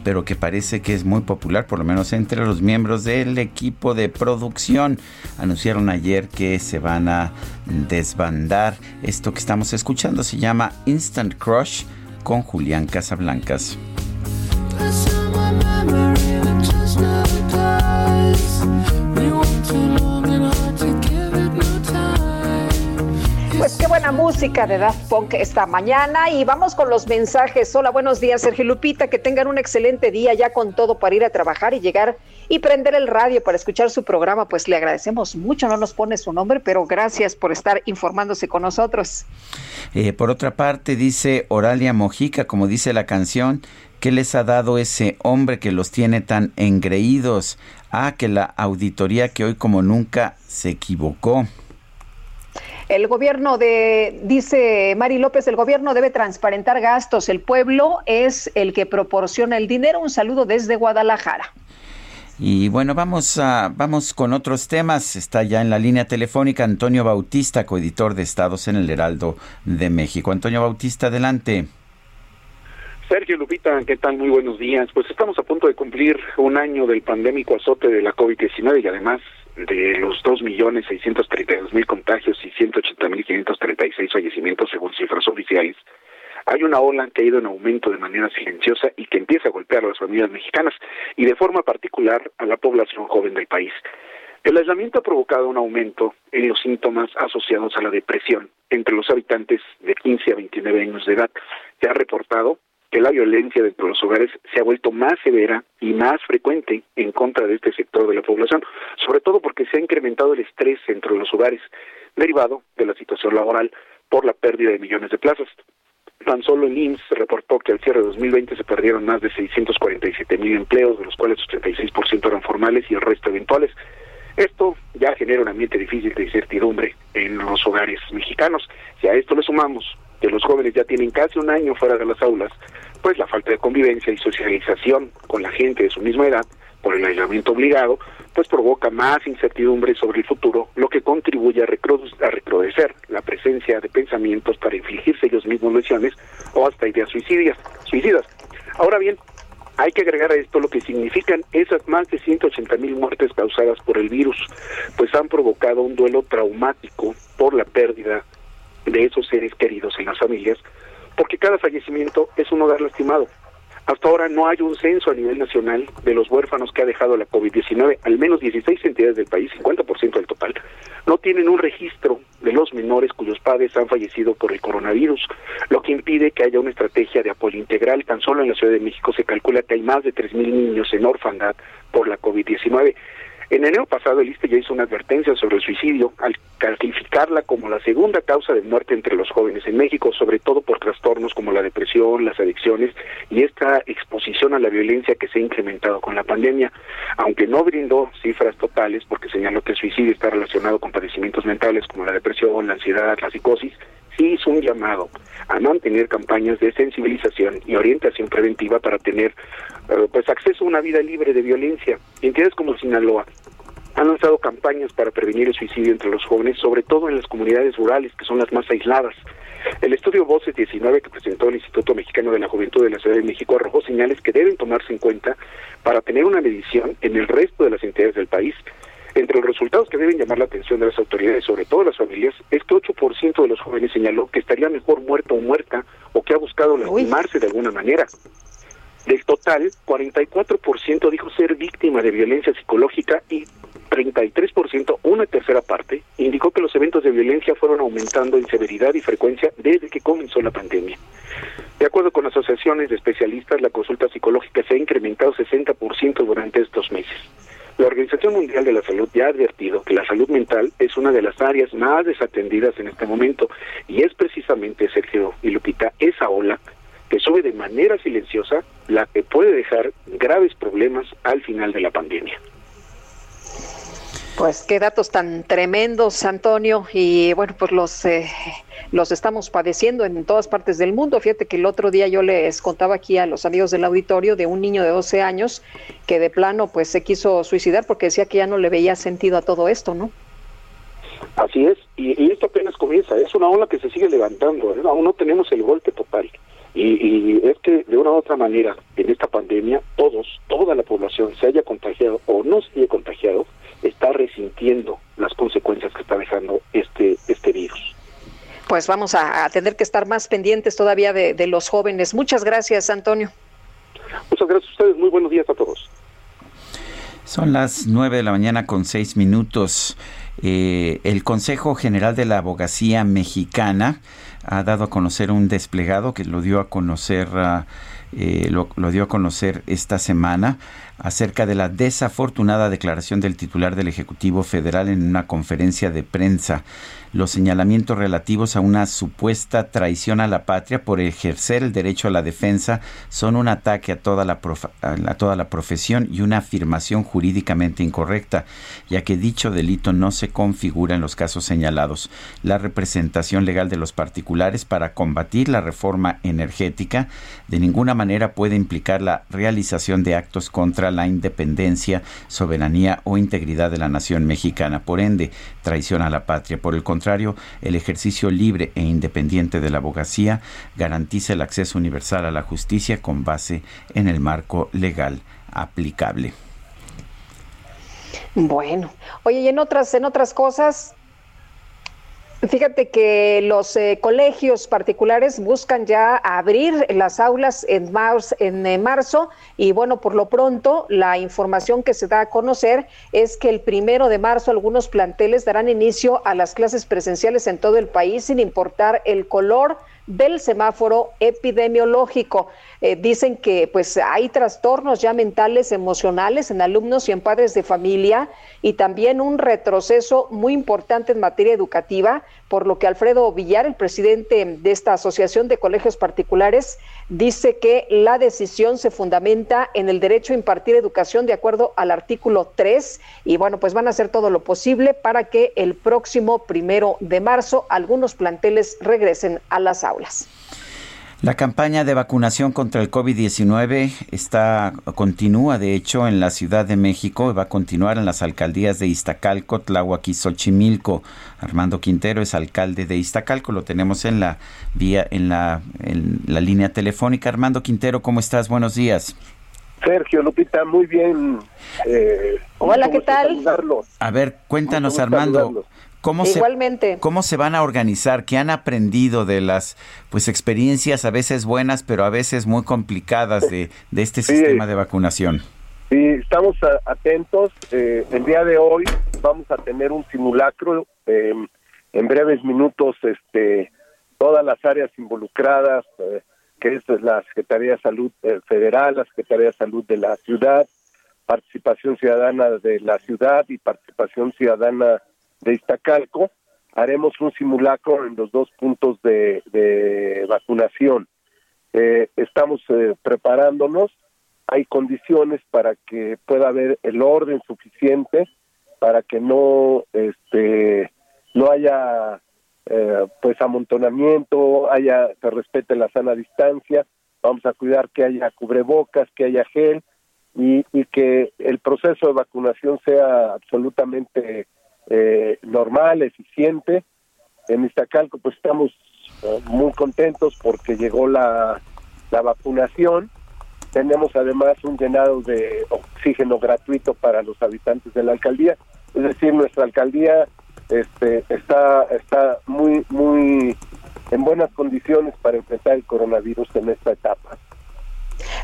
pero que parece que es muy popular, por lo menos entre los miembros del equipo de producción. Anunciaron ayer que se van a desbandar. Esto que estamos escuchando se llama Instant Crush con Julián Casablancas. Buena música de Daft Punk esta mañana y vamos con los mensajes. Hola, buenos días, Sergio Lupita, que tengan un excelente día ya con todo para ir a trabajar y llegar y prender el radio para escuchar su programa. Pues le agradecemos mucho, no nos pone su nombre, pero gracias por estar informándose con nosotros. Eh, por otra parte, dice Oralia Mojica, como dice la canción, ¿qué les ha dado ese hombre que los tiene tan engreídos? Ah, que la auditoría que hoy como nunca se equivocó. El gobierno de, dice Mari López, el gobierno debe transparentar gastos. El pueblo es el que proporciona el dinero. Un saludo desde Guadalajara. Y bueno, vamos a, vamos con otros temas. Está ya en la línea telefónica Antonio Bautista, coeditor de Estados en el Heraldo de México. Antonio Bautista, adelante. Sergio Lupita, ¿qué tal? Muy buenos días. Pues estamos a punto de cumplir un año del pandémico azote de la COVID-19 y además de los 2.632.000 contagios y 180.536 fallecimientos según cifras oficiales, hay una ola que ha ido en aumento de manera silenciosa y que empieza a golpear a las familias mexicanas y de forma particular a la población joven del país. El aislamiento ha provocado un aumento en los síntomas asociados a la depresión entre los habitantes de 15 a 29 años de edad. Se ha reportado que la violencia dentro de los hogares se ha vuelto más severa y más frecuente en contra de este sector de la población, sobre todo porque se ha incrementado el estrés dentro de los hogares, derivado de la situación laboral por la pérdida de millones de plazas. Tan solo el IMSS reportó que al cierre de 2020 se perdieron más de 647 mil empleos, de los cuales 86% eran formales y el resto eventuales. Esto ya genera un ambiente difícil de incertidumbre en los hogares mexicanos. Si a esto le sumamos que los jóvenes ya tienen casi un año fuera de las aulas, pues la falta de convivencia y socialización con la gente de su misma edad por el aislamiento obligado, pues provoca más incertidumbre sobre el futuro, lo que contribuye a, recrudecer la presencia de pensamientos para infligirse ellos mismos lesiones o hasta ideas suicidas. suicidas. Ahora bien, hay que agregar a esto lo que significan esas más de 180 mil muertes causadas por el virus, pues han provocado un duelo traumático por la pérdida de esos seres queridos en las familias, porque cada fallecimiento es un hogar lastimado. Hasta ahora no hay un censo a nivel nacional de los huérfanos que ha dejado la COVID-19. Al menos 16 entidades del país, 50% del total, no tienen un registro de los menores cuyos padres han fallecido por el coronavirus, lo que impide que haya una estrategia de apoyo integral. Tan solo en la Ciudad de México se calcula que hay más de 3.000 niños en orfandad por la COVID-19. En enero pasado el ISTE ya hizo una advertencia sobre el suicidio al calificarla como la segunda causa de muerte entre los jóvenes en México, sobre todo por trastornos como la depresión, las adicciones y esta exposición a la violencia que se ha incrementado con la pandemia. Aunque no brindó cifras totales porque señaló que el suicidio está relacionado con padecimientos mentales como la depresión, la ansiedad, la psicosis, sí hizo un llamado a mantener campañas de sensibilización y orientación preventiva para tener eh, pues acceso a una vida libre de violencia. Entidades como Sinaloa han lanzado campañas para prevenir el suicidio entre los jóvenes, sobre todo en las comunidades rurales, que son las más aisladas. El estudio Voces 19 que presentó el Instituto Mexicano de la Juventud de la Ciudad de México arrojó señales que deben tomarse en cuenta para tener una medición en el resto de las entidades del país. Entre los resultados que deben llamar la atención de las autoridades, sobre todo las familias, es que 8% de los jóvenes señaló que estaría mejor muerto o muerta o que ha buscado lastimarse de alguna manera. Del total, 44% dijo ser víctima de violencia psicológica y 33%, una tercera parte, indicó que los eventos de violencia fueron aumentando en severidad y frecuencia desde que comenzó la pandemia. De acuerdo con asociaciones de especialistas, la consulta psicológica se ha incrementado 60% durante estos meses. La Organización Mundial de la Salud ya ha advertido que la salud mental es una de las áreas más desatendidas en este momento y es precisamente, Sergio y Lupita, esa ola que sube de manera silenciosa la que puede dejar graves problemas al final de la pandemia. Pues qué datos tan tremendos, Antonio, y bueno, pues los eh, los estamos padeciendo en todas partes del mundo. Fíjate que el otro día yo les contaba aquí a los amigos del auditorio de un niño de 12 años que de plano pues se quiso suicidar porque decía que ya no le veía sentido a todo esto, ¿no? Así es, y, esto apenas comienza, es una ola que se sigue levantando, ¿eh? aún no tenemos el golpe total. Y, y, es que de una u otra manera, en esta pandemia, todos, toda la población, se haya contagiado o no se haya contagiado, está resintiendo las consecuencias que está dejando este, este virus. Pues vamos a, tener que estar más pendientes todavía de, los jóvenes. Muchas gracias, Antonio. Muchas gracias a ustedes. Muy buenos días a todos. Son las nueve de la mañana con seis minutos. Eh, el Consejo General de la Abogacía Mexicana ha dado a conocer un desplegado que lo dio a conocer, ah, eh, lo, dio a conocer esta semana acerca de la desafortunada declaración del titular del Ejecutivo Federal en una conferencia de prensa los señalamientos relativos a una supuesta traición a la patria por ejercer el derecho a la defensa son un ataque a toda la, toda la profesión y una afirmación jurídicamente incorrecta, ya que dicho delito no se configura en los casos señalados. La representación legal de los particulares para combatir la reforma energética de ninguna manera puede implicar la realización de actos contra la independencia, soberanía o integridad de la nación mexicana. Por ende, traición a la patria. Por el contrario, el ejercicio libre e independiente de la abogacía garantiza el acceso universal a la justicia con base en el marco legal aplicable. Bueno, oye, y en otras, en otras cosas, Fíjate que los eh, colegios particulares buscan ya abrir las aulas en, en eh, marzo y bueno, por lo pronto la información que se da a conocer es que el primero de marzo algunos planteles darán inicio a las clases presenciales en todo el país sin importar el color del semáforo epidemiológico. Eh, dicen que pues hay trastornos ya mentales, emocionales en alumnos y en padres de familia y también un retroceso muy importante en materia educativa, por lo que Alfredo Villar, el presidente de esta Asociación de Colegios Particulares, dice que la decisión se fundamenta en el derecho a impartir educación de acuerdo al artículo 3 y bueno, pues van a hacer todo lo posible para que el próximo primero de marzo algunos planteles regresen a las aulas. La campaña de vacunación contra el COVID-19 está continúa de hecho en la Ciudad de México y va a continuar en las alcaldías de Iztacalco, Tláhuac y Xochimilco. Armando Quintero es alcalde de Iztacalco, lo tenemos en la vía en la en la línea telefónica. Armando Quintero, ¿cómo estás? Buenos días. Sergio Lupita, muy bien. Eh, Hola, ¿qué tal? A ver, cuéntanos, Armando. ¿Cómo Igualmente. Se, ¿Cómo se van a organizar? ¿Qué han aprendido de las pues experiencias a veces buenas, pero a veces muy complicadas de, de este sistema de vacunación? Sí, estamos atentos. Eh, el día de hoy vamos a tener un simulacro. Em, en breves minutos, este, todas las áreas involucradas, eh, que es la Secretaría de Salud eh, Federal, la Secretaría de Salud de la ciudad, participación ciudadana de la ciudad y participación ciudadana de Iztacalco, haremos un simulacro en los dos puntos de, vacunación. Eh, estamos eh, preparándonos, hay condiciones para que pueda haber el orden suficiente para que no este no haya eh, pues amontonamiento, haya se respete la sana distancia, vamos a cuidar que haya cubrebocas, que haya gel y, y que el proceso de vacunación sea absolutamente eh, normal, eficiente. En Iztacalco pues estamos eh, muy contentos porque llegó la, la vacunación. Tenemos además un llenado de oxígeno gratuito para los habitantes de la alcaldía. Es decir, nuestra alcaldía este, está, está muy, muy en buenas condiciones para enfrentar el coronavirus en esta etapa.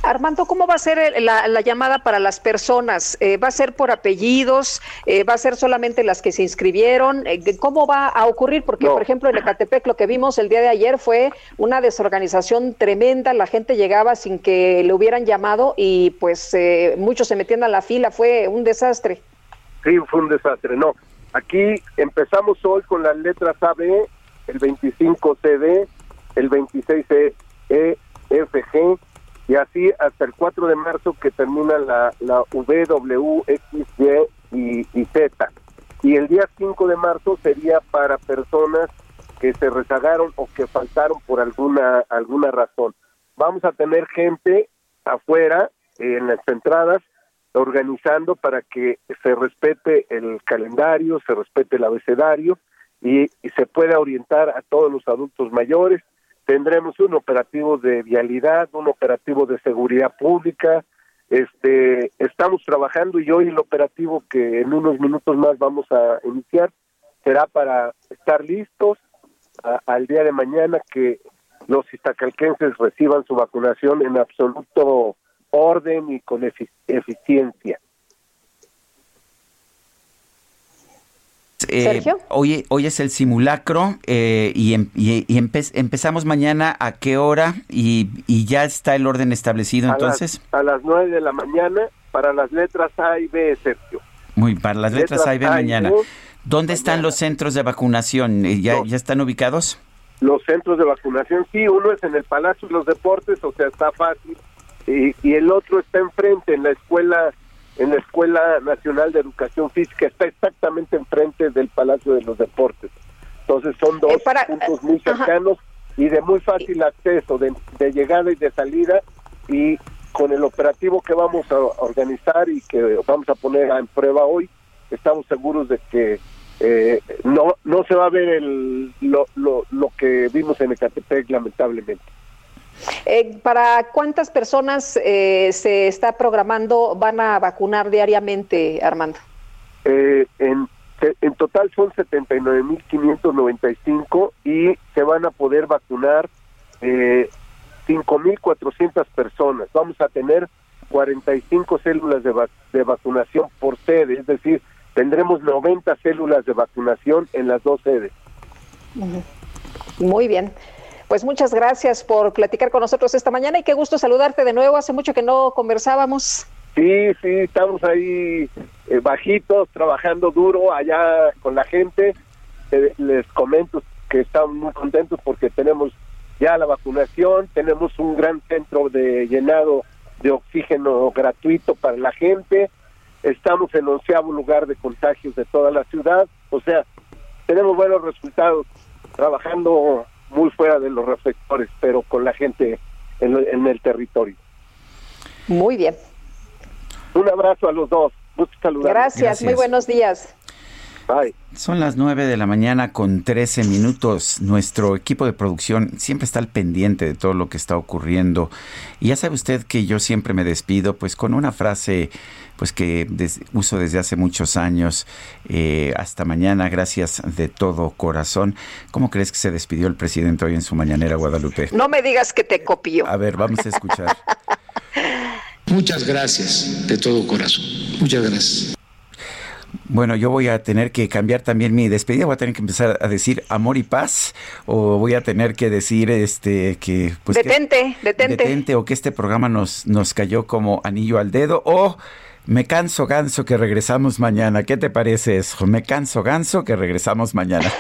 Armando, ¿cómo va a ser la, llamada para las personas? Eh, ¿Va a ser por apellidos? Eh, ¿Va a ser solamente las que se inscribieron? Eh, ¿Cómo va a ocurrir? Porque, por ejemplo, en Ecatepec lo que vimos el día de ayer fue una desorganización tremenda. La gente llegaba sin que le hubieran llamado y pues muchos se metían a la fila. Fue un desastre. Sí, fue un desastre. No, aquí empezamos hoy con las letras AB, el 25 CD, el 26 EFG y así hasta el 4 de marzo que termina la, la W, X, Y Z. Y el día 5 de marzo sería para personas que se rezagaron o que faltaron por alguna alguna razón. Vamos a tener gente afuera en las entradas organizando para que se respete el calendario, se respete el abecedario y se pueda orientar a todos los adultos mayores tendremos un operativo de vialidad, un operativo de seguridad pública. Este, estamos trabajando y hoy el operativo que en unos minutos más vamos a iniciar será para estar listos al día de mañana que los iztacalquenses reciban su vacunación en absoluto orden y con eficiencia. Eh, hoy, hoy es el simulacro eh, y, em, empezamos mañana a qué hora y, ya está el orden establecido entonces. a las nueve de la mañana para las letras A y B, Sergio. Muy, para las letras, A y B mañana. ¿Dónde están los centros de vacunación? Eh, ¿Ya, ¿Ya están ubicados? Los centros de vacunación, sí, uno es en el Palacio de los Deportes, o sea, está fácil, y, y el otro está enfrente, en la escuela en la Escuela Nacional de Educación Física, está exactamente enfrente del Palacio de los Deportes. Entonces son dos eh, puntos muy cercanos y de muy fácil acceso, de, llegada y de salida, y con el operativo que vamos a organizar y que vamos a poner en prueba hoy, estamos seguros de que eh, no no se va a ver el, lo, lo, lo que vimos en Ecatepec, lamentablemente. Eh, ¿Para cuántas personas eh, se está programando, van a vacunar diariamente, Armando? Eh, en, en total son 79.595 y se van a poder vacunar eh, 5.400 personas. Vamos a tener 45 células de, de vacunación por sede, es decir, tendremos 90 células de vacunación en las dos sedes. Muy bien. Pues muchas gracias por platicar con nosotros esta mañana y qué gusto saludarte de nuevo. Hace mucho que no conversábamos. Sí, sí, estamos ahí eh, bajitos, trabajando duro allá con la gente. Les comento que estamos muy contentos porque tenemos ya la vacunación, tenemos un gran centro de llenado de oxígeno gratuito para la gente, estamos en onceavo lugar de contagios de toda la ciudad, o sea, tenemos buenos resultados trabajando muy fuera de los reflectores, pero con la gente en, el territorio. Muy bien. Un abrazo a los dos. Gracias, muy buenos días. Bye. Son las 9 de la mañana con 13 minutos. Nuestro equipo de producción siempre está al pendiente de todo lo que está ocurriendo. Y ya sabe usted que yo siempre me despido pues con una frase pues que uso desde hace muchos años. Eh, hasta mañana, gracias de todo corazón. ¿Cómo crees que se despidió el presidente hoy en su mañanera, Guadalupe? No me digas que te copió. A ver, vamos a escuchar. Muchas gracias de todo corazón. Muchas gracias. Bueno, yo voy a tener que cambiar también mi despedida, voy a tener que empezar a decir amor y paz o voy a tener que decir este que pues detente, detente. Detente o que este programa nos nos cayó como anillo al dedo o me canso ganso que regresamos mañana. ¿Qué te parece eso? Me canso ganso que regresamos mañana.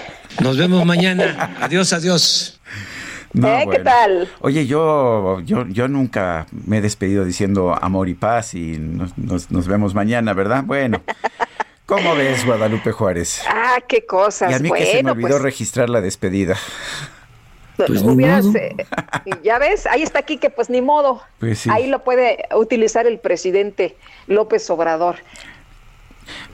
Nos vemos mañana. Adiós, adiós. ¿Eh? ¿Qué tal? Oye, yo, yo, yo nunca me he despedido diciendo amor y paz y nos, nos, vemos mañana, ¿verdad? Bueno. ¿Cómo ves, Guadalupe Juárez? Ah, qué cosas. Y a mí que se me olvidó pues registrar la despedida. Pues ya ves, ahí está aquí que pues ni modo. Pues ahí lo puede utilizar el presidente López Obrador.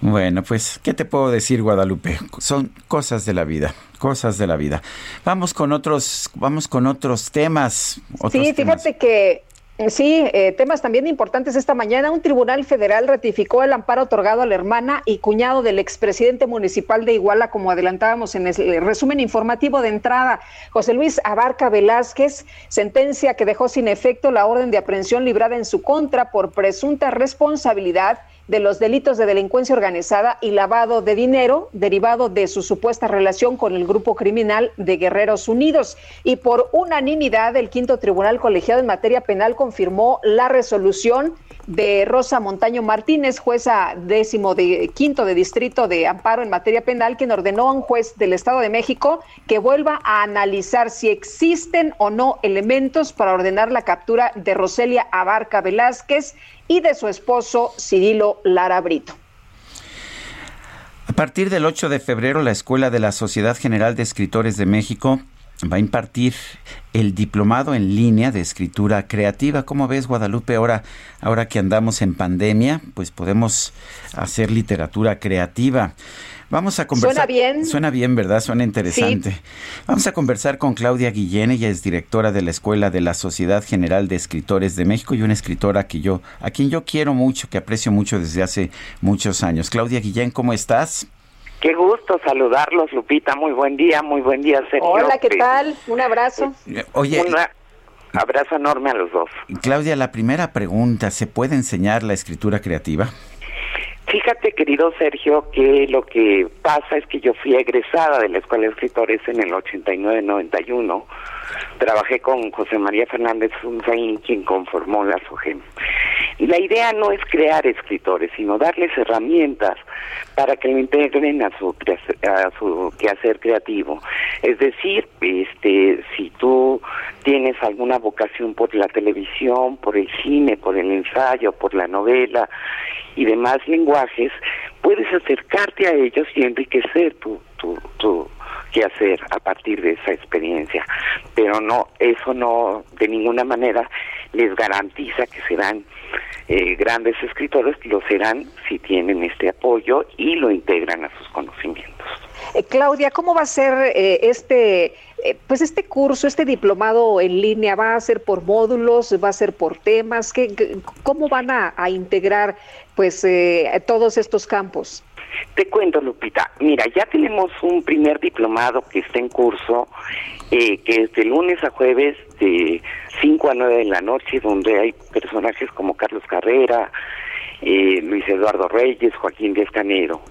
Bueno, pues, ¿qué te puedo decir, Guadalupe? Son cosas de la vida, cosas de la vida. Vamos con otros, vamos con otros temas. sí, fíjate que Sí, eh, temas también importantes esta mañana. Un tribunal federal ratificó el amparo otorgado a la hermana y cuñado del expresidente municipal de Iguala, como adelantábamos en el resumen informativo de entrada. José Luis Abarca Velázquez, sentencia que dejó sin efecto la orden de aprehensión librada en su contra por presunta responsabilidad de los delitos de delincuencia organizada y lavado de dinero derivado de su supuesta relación con el grupo criminal de Guerreros Unidos. Y por unanimidad, el quinto tribunal colegiado en materia penal confirmó la resolución de Rosa Montaño Martínez, jueza décimo de quinto de distrito de amparo en materia penal, quien ordenó a un juez del Estado de México que vuelva a analizar si existen o no elementos para ordenar la captura de Roselia Abarca Velázquez y de su esposo Cirilo Lara Brito. A partir del 8 de febrero, la Escuela de la Sociedad General de Escritores de México va a impartir el diplomado en línea de escritura creativa. ¿Cómo ves, Guadalupe? Ahora, ahora que andamos en pandemia, pues podemos hacer literatura creativa. Vamos a conversar. Suena bien. Suena bien, ¿verdad? Suena interesante. Vamos a conversar con Claudia Guillén, ella es directora de la Escuela de la Sociedad General de Escritores de México y una escritora que yo, a quien yo quiero mucho, que aprecio mucho desde hace muchos años. Claudia Guillén, ¿cómo estás? Qué gusto saludarlos, Lupita. Muy buen día, muy buen día, Sergio. Hola, ¿qué tal? Un abrazo. Oye, Un abrazo enorme a los dos. Claudia, la primera pregunta, ¿se puede enseñar la escritura creativa? Fíjate, querido Sergio, que lo que pasa es que yo fui egresada de la Escuela de Escritores en el 89-91. Trabajé con José María Fernández Funzaín, quien conformó la SOGEM. Y la idea no es crear escritores, sino darles herramientas para que lo integren a su, a su quehacer creativo. Es decir, este, si tú tienes alguna vocación por la televisión, por el cine, por el ensayo, por la novela y demás lenguajes, puedes acercarte a ellos y enriquecer tu, tu, tu quehacer a partir de esa experiencia. Pero no, eso no de ninguna manera les garantiza que serán eh, grandes escritores, lo serán si tienen este apoyo y lo integran a sus conocimientos. Eh, Claudia, ¿cómo va a ser eh, este, eh, pues este curso, este diplomado en línea? ¿Va a ser por módulos? ¿Va a ser por temas? ¿Qué, cómo van a, a integrar pues eh, todos estos campos? Te cuento, Lupita. Mira, ya tenemos un primer diplomado que está en curso, eh, que es de lunes a jueves de 5 a 9 de la noche, donde hay personajes como Carlos Carrera, eh, Luis Eduardo Reyes, Joaquín Díaz Canero.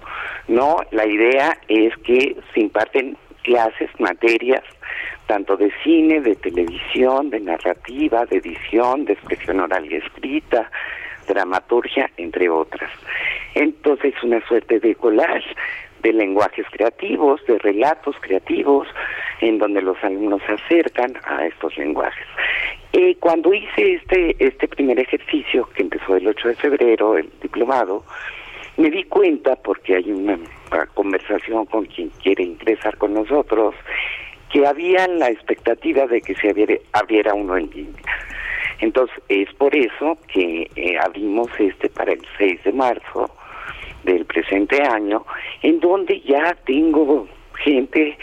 No, la idea es que se imparten clases, materias, tanto de cine, de televisión, de narrativa, de edición, de expresión oral y escrita, dramaturgia, entre otras. Entonces, una suerte de collage de lenguajes creativos, de relatos creativos, en donde los alumnos se acercan a estos lenguajes. Eh, cuando hice este, este primer ejercicio, que empezó el 8 de febrero, el diplomado, me di cuenta, porque hay una, conversación con quien quiere ingresar con nosotros, que había la expectativa de que se abriera, abriera uno en línea. Entonces, es por eso que eh, abrimos este para el 6 de marzo del presente año, en donde ya tengo gente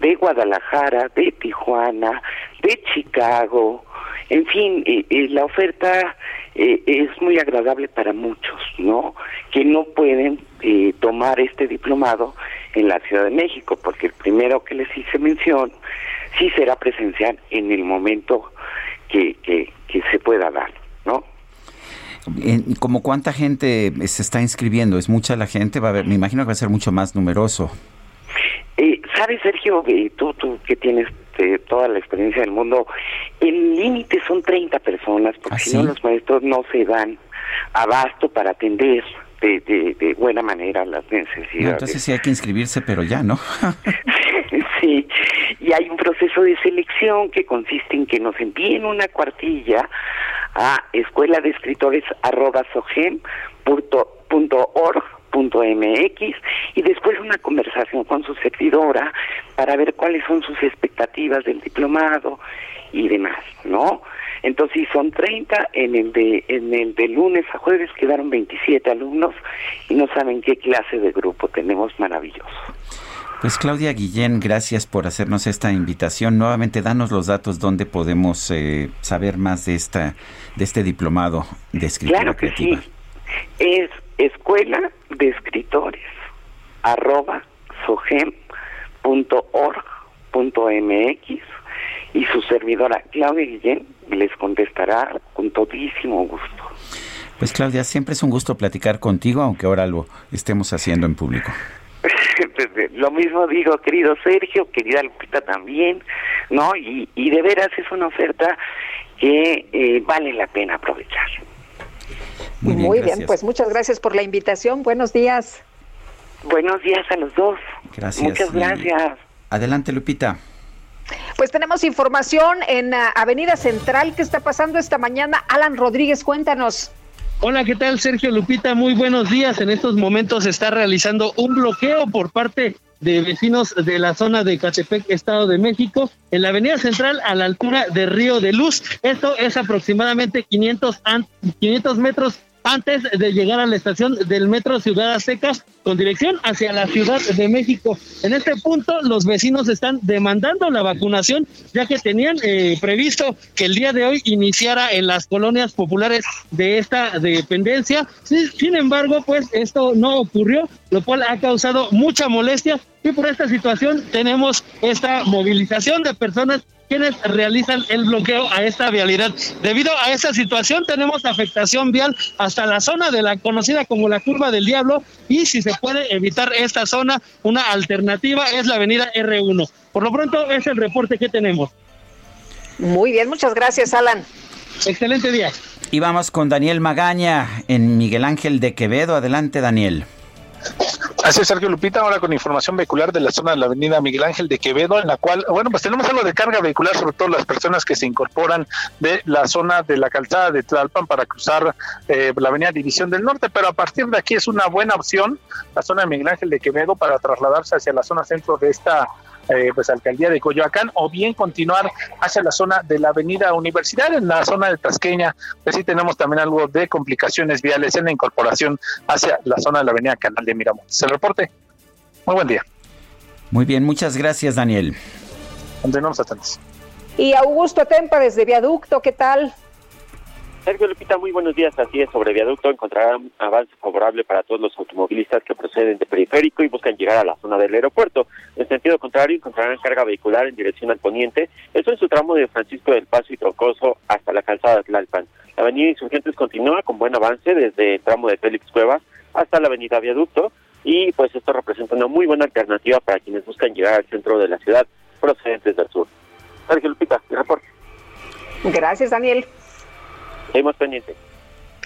de Guadalajara, de Tijuana, de Chicago, en fin, eh, eh, la oferta eh, es muy agradable para muchos, ¿no? Que no pueden tomar este diplomado en la Ciudad de México, porque el primero que les hice mención sí será presencial en el momento que, que, que se pueda dar, ¿no? ¿Como cuánta gente se está inscribiendo? ¿Es mucha la gente? Va a haber, me imagino que va a ser mucho más numeroso. Eh, ¿Sabes, Sergio, eh, tú, tú que tienes eh, toda la experiencia del mundo, el límite son 30 personas, porque si no sí? los maestros no se dan abasto para atender de, de, de buena manera las No, necesidades. entonces sí hay que inscribirse, pero ya, ¿no? Sí, y hay un proceso de selección que consiste en que nos envíen una cuartilla a escuela de escritores mx y después una conversación con su servidora para ver cuáles son sus expectativas del diplomado y demás, ¿no? Entonces, son 30, en el de en el de lunes a jueves quedaron 27 alumnos y no saben qué clase de grupo tenemos maravilloso. Pues Claudia Guillén, gracias por hacernos esta invitación. Nuevamente, danos los datos donde podemos eh, saber más de esta de este diplomado de escritura claro que creativa. Sí. Es escuela de escritores arroba sogem.org.mx y su servidora Claudia Guillén les contestará con todísimo gusto. Pues Claudia, siempre es un gusto platicar contigo, aunque ahora lo estemos haciendo en público. lo mismo digo, querido Sergio, querida Lupita también, ¿no? Y, y de veras es una oferta que eh, vale la pena aprovechar. Muy bien, Muy bien, pues muchas gracias por la invitación. Buenos días. Buenos días a los dos. Gracias. Muchas gracias. Adelante, Lupita. Pues tenemos información en uh, Avenida Central. ¿Qué está pasando esta mañana? Alan Rodríguez, cuéntanos. Hola, ¿qué tal Sergio Lupita? Muy buenos días. En estos momentos se está realizando un bloqueo por parte de vecinos de la zona de Catepec, Estado de México, en la Avenida Central a la altura de Río de Luz. Esto es aproximadamente 500, 500 metros antes de llegar a la estación del Metro Ciudad Azteca con dirección hacia la Ciudad de México. En este punto, los vecinos están demandando la vacunación, ya que tenían eh, previsto que el día de hoy iniciara en las colonias populares de esta dependencia. Sin embargo, pues esto no ocurrió, lo cual ha causado mucha molestia y por esta situación tenemos esta movilización de personas quienes realizan el bloqueo a esta vialidad. Debido a esta situación tenemos afectación vial hasta la zona de la conocida como la curva del diablo y si se puede evitar esta zona, una alternativa es la avenida R1. Por lo pronto es el reporte que tenemos. Muy bien, muchas gracias Alan. Excelente día. Y vamos con Daniel Magaña en Miguel Ángel de Quevedo. Adelante Daniel. Así es, Sergio Lupita, ahora con información vehicular de la zona de la avenida Miguel Ángel de Quevedo, en la cual, bueno, pues tenemos algo de carga vehicular, sobre todo las personas que se incorporan de la zona de la calzada de Tlalpan para cruzar eh, la avenida División del Norte, pero a partir de aquí es una buena opción la zona de Miguel Ángel de Quevedo para trasladarse hacia la zona centro de esta eh, pues alcaldía de Coyoacán o bien continuar hacia la zona de la avenida Universidad en la zona de Tasqueña pues sí tenemos también algo de complicaciones viales en la incorporación hacia la zona de la avenida Canal de Miramontes. El reporte. Muy buen día. Muy bien, muchas gracias Daniel. Continuamos atentos. Y Augusto Tempa desde Viaducto, ¿qué tal? Sergio Lupita, muy buenos días. Así es, sobre viaducto encontrarán avance favorable para todos los automovilistas que proceden de periférico y buscan llegar a la zona del aeropuerto. En sentido contrario, encontrarán carga vehicular en dirección al poniente, esto en su tramo de Francisco del Paso y Trocoso hasta la calzada Tlalpan. La avenida Insurgentes continúa con buen avance desde el tramo de Félix Cuevas hasta la avenida Viaducto y pues esto representa una muy buena alternativa para quienes buscan llegar al centro de la ciudad procedentes del sur. Sergio Lupita, mi reporte. Gracias, Daniel. Seguimos pendientes.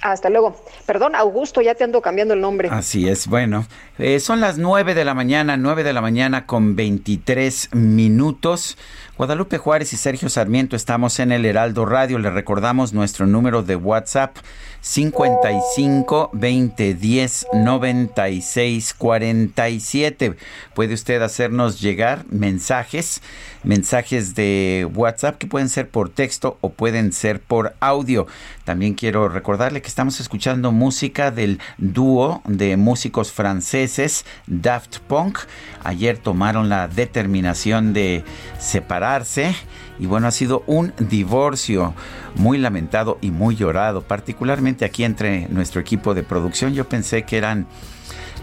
Hasta luego. Perdón, Augusto, ya te ando cambiando el nombre. Así es, bueno. Eh, son las 9 de la mañana, 9 de la mañana con 23 minutos. Guadalupe Juárez y Sergio Sarmiento estamos en el Heraldo Radio. Le recordamos nuestro número de WhatsApp 55 20 10 96 47. Puede usted hacernos llegar mensajes, mensajes de WhatsApp que pueden ser por texto o pueden ser por audio. También quiero recordarle que estamos escuchando música del dúo de músicos franceses Daft Punk. Ayer tomaron la determinación de separarse y bueno, ha sido un divorcio muy lamentado y muy llorado, particularmente aquí entre nuestro equipo de producción. Yo pensé que eran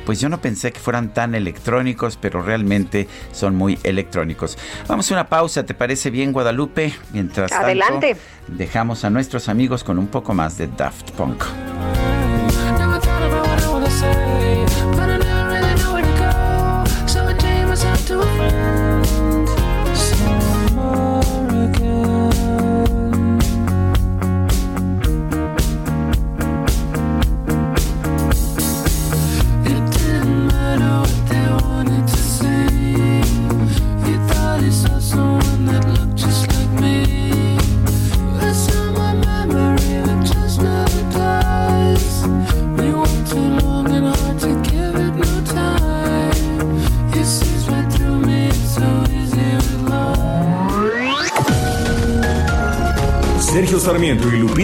pues yo no pensé que fueran tan electrónicos, pero realmente son muy electrónicos. Vamos a una pausa, ¿te parece bien, Guadalupe? Mientras Adelante. dejamos a nuestros amigos con un poco más de Daft Punk.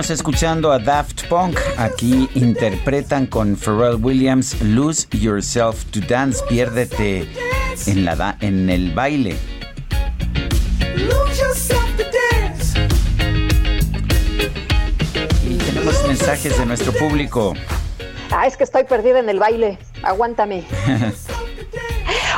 Seguimos escuchando a Daft Punk. Aquí interpretan con Pharrell Williams Lose Yourself to Dance. Piérdete en, la da- en el baile. Y tenemos mensajes de nuestro público. Ah, es que estoy perdida en el baile. Aguántame.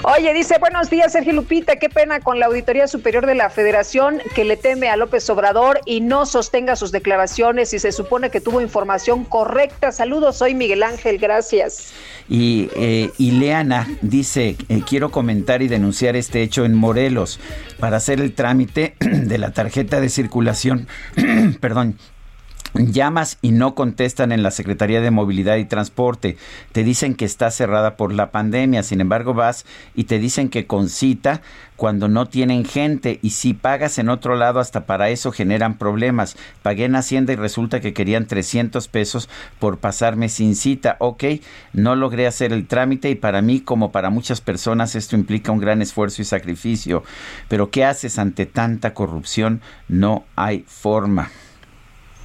Oye, dice, buenos días, Sergio Lupita. Qué pena con la Auditoría Superior de la Federación que le teme a López Obrador y no sostenga sus declaraciones y se supone que tuvo información correcta. Saludos, soy Miguel Ángel, gracias. Y eh, Ileana dice, eh, quiero comentar y denunciar este hecho en Morelos para hacer el trámite de la tarjeta de circulación. Perdón. Llamas y no contestan en la Secretaría de Movilidad y Transporte. Te dicen que está cerrada por la pandemia. Sin embargo, vas y te dicen que con cita cuando no tienen gente. Y si pagas en otro lado, hasta para eso generan problemas. Pagué en Hacienda y resulta que querían 300 pesos por pasarme sin cita. Ok, no logré hacer el trámite y para mí, como para muchas personas, esto implica un gran esfuerzo y sacrificio. Pero ¿qué haces ante tanta corrupción? No hay forma.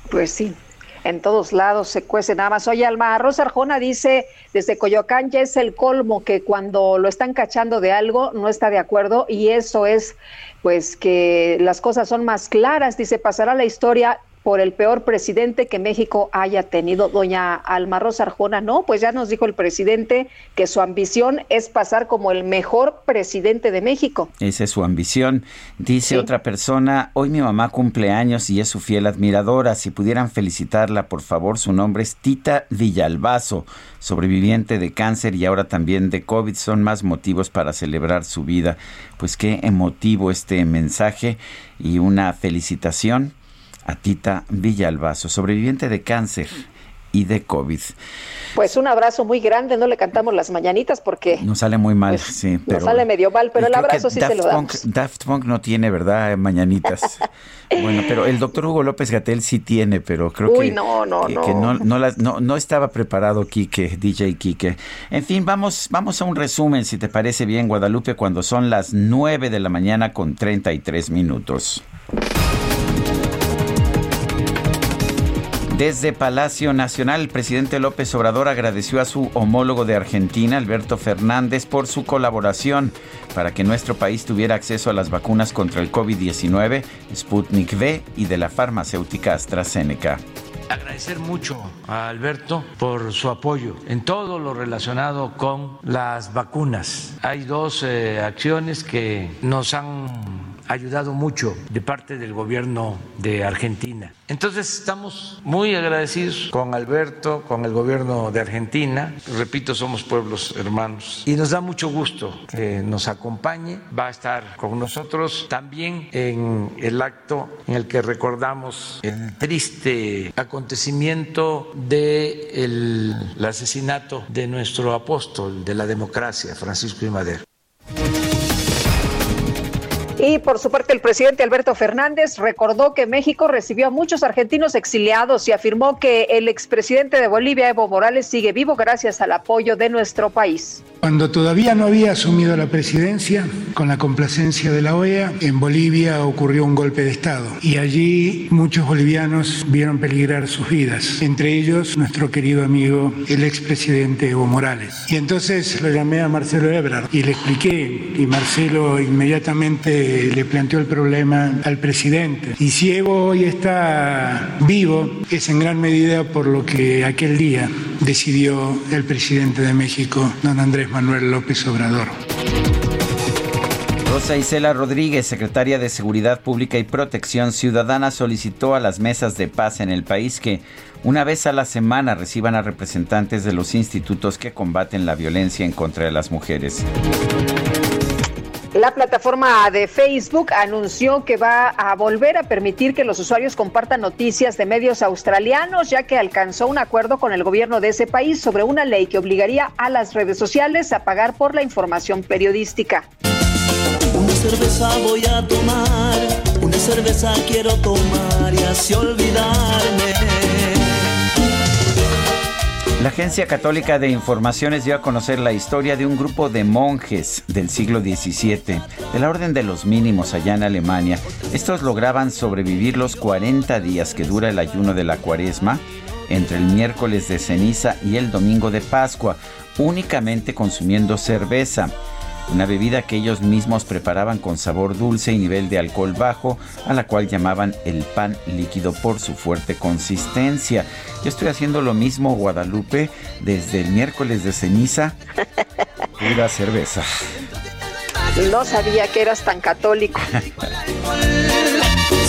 Pues sí, en todos lados se cuece nada más. Oye, Alma Rosa Arjona dice, desde Coyoacán ya es el colmo que cuando lo están cachando de algo no está de acuerdo y eso es pues que las cosas son más claras. Dice, pasará la historia por el peor presidente que México haya tenido. Doña Alma Rosa Arjona, no, pues ya nos dijo el presidente que su ambición es pasar como el mejor presidente de México. Esa es su ambición. Dice otra persona, hoy mi mamá cumple años y es su fiel admiradora. Si pudieran felicitarla, por favor, su nombre es Tita Villalbazo, sobreviviente de cáncer y ahora también de COVID. Son más motivos para celebrar su vida. Pues qué emotivo este mensaje y una felicitación a Tita Villalbazo, sobreviviente de cáncer y de COVID. Pues un abrazo muy grande, no le cantamos las mañanitas porque Nos sale muy mal, sí, pero nos sale medio mal, pero el abrazo sí se lo damos. Punk- Daft Punk no tiene, ¿verdad? Mañanitas. bueno, pero el doctor Hugo López Gatel sí tiene, pero creo Uy, que, no, no, que, no. que no, no, las- no- no estaba preparado Quique, DJ Quique. En fin, vamos, vamos a un resumen, si te parece bien, Guadalupe, cuando son las 9 de la mañana con 33 minutos. Desde Palacio Nacional, el presidente López Obrador agradeció a su homólogo de Argentina, Alberto Fernández, por su colaboración para que nuestro país tuviera acceso a las vacunas contra el COVID-19, Sputnik V y de la farmacéutica AstraZeneca. Agradecer mucho a Alberto por su apoyo en todo lo relacionado con las vacunas. Hay dos eh, acciones que nos han ayudado mucho de parte del gobierno de Argentina. Entonces estamos muy agradecidos con Alberto, con el gobierno de Argentina. Repito, somos pueblos hermanos. Y nos da mucho gusto que nos acompañe. Va a estar con nosotros también en el acto en el que recordamos el triste acontecimiento del el asesinato de nuestro apóstol de la democracia, Francisco I. Madero. Y por su parte, el presidente Alberto Fernández recordó que México recibió a muchos argentinos exiliados y afirmó que el expresidente de Bolivia, Evo Morales, sigue vivo gracias al apoyo de nuestro país. Cuando todavía no había asumido la presidencia, con la complacencia de la OEA, en Bolivia ocurrió un golpe de Estado y allí muchos bolivianos vieron peligrar sus vidas, entre ellos nuestro querido amigo, el expresidente Evo Morales. Y entonces lo llamé a Marcelo Ebrard y le expliqué y Marcelo inmediatamente le, planteó el problema al presidente. Y si Evo hoy está vivo, es en gran medida por lo que aquel día decidió el presidente de México, don Andrés Manuel López Obrador. Rosa Isela Rodríguez, secretaria de Seguridad Pública y Protección Ciudadana, solicitó a las mesas de paz en el país que una vez a la semana reciban a representantes de los institutos que combaten la violencia en contra de las mujeres. La plataforma de Facebook anunció que va a volver a permitir que los usuarios compartan noticias de medios australianos, ya que alcanzó un acuerdo con el gobierno de ese país sobre una ley que obligaría a las redes sociales a pagar por la información periodística. Una cerveza voy a tomar, una cerveza quiero tomar y así olvidarme. La Agencia Católica de Informaciones dio a conocer la historia de un grupo de monjes del siglo XVII, de la Orden de los Mínimos allá en Alemania. Estos lograban sobrevivir los 40 días que dura el ayuno de la cuaresma entre el miércoles de ceniza y el domingo de Pascua, únicamente consumiendo cerveza una bebida que ellos mismos preparaban con sabor dulce y nivel de alcohol bajo, a la cual llamaban el pan líquido por su fuerte consistencia. Yo estoy haciendo lo mismo, Guadalupe, desde el miércoles de ceniza, pura cerveza. No sabía que eras tan católico.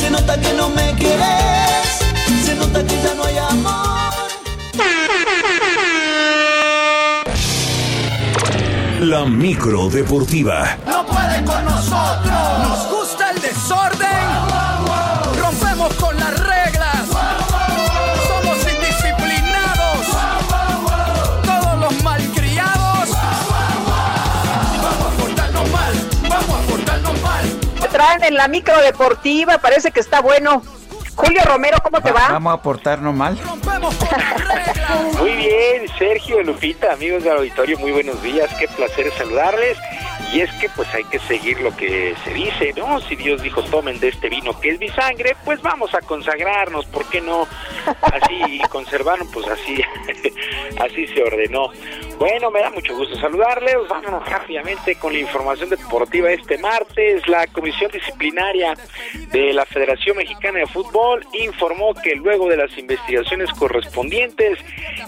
Se nota que no me quieres, se nota que ya no hay amor. La micro deportiva. No puede con nosotros. Nos gusta el desorden. Rompemos con las reglas. Somos indisciplinados. Todos los malcriados. Vamos a portarnos mal. Vamos a portarnos mal. Te traen en la micro deportiva, parece que está bueno. Julio Romero, ¿cómo te va? Vamos a portarnos mal. Muy bien, Sergio, Lupita, amigos del auditorio, muy buenos días, qué placer saludarles. Y es que pues hay que seguir lo que se dice, ¿no? Si Dios dijo tomen de este vino que es mi sangre, pues vamos a consagrarnos, ¿por qué no? Así conservaron, pues así, así se ordenó. Bueno, me da mucho gusto saludarles. Vámonos rápidamente con la información deportiva este martes. La Comisión Disciplinaria de la Federación Mexicana de Fútbol informó que luego de las investigaciones correspondientes,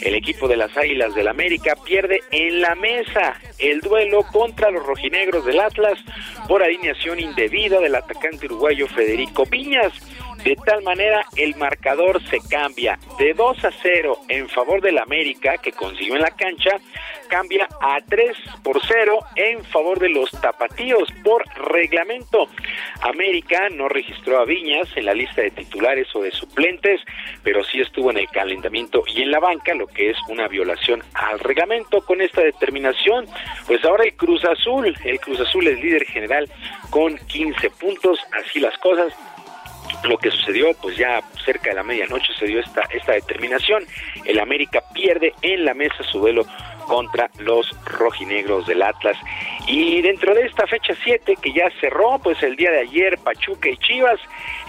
el equipo de las Águilas del América pierde en la mesa el duelo contra los rojinegros del Atlas por alineación indebida del atacante uruguayo Federico Piñas. De tal manera, el marcador se cambia de 2 a 0 en favor del América, que consiguió en la cancha, cambia a 3 por 0 en favor de los tapatíos por reglamento. América no registró a Viñas en la lista de titulares o de suplentes, pero sí estuvo en el calentamiento y en la banca, lo que es una violación al reglamento. Con esta determinación, pues ahora el Cruz Azul, el Cruz Azul es líder general con 15 puntos, así las cosas lo que sucedió, pues ya cerca de la medianoche se dio esta, esta determinación. El América pierde en la mesa su duelo contra los rojinegros del Atlas. Y dentro de esta fecha 7 que ya cerró, pues el día de ayer Pachuca y Chivas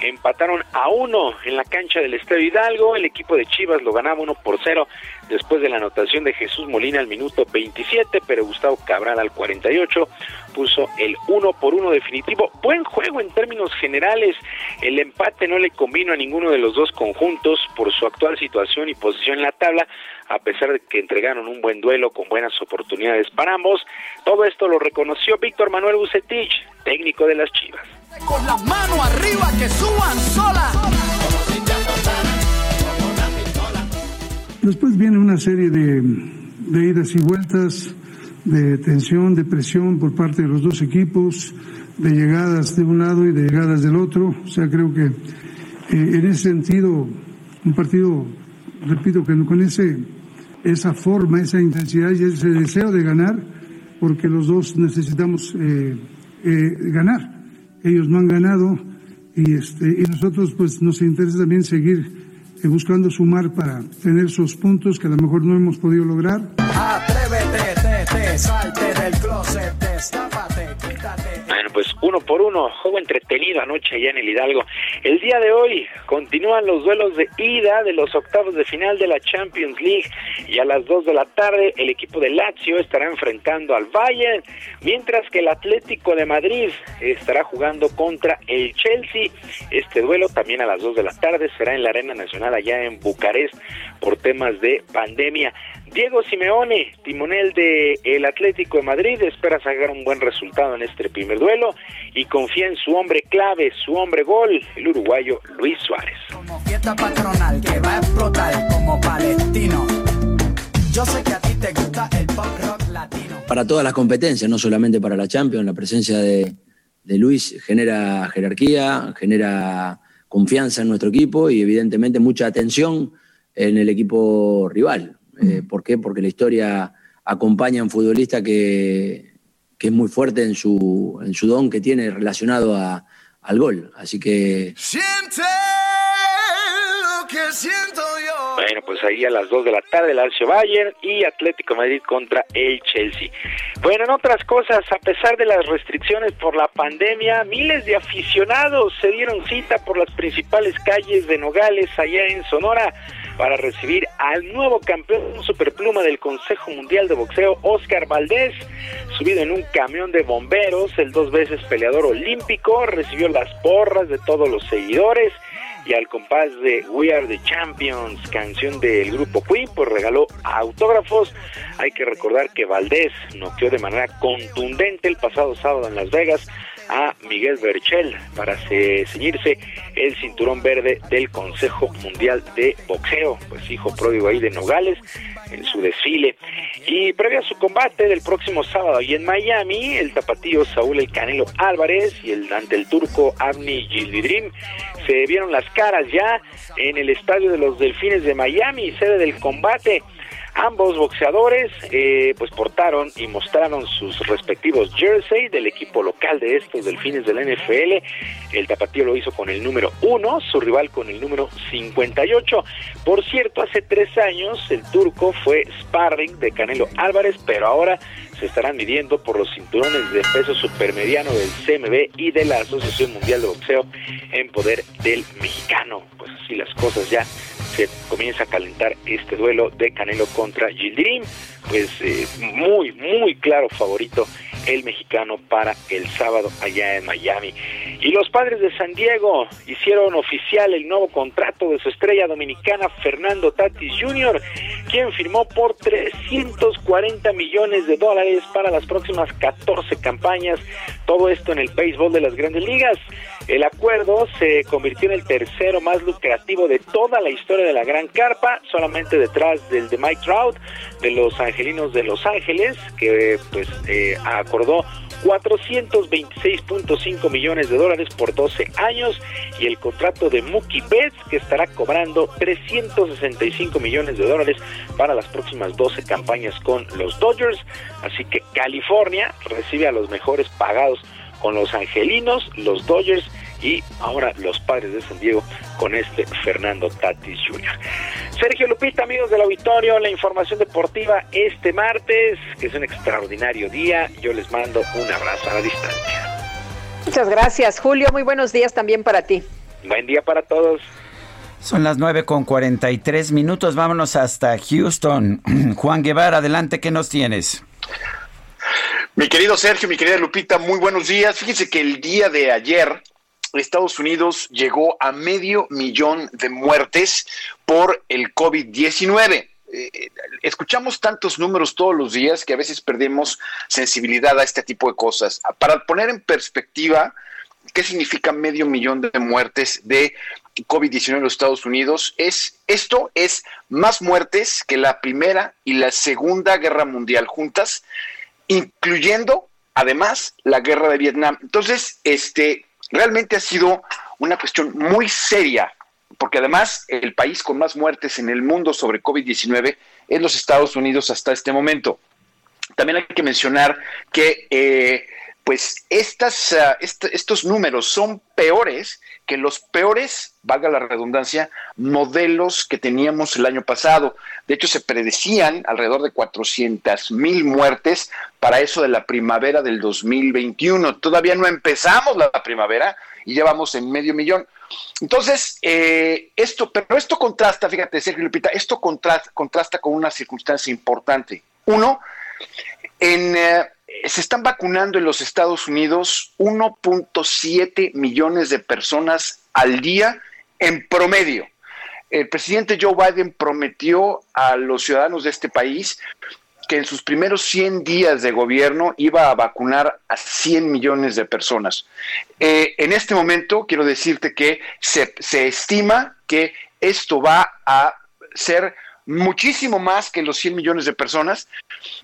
empataron a uno en la cancha del Estadio Hidalgo. El equipo de Chivas lo ganaba uno por cero después de la anotación de Jesús Molina al minuto 27, pero Gustavo Cabral al 48 puso el uno por uno definitivo. Buen juego en términos generales. El empate no le convino a ninguno de los dos conjuntos por su actual situación y posición en la tabla, a pesar de que entregaron un buen duelo con buenas oportunidades para ambos. Todo esto lo reconoció Víctor Manuel Bucetich, técnico de las Chivas. Con la mano arriba que suban sola. Después viene una serie de, de idas y vueltas, de tensión, de presión por parte de los dos equipos, de llegadas de un lado y de llegadas del otro. O sea, creo que eh, en ese sentido, un partido, repito, que con ese, esa forma, esa intensidad y ese deseo de ganar, porque los dos necesitamos eh, eh, ganar. Ellos no han ganado y, este, y nosotros pues nos interesa también seguir buscando sumar para tener esos puntos que a lo mejor no hemos podido lograr. Atrévete, te, te, salte del closet, destápate, quítate. Pues uno por uno, juego entretenido anoche allá en el Hidalgo. El día de hoy continúan los duelos de ida de los octavos de final de la Champions League y a las dos de la tarde el equipo de Lazio estará enfrentando al Bayern, mientras que el Atlético de Madrid estará jugando contra el Chelsea. Este duelo también a las dos de la tarde será en la Arena Nacional allá en Bucarest por temas de pandemia. Diego Simeone, timonel de el Atlético de Madrid, espera sacar un buen resultado en este primer duelo y confía en su hombre clave, su hombre gol, el uruguayo Luis Suárez. Como fiesta patronal que va a explotar como palestino. Yo sé que a ti te gusta el pop rock latino. Para todas las competencias, no solamente para la Champions, la presencia de, de Luis genera jerarquía, genera confianza en nuestro equipo y evidentemente mucha atención en el equipo rival. Eh, ¿Por qué? Porque la historia acompaña a un futbolista que, que es muy fuerte en su, en su don que tiene relacionado a- al gol. Así que Siente lo que siento yo. Bueno, pues ahí a las 2 de la tarde, Lazio Bayern y Atlético Madrid contra el Chelsea. Bueno, en otras cosas, a pesar de las restricciones por la pandemia, miles de aficionados se dieron cita por las principales calles de Nogales, allá en Sonora, para recibir al nuevo campeón superpluma del Consejo Mundial de Boxeo, Oscar Valdés. Subido en un camión de bomberos, el dos veces peleador olímpico recibió las porras de todos los seguidores y al compás de We Are the Champions, canción del grupo Queen, pues regaló autógrafos. Hay que recordar que Valdés noqueó de manera contundente el pasado sábado en Las Vegas a Miguel Berchel para ce- ceñirse el cinturón verde del Consejo Mundial de Boxeo, pues hijo pródigo ahí de Nogales en su desfile. Y previo a su combate del próximo sábado y en Miami, el tapatío Saúl El Canelo Álvarez y el ante el turco Avni Yildirim se vieron las caras ya en el estadio de los Delfines de Miami, sede del combate. Ambos boxeadores eh, pues portaron y mostraron sus respectivos jersey del equipo local de estos delfines del NFL. El tapatío lo hizo con el número 1, su rival con el número 58. Por cierto, hace tres años el turco fue sparring de Canelo Álvarez, pero ahora se estarán midiendo por los cinturones de peso supermediano del CMB y de la Asociación Mundial de Boxeo en poder del mexicano. Pues así las cosas ya se comienza a calentar este duelo de Canelo contra Gildirim, pues eh, muy, muy claro favorito el mexicano para el sábado allá en Miami. Y los padres de San Diego hicieron oficial el nuevo contrato de su estrella dominicana Fernando Tatis Jr., quien firmó por 340 millones de dólares para las próximas 14 campañas, todo esto en el béisbol de las grandes ligas. El acuerdo se convirtió en el tercero más lucrativo de toda la historia de la Gran Carpa, solamente detrás del de Mike Trout, de los Angelinos de Los Ángeles, que pues eh, acordó 426.5 millones de dólares por 12 años y el contrato de Mookie Betts que estará cobrando 365 millones de dólares para las próximas 12 campañas con los Dodgers. Así que California recibe a los mejores pagados con los Angelinos, los Dodgers y ahora los padres de San Diego con este Fernando Tatis Jr. Sergio Lupita, amigos del auditorio, la información deportiva este martes, que es un extraordinario día. Yo les mando un abrazo a la distancia. Muchas gracias, Julio. Muy buenos días también para ti. Buen día para todos. Son las 9 con 43 minutos. Vámonos hasta Houston. Juan Guevara, adelante, ¿qué nos tienes? Mi querido Sergio, mi querida Lupita, muy buenos días. Fíjense que el día de ayer Estados Unidos llegó a medio millón de muertes por el COVID-19. Eh, escuchamos tantos números todos los días que a veces perdemos sensibilidad a este tipo de cosas. Para poner en perspectiva qué significa medio millón de muertes de COVID-19 en los Estados Unidos, es esto es más muertes que la Primera y la Segunda Guerra Mundial juntas, incluyendo además la guerra de Vietnam. Entonces, este realmente ha sido una cuestión muy seria, porque además el país con más muertes en el mundo sobre COVID-19 es los Estados Unidos hasta este momento. También hay que mencionar que eh, pues estas, est- estos números son peores que los peores, valga la redundancia, modelos que teníamos el año pasado. De hecho, se predecían alrededor de 400 mil muertes para eso de la primavera del 2021. Todavía no empezamos la primavera y ya vamos en medio millón. Entonces, eh, esto, pero esto contrasta, fíjate, Sergio Lupita, esto contrasta, contrasta con una circunstancia importante. Uno, en, eh, se están vacunando en los Estados Unidos 1.7 millones de personas al día en promedio. El presidente Joe Biden prometió a los ciudadanos de este país que en sus primeros 100 días de gobierno iba a vacunar a 100 millones de personas. Eh, en este momento quiero decirte que se, se estima que esto va a ser muchísimo más que los 100 millones de personas.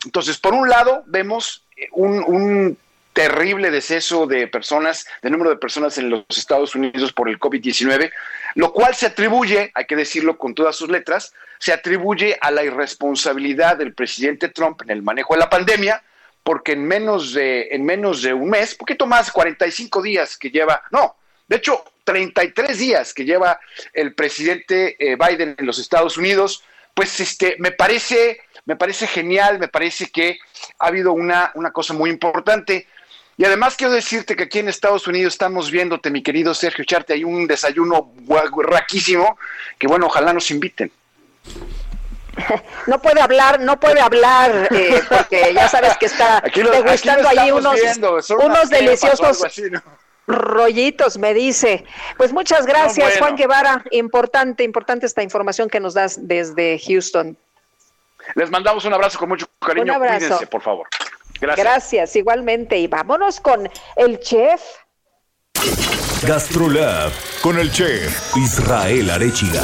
Entonces, por un lado, vemos un, terrible deceso de personas, de número de personas en los Estados Unidos por el COVID-19, lo cual se atribuye, hay que decirlo con todas sus letras, se atribuye a la irresponsabilidad del presidente Trump en el manejo de la pandemia, porque en menos de, en menos de un mes, poquito más, 45 días que lleva, no, de hecho, 33 días que lleva el presidente eh, Biden en los Estados Unidos, pues este, me parece, me parece genial, me parece que ha habido una, una cosa muy importante. Y además quiero decirte que aquí en Estados Unidos estamos viéndote, mi querido Sergio Charte, hay un desayuno raquísimo, que bueno, ojalá nos inviten. No puede hablar, no puede hablar, eh, porque ya sabes que está Aquí lo- aquí lo degustando ahí unos, viendo, unos deliciosos algo así, ¿no? rollitos, me dice. Pues muchas gracias, No, bueno. Juan Guevara. Importante, importante esta información que nos das desde Houston. Les mandamos un abrazo con mucho cariño. Un abrazo. Cuídense, por favor. Gracias. Gracias, igualmente. Y vámonos con el chef. Gastrolab con el chef Israel Arechiga.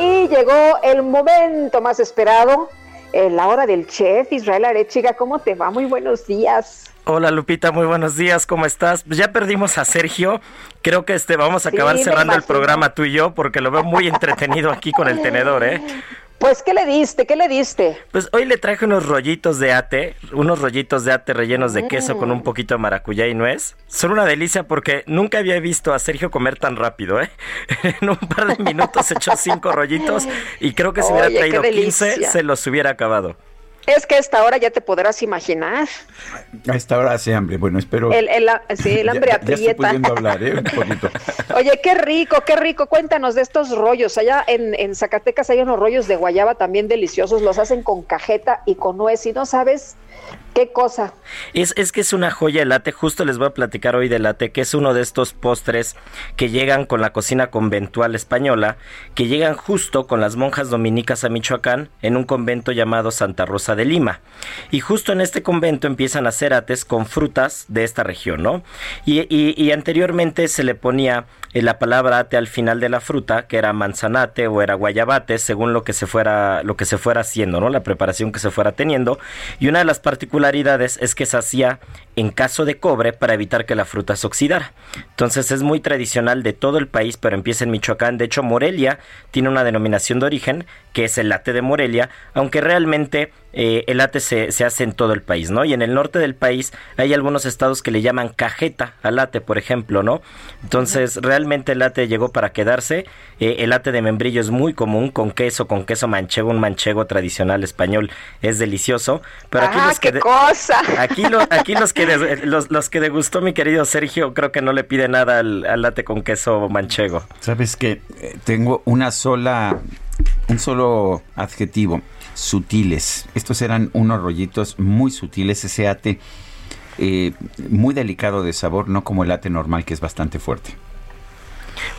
Y llegó el momento más esperado, en la hora del chef. Israel Arechiga, ¿cómo te va? Muy buenos días. Hola Lupita, muy buenos días, ¿cómo estás? Pues ya perdimos a Sergio, creo que este vamos a acabar cerrando el programa tú y yo porque lo veo muy entretenido aquí con el tenedor, ¿eh? Pues, ¿qué le diste? ¿Qué le diste? Pues hoy le traje unos rollitos de ate, unos rollitos de ate rellenos de queso con un poquito de maracuyá y nuez. Son una delicia porque nunca había visto a Sergio comer tan rápido, ¿eh? En un par de minutos echó cinco rollitos y creo que si hubiera Oye, traído 15 delicia. se los hubiera acabado. Es que a esta hora ya te podrás imaginar. A esta hora hace hambre. Bueno, espero. El, el- sí, el hambre ya, ya estoy aprieta. pudiendo hablar, ¿eh? Un poquito. Oye, qué rico, qué rico. Cuéntanos de estos rollos. Allá en, en Zacatecas hay unos rollos de guayaba también deliciosos. Los hacen con cajeta y con nuez. Y no sabes qué cosa. Es, es que es una joya el latte, justo les voy a platicar hoy del latte, que es uno de estos postres que llegan con la cocina conventual española, que llegan justo con las monjas dominicas a Michoacán en un convento llamado Santa Rosa de Lima. Y justo en este convento empiezan a hacer ates con frutas de esta región, ¿no? Y, y- y anteriormente se le ponía eh, la palabra ate al final de la fruta, que era manzanate o era guayabate, según lo que se fuera, lo que se fuera haciendo, ¿no? La preparación que se fuera teniendo. Y una de las particularidades es que se hacía en caso de cobre para evitar que la fruta se oxidara. Entonces es muy tradicional de todo el país, pero empieza en Michoacán. De hecho, Morelia tiene una denominación de origen que es el late de Morelia, aunque realmente eh, el late se, se hace en todo el país, ¿no? Y en el norte del país hay algunos estados que le llaman cajeta al late, por ejemplo, ¿no? Entonces, realmente el late llegó para quedarse. Eh, el late de membrillo es muy común, con queso, con queso manchego, un manchego tradicional español, es delicioso. Pero aquí ¡Ah, los que qué cosa! Aquí, lo- aquí los que de- los, los que degustó mi querido Sergio, creo que no le pide nada al, al late con queso manchego. Sabes que eh, tengo una sola, un solo adjetivo, sutiles. Estos eran unos rollitos muy sutiles, ese ate eh, muy delicado de sabor, no como el ate normal que es bastante fuerte.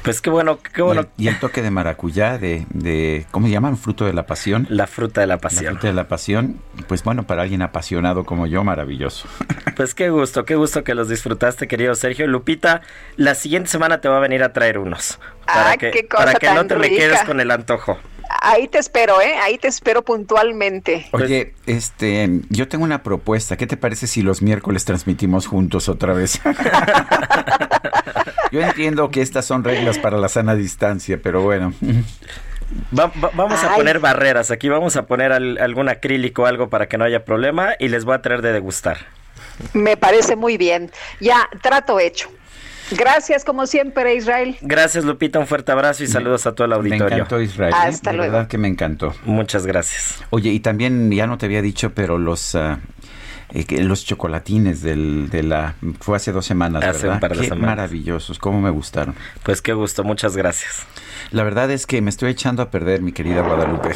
Pues qué bueno, qué bueno. Y el, y el toque de maracuyá, de, de, ¿cómo se llaman? Fruto de la pasión. La fruta de la pasión. La fruta de la pasión, pues bueno, para alguien apasionado como yo, maravilloso. Pues qué gusto, qué gusto que los disfrutaste, querido Sergio. Lupita, la siguiente semana te va a venir a traer unos. Para Ah, que, qué cosa para que no te me rica. quedes con el antojo. Ahí te espero, ¿eh? Ahí te espero puntualmente. Oye, este, yo tengo una propuesta. ¿Qué te parece si los miércoles transmitimos juntos otra vez? yo entiendo que estas son reglas para la sana distancia, pero bueno. Va- va- vamos a poner barreras. Aquí vamos a poner al- algún acrílico o algo para que no haya problema y les voy a traer de degustar. Me parece muy bien. Ya, trato hecho. Gracias, como siempre, Israel. Gracias, Lupita. Un fuerte abrazo y saludos a todo el auditorio. Me encantó Israel. ¿eh? Hasta de luego. verdad que me encantó. Muchas gracias. Oye, y también, ya no te había dicho, pero los... eh, que los chocolatines del, de la... Fue hace dos semanas, Hace ¿verdad? un par de Qué semanas. maravillosos, cómo me gustaron. Pues qué gusto, muchas gracias. La verdad es que me estoy echando a perder, mi querida Guadalupe.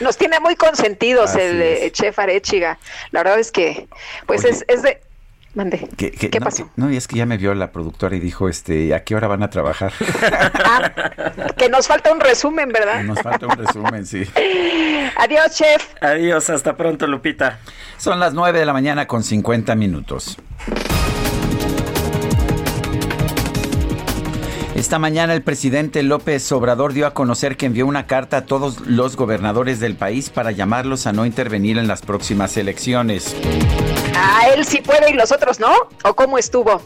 Nos tiene muy consentidos Así el eh, chef Arechiga. La verdad es que, pues Oye. es, es de... Mande. Que- ¿Qué no, pasó? no, y es que ya me vio la productora y dijo, este, ¿a qué hora van a trabajar? Que nos falta un resumen, ¿verdad? Nos falta un resumen, sí. Adiós, chef. Adiós, hasta pronto, Lupita. Son las 9 de la mañana con 50 minutos. Esta mañana el presidente López Obrador dio a conocer que envió una carta a todos los gobernadores del país para llamarlos a no intervenir en las próximas elecciones. Ah, él sí puede y los otros no. ¿O cómo estuvo?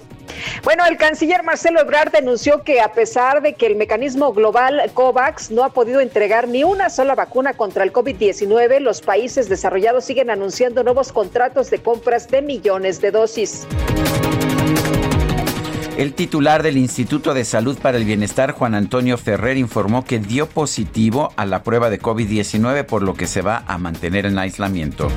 Bueno, el canciller Marcelo Ebrard denunció que a pesar de que el mecanismo global COVAX no ha podido entregar ni una sola vacuna contra el COVID-19, los países desarrollados siguen anunciando nuevos contratos de compras de millones de dosis. El titular del Instituto de Salud para el Bienestar, Juan Antonio Ferrer, informó que dio positivo a la prueba de COVID-19, por lo que se va a mantener en aislamiento.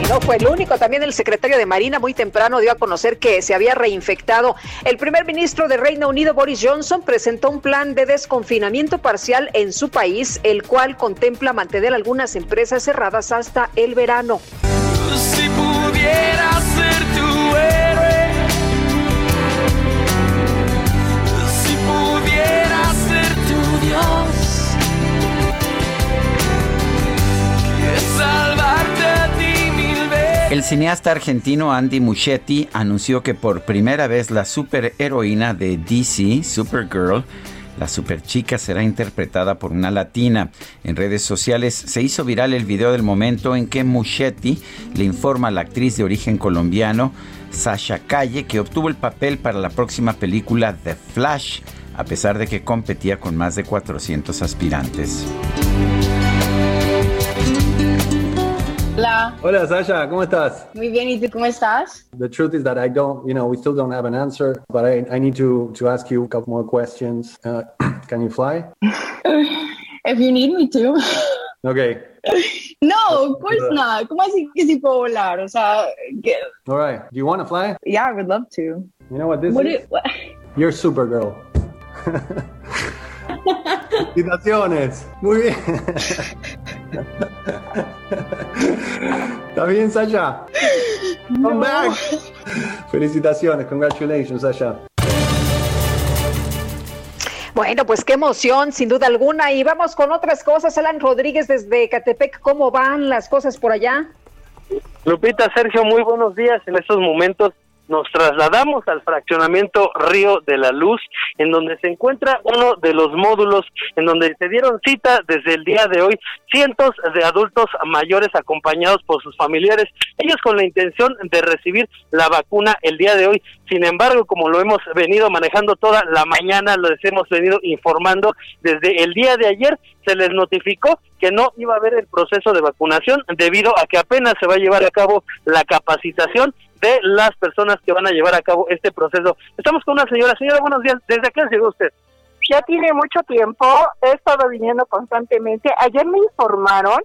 Y no fue el único, también el secretario de Marina muy temprano dio a conocer que se había reinfectado. El primer ministro de Reino Unido, Boris Johnson, presentó un plan de desconfinamiento parcial en su país, el cual contempla mantener algunas empresas cerradas hasta el verano. Si pudiera El cineasta argentino Andy Muschietti anunció que por primera vez la superheroína de DC, Supergirl, la superchica será interpretada por una latina. En redes sociales se hizo viral el video del momento en que Muschietti le informa a la actriz de origen colombiano, Sasha Calle, que obtuvo el papel para la próxima película The Flash, a pesar de que competía con más de 400 aspirantes. Hola, Hola Sasha, ¿cómo estás? muy bien, ¿y tú cómo estás? The truth is that I don't, you know, we still don't have an answer, but I, I need to, to ask you a couple more questions. Uh, can you fly? If you need me to. Okay, No, of course not. ¿Cómo así que sí puedo volar? O sea, que- all right. Do you want to fly? yeah, I would love to. You know what this What is? do- what- You're Supergirl. Felicitaciones. Muy bien. ¿Está bien, Sasha? Come back. Felicitaciones. Congratulations, Sasha. Bueno, pues qué emoción, sin duda alguna. Y vamos con otras cosas. Alan Rodríguez desde Catepec, ¿cómo van las cosas por allá? Lupita, Sergio, muy buenos días. En estos momentos nos trasladamos al fraccionamiento Río de la Luz, en donde se encuentra uno de los módulos en donde se dieron cita desde el día de hoy cientos de adultos mayores acompañados por sus familiares, ellos con la intención de recibir la vacuna el día de hoy. Sin embargo, como lo hemos venido manejando toda la mañana, les hemos venido informando desde el día de ayer, se les notificó que no iba a haber el proceso de vacunación debido a que apenas se va a llevar a cabo la capacitación de las personas que van a llevar a cabo este proceso. Estamos con una señora. Señora, buenos días. ¿Desde qué llegó usted? Ya tiene mucho tiempo, he estado viniendo constantemente. Ayer me informaron,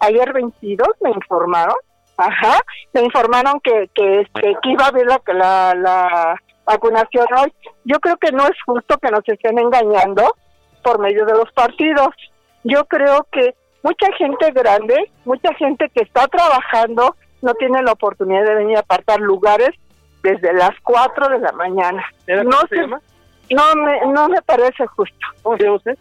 ayer 22 me informaron, ajá, me informaron que, que, este, que iba a haber la, la, la vacunación hoy. Yo creo que no es justo que nos estén engañando por medio de los partidos. Yo creo que mucha gente grande, mucha gente que está trabajando, no tiene la oportunidad de venir a apartar lugares desde las 4 de la mañana. No se llama? no me, no me parece justo. ¿Cómo se llama usted?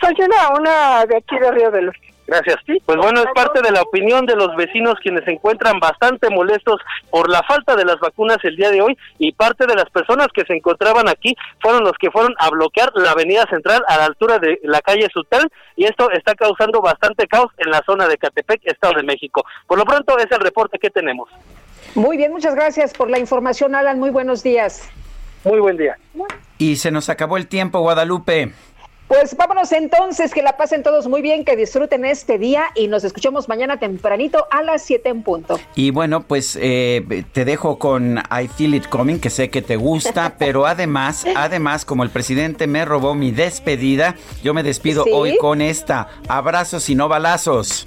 Soy una, una de aquí de Río de Luz. Gracias. Pues bueno, es parte de la opinión de los vecinos quienes se encuentran bastante molestos por la falta de las vacunas el día de hoy y parte de las personas que se encontraban aquí fueron los que fueron a bloquear la avenida central a la altura de la calle Sutel y esto está causando bastante caos en la zona de Catepec, Estado de México. Por lo pronto es el reporte que tenemos. Muy bien, muchas gracias por la información, Alan. Muy buenos días. Muy buen día. Y se nos acabó el tiempo, Guadalupe. Pues vámonos entonces, que la pasen todos muy bien, que disfruten este día y nos escuchamos mañana tempranito a las 7 en punto. Y bueno, pues eh, te dejo con I Feel It Coming, que sé que te gusta, pero además, además, como el presidente me robó mi despedida, yo me despido ¿Sí? hoy con esta. Abrazos y no balazos.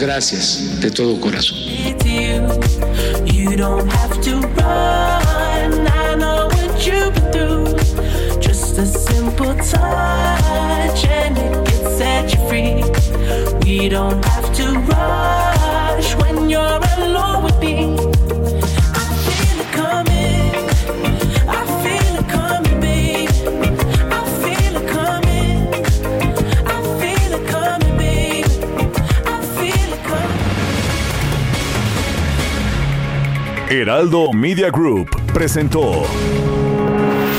Gracias de todo corazón. You don't have to run. I know what you've been through. A simple touch and it can set you free. We don't have to rush when you're alone with me. I feel it coming. I feel it coming, babe. I feel it coming. I feel it coming, babe. I feel it coming. Heraldo Media Group presentó